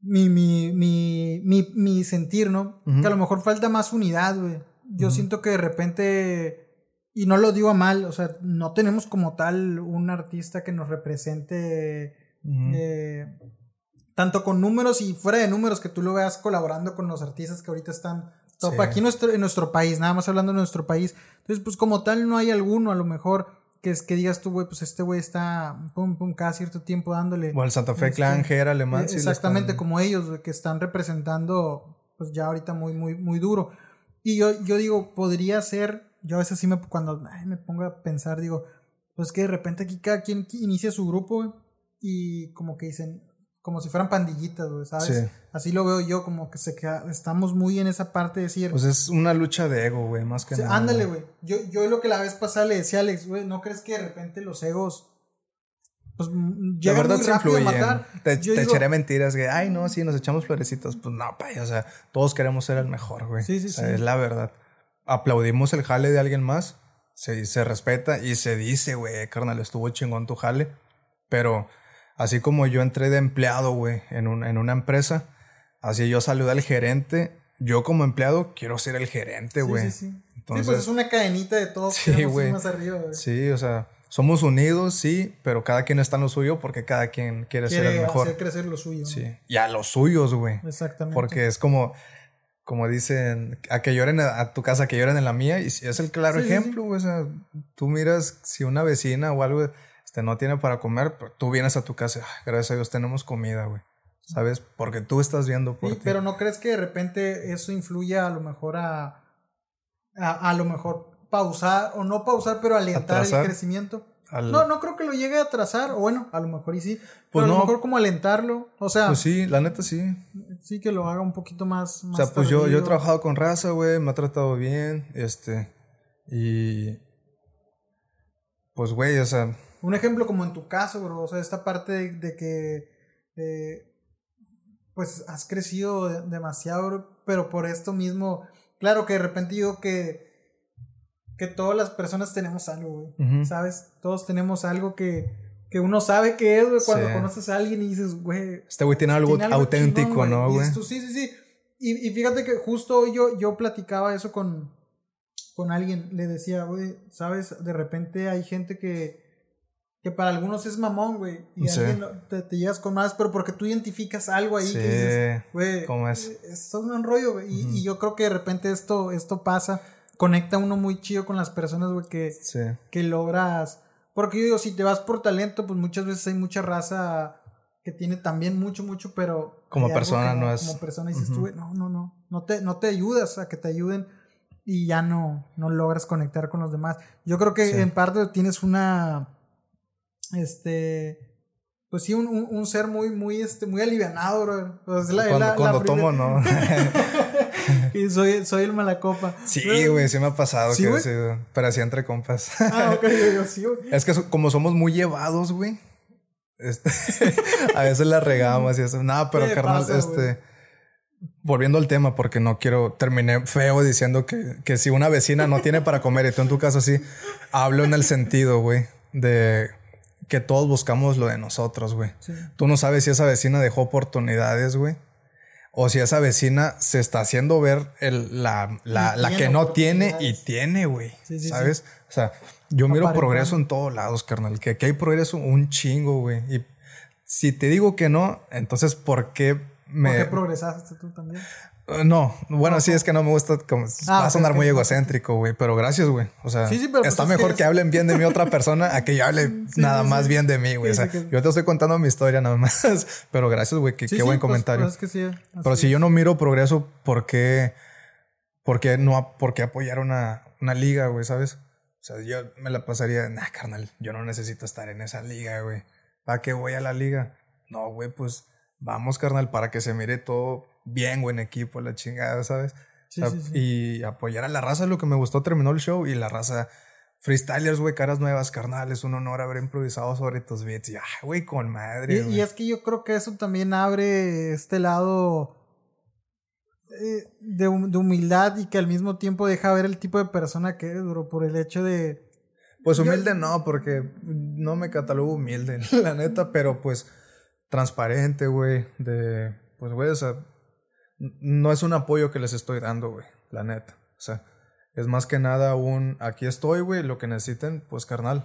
mi, mi, mi, mi, mi sentir, ¿no? Que a lo mejor falta más unidad, güey yo siento que de repente, y no lo digo a mal, o sea, no tenemos como tal un artista que nos represente eh, tanto con números y fuera de números que tú lo veas colaborando con los artistas que ahorita están top aquí en nuestro, en nuestro país, nada más hablando de nuestro país. Entonces, pues como tal no hay alguno a lo mejor que es que digas tú, güey, pues este güey está pum, pum, cada cierto tiempo dándole. O el Santa Fe Clan, este, Gera, Alemán. exactamente, como ellos, que están representando, pues ya ahorita muy, muy, muy duro. Y yo, yo digo, podría ser, yo a veces sí me, cuando me pongo a pensar, digo, pues que de repente aquí cada quien inicia su grupo, y como que dicen, como si fueran pandillitas, güey, ¿sabes? Así lo veo yo, como que se queda, estamos muy en esa parte de decir. Pues es una lucha de ego, güey, más que nada. Ándale, güey. Yo, yo lo que la vez pasada le decía a Alex, güey, ¿no crees que de repente los egos pues la verdad se influye. Te, te echaré mentiras que, ay, no, sí, nos echamos florecitos. Pues no, pay, o sea, todos queremos ser el mejor, güey. Sí, sí, sí. Es la verdad. Aplaudimos el jale de alguien más, se, se respeta y se dice, güey, carnal, estuvo chingón tu jale. Pero así como yo entré de empleado, güey, en, un, en una empresa, así yo saludé al gerente. Yo como empleado quiero ser el gerente, güey. Sí, sí, sí. sí, pues es una cadenita de todos. Sí, güey. Sí, o sea somos unidos, sí, pero cada quien está en lo suyo porque cada quien quiere, ser el mejor. Hacer crecer lo suyo. Sí. Y a los suyos, güey. Exactamente. Porque es como, como dicen, a que lloren a, tu casa, que lloren en la mía. Y es el claro ejemplo, güey. O sea, tú miras si una vecina o algo este, no tiene para comer, pero tú vienes a tu casa, gracias a Dios tenemos comida, güey. ¿Sabes? Porque tú estás viendo por sí, Pero no crees que de repente eso influya a lo mejor a, a, a lo mejor pausar, o no pausar, pero alentar el crecimiento. No, no creo que lo llegue a atrasar, o bueno, a lo mejor y sí. Pues pero a lo mejor como alentarlo, o sea. Pues sí, la neta sí. Sí, que lo haga un poquito más. o sea, pues yo, yo he trabajado con raza, güey, me ha tratado bien, este. Y. Pues, güey, o sea. Un ejemplo como en tu caso, bro, o sea, esta parte de, que. Eh, pues has crecido demasiado, pero por esto mismo. Claro que de repente digo que que todas las personas tenemos algo, güey. ¿Sabes? Todos tenemos algo que, que uno sabe que es, güey, cuando conoces a alguien y dices, güey. Este güey tiene algo, auténtico, ¿no, güey? Sí, sí, sí. Y, y, fíjate que justo hoy yo, yo platicaba eso con, con alguien. Le decía, güey, ¿sabes? De repente hay gente que, que para algunos es mamón, güey. Y alguien te, te, llevas con más, pero porque tú identificas algo ahí que dices, güey. ¿Cómo es? Esto es un rollo, güey. Y, y, yo creo que de repente esto, esto pasa conecta uno muy chido con las personas, güey, que, que logras. Porque yo digo, si te vas por talento, pues muchas veces hay mucha raza que tiene también mucho, mucho, pero. Como persona no, es. Como persona dices tú, no, no, no. No te, no te ayudas a que te ayuden y ya no, no logras conectar con los demás. Yo creo que en parte tienes una. Este pues sí, un, un, ser muy, muy, este, muy alivianado, bro. Pues cuando, cuando tomo, no. y soy, soy el malacopa. Sí, güey, sí me ha pasado. ¿Sí, que pero así entre compas. ah, ok, yo, sí, güey. Es que como somos muy llevados, güey. Este, a veces la regamos y eso. Nada, pero carnal, este. Volviendo al tema, porque no quiero. Terminé feo diciendo que, que si una vecina no tiene para comer y tú en tu caso sí, hablo en el sentido, güey, de que todos buscamos lo de nosotros, güey. Tú no sabes si esa vecina dejó oportunidades, güey. O si esa vecina se está haciendo ver el, la, la, la que no tiene y tiene, güey. ¿Sabes? O sea, yo miro progreso en todos lados, carnal. Que aquí hay progreso un chingo, güey. Y si te digo que no, entonces ¿por qué me... ¿Por qué progresaste tú también? Uh, no, bueno, sí, es que no me gusta. Como, ah, va a sonar muy egocéntrico, güey. Pero gracias, güey. O sea, pues está mejor que, hablen bien de mí otra persona a que yo hable nada más bien de mí, güey. o sea, yo te estoy contando mi historia nada más. pero gracias, güey. Qué, qué buen pues, comentario. Pues pero si yo no miro progreso, ¿por qué, por qué no por qué apoyar una, una liga, güey? ¿Sabes? O sea, yo me la pasaría, nah, carnal, yo no necesito estar en esa liga, güey. ¿Para qué voy a la liga? No, güey, pues vamos, carnal, para que se mire todo bien, buen equipo, la chingada, ¿sabes? Sí, sí, sí. Y apoyar a la raza, lo que me gustó, terminó el show y la raza, freestylers, güey, caras nuevas, carnal, es un honor haber improvisado sobre tus beats. Y, güey, con madre. Y, es que yo creo que eso también abre este lado eh, de, de, humildad y que al mismo tiempo deja ver el tipo de persona que es, bro, por el hecho de. Pues humilde no, porque no me catalogo humilde, la neta, pero pues transparente, güey, de, pues, güey, o sea, no es un apoyo que les estoy dando, güey, la neta. O sea, es más que nada un, aquí estoy, güey, lo que necesiten, pues carnal.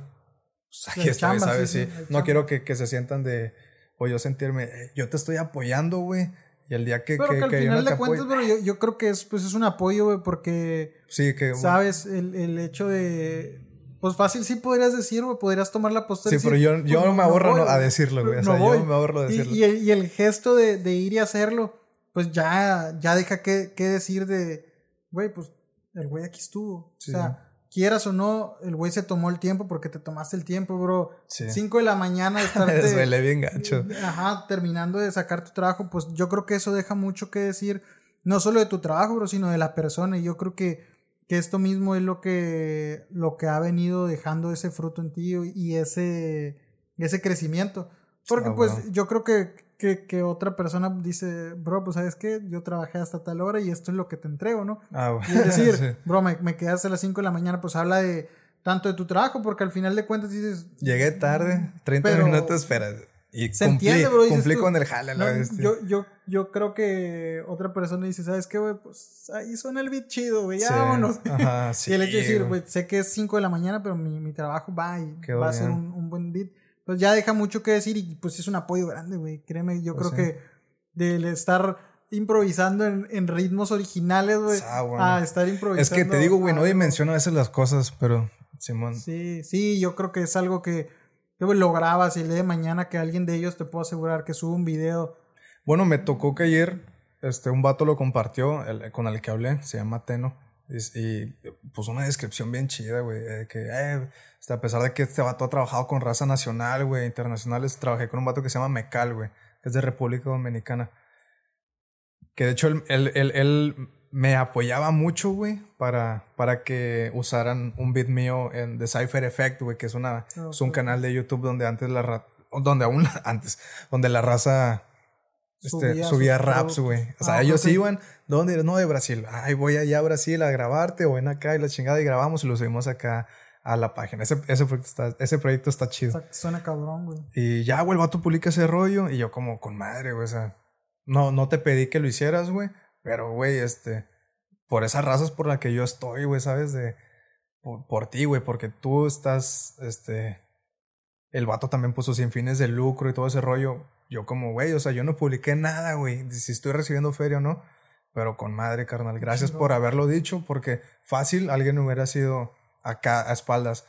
Pues aquí estoy, ¿sabes? Sí, No quiero que, que, se sientan de, o yo sentirme, eh, yo te estoy apoyando, güey. Y el día que... Pero que, al final de cuentas, pero yo, yo, creo que es, pues, es un apoyo, güey, porque... Sí, que... Sabes, el, el hecho de... Pues fácil sí podrías decir, güey, podrías tomar la postura. Sí, pero yo, yo pues, me ahorro a decirlo, güey. O sea, yo me ahorro a decirlo. Y, y, el, y el gesto de, de ir y hacerlo pues ya, ya deja que, decir de, güey, pues el güey aquí estuvo. O sea, quieras o no, el güey se tomó el tiempo porque te tomaste el tiempo, bro. Sí. Cinco de la mañana estarte... Duele bien gacho. Ajá, terminando de sacar tu trabajo, pues yo creo que eso deja mucho que decir, no solo de tu trabajo, bro, sino de la persona. Y yo creo que, que esto mismo es lo que, lo que ha venido dejando ese fruto en ti y ese ese crecimiento. Porque ah, pues yo creo que, que, que, otra persona dice, bro, pues sabes qué, yo trabajé hasta tal hora y esto es lo que te entrego, ¿no? Ah, bueno. Y es decir, bro, me, me quedé hasta las 5 de la mañana, pues habla de tanto de tu trabajo, porque al final de cuentas dices... Llegué tarde, 30 minutos, espera. Y se cumplí, entiende, bro. Cumplí con el jale, no, yo, yo, yo creo que otra persona dice, ¿sabes qué, güey? Pues ahí suena el beat chido, güey, ya vámonos. Ajá, sí, y el hecho de decir, güey, sé que es 5 de la mañana, pero mi, mi trabajo va y va a ser un, un, buen beat. Pues ya deja mucho que decir y pues es un apoyo grande, güey. Créeme, yo pues creo que del estar improvisando en, en ritmos originales, güey, ah, a estar improvisando. Es que te digo, güey, no menciono a veces las cosas, pero Simón. Sí, sí, yo creo que es algo que que lo grabas y el día de mañana que alguien de ellos te puedo asegurar que sube un video. Bueno, me tocó que ayer este, un vato lo compartió el, con el que hablé, se llama Teno. Y, puso una descripción bien chida, güey. Que eh, este, a pesar de que este vato ha trabajado con raza nacional, güey, internacionales, trabajé con un vato que se llama Mecal, güey, que es de República Dominicana. Que de hecho él, él, él, él me apoyaba mucho, güey, para, para que usaran un beat mío en The Cypher Effect, güey, que es, una, es un canal de YouTube donde antes la donde aún antes, donde la raza este, subía, raps, güey. O sea, ah, ellos iban, ¿dónde? No, de Brasil. Ay, voy allá a Brasil a grabarte o ven acá y la chingada y grabamos y lo subimos acá a la página. Ese, ese, proyecto, está, ese proyecto está chido. Suena cabrón, güey. Y ya, güey, el vato publica ese rollo y yo como con madre, güey, o sea, no, no te pedí que lo hicieras, güey pero, güey, este, por esas razas por las que yo estoy, güey, ¿sabes? De, por, ti, güey, porque tú estás, este, el vato también puso sin fines de lucro y todo ese rollo. Yo como, güey, o sea, yo no publiqué nada, güey, si estoy recibiendo feria o no, pero con madre, carnal. Gracias por haberlo dicho, porque fácil alguien hubiera sido acá a espaldas.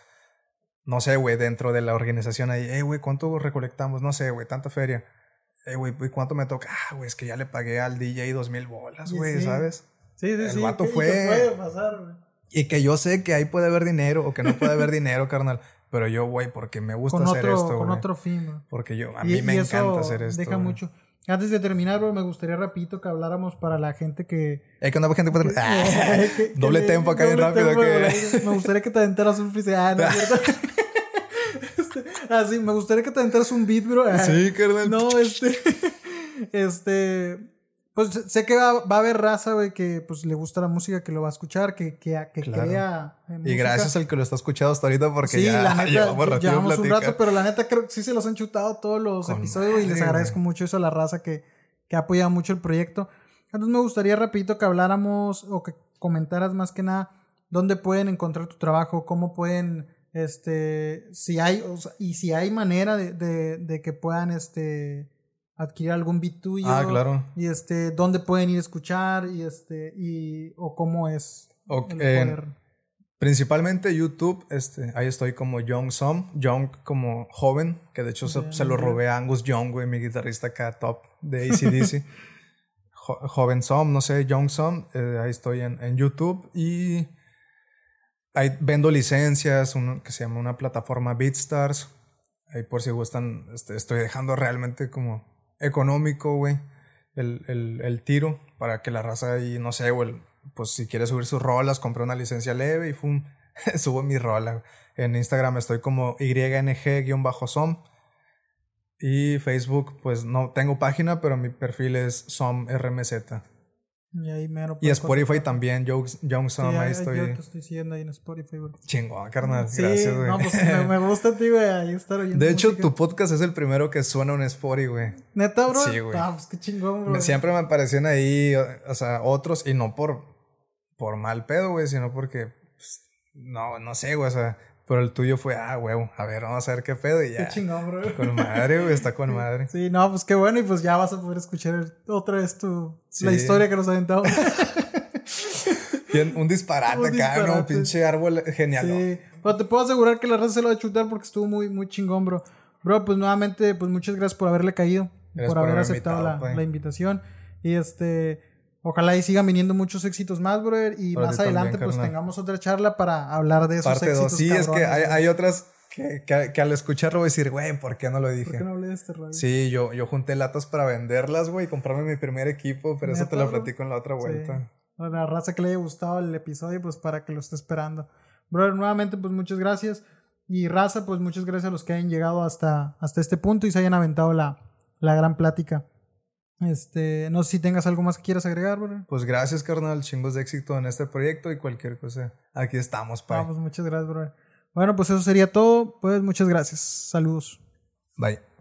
No sé, güey, dentro de la organización ahí, hey, güey, ¿cuánto recolectamos? No sé, güey, tanta feria eh, güey, ¿cuánto me toca? Ah, güey, es que ya le pagué al DJ dos mil bolas, güey, ¿sabes? Sí, sí, sí. El vato fue. Puede pasar, güey. Y que yo sé que ahí puede haber dinero o que no puede haber dinero, carnal. Pero yo, güey, porque me gusta hacer esto, Con otro fin. Porque yo, a mí me encanta hacer esto. Deja mucho. Antes de terminar, bro, me gustaría rapidito que habláramos para la gente que... Es que no gente puede... doble tempo acá bien rápido. que... Me gustaría que te aventaras un freestyle. Ah, no es cierto. Ah, me gustaría que te enteras un beat, bro. Sí, carnal. No, este. Este. Pues sé que va, va a haber raza, güey, que pues le gusta la música, que lo va a escuchar, que, que, que crea. y gracias al que lo está escuchando hasta ahorita, porque ya la neta, llevamos, llevamos un rato, pero la neta creo que sí se los han chutado todos los episodios y les agradezco mucho eso a la raza que, que ha apoyado mucho el proyecto. Entonces me gustaría rapidito que habláramos o que comentaras más que nada dónde pueden encontrar tu trabajo, cómo pueden este, si hay, y si hay manera de, de, de, que puedan, este, adquirir algún beat tuyo. Ah, claro. Y este, dónde pueden ir a escuchar y este, y, o cómo es. principalmente YouTube, este, ahí estoy como Young Som, Young como joven, que de hecho se, lo robé a Angus Young, güey, mi guitarrista acá top de ACDC. joven Som, no sé, Young Som, eh, ahí estoy en, en YouTube y Ahí vendo licencias, uno que se llama una plataforma BeatStars. Ahí por si gustan, este, estoy dejando realmente como económico, güey, el, el, el, tiro para que la raza ahí, no sé, güey, pues si quiere subir sus rolas, compré una licencia leve y fum, subo mi rola. En Instagram estoy como YNG-som. Y Facebook, pues no tengo página, pero mi perfil es SomRMZ. Y, ahí y Spotify también, Young Song, ahí estoy. Yo te estoy siguiendo ahí en Spotify, güey. Chingón, carnal. Sí, gracias, güey. No, pues me, gusta, tío, güey, ahí estar oyendo. De hecho, tu podcast es el primero que suena en Spotify, güey. ¿Neta, bro? Sí, güey. Ah, pues qué chingón, bro. Siempre me aparecían ahí, o sea, otros, y no por, por mal pedo, güey, sino porque, pues, no, no sé, güey, o sea, pero el tuyo fue, ah, huevo, a ver, vamos a ver qué pedo y ya. Qué chingón, bro. Con madre, güey, está con madre. Sí, no, pues qué bueno y pues ya vas a poder escuchar otra vez tu, la historia que nos aventamos. un disparate un acá, ¿no? Pinche árbol genial. Sí, pero te puedo asegurar que la raza se lo va a chutar porque estuvo muy, muy chingón, bro. Bro, pues nuevamente, pues muchas gracias por haberle caído, por, haber aceptado la, la invitación. Y este Ojalá y sigan viniendo muchos éxitos más, brother. Y más adelante, pues tengamos otra charla para hablar de esos Parte éxitos. Sí, es que hay, hay otras que, que, al escucharlo voy a decir, güey, ¿por qué no lo dije? ¿Por qué no hablé de este rollo? Sí, yo, yo junté latas para venderlas, güey, y comprarme mi primer equipo, pero eso te lo platico en la otra vuelta. Sí. La raza que le haya gustado el episodio, pues para que lo esté esperando. Brother, nuevamente, pues muchas gracias. Y raza, pues muchas gracias a los que hayan llegado hasta, hasta este punto y se hayan aventado la, la gran plática. Este, no sé si tengas algo más que quieras agregar, bro. Pues gracias, carnal. Chingos de éxito en este proyecto y cualquier cosa. Aquí estamos, pa. Vamos, muchas gracias, bro. Bueno, pues eso sería todo. Pues muchas gracias. Saludos. Bye.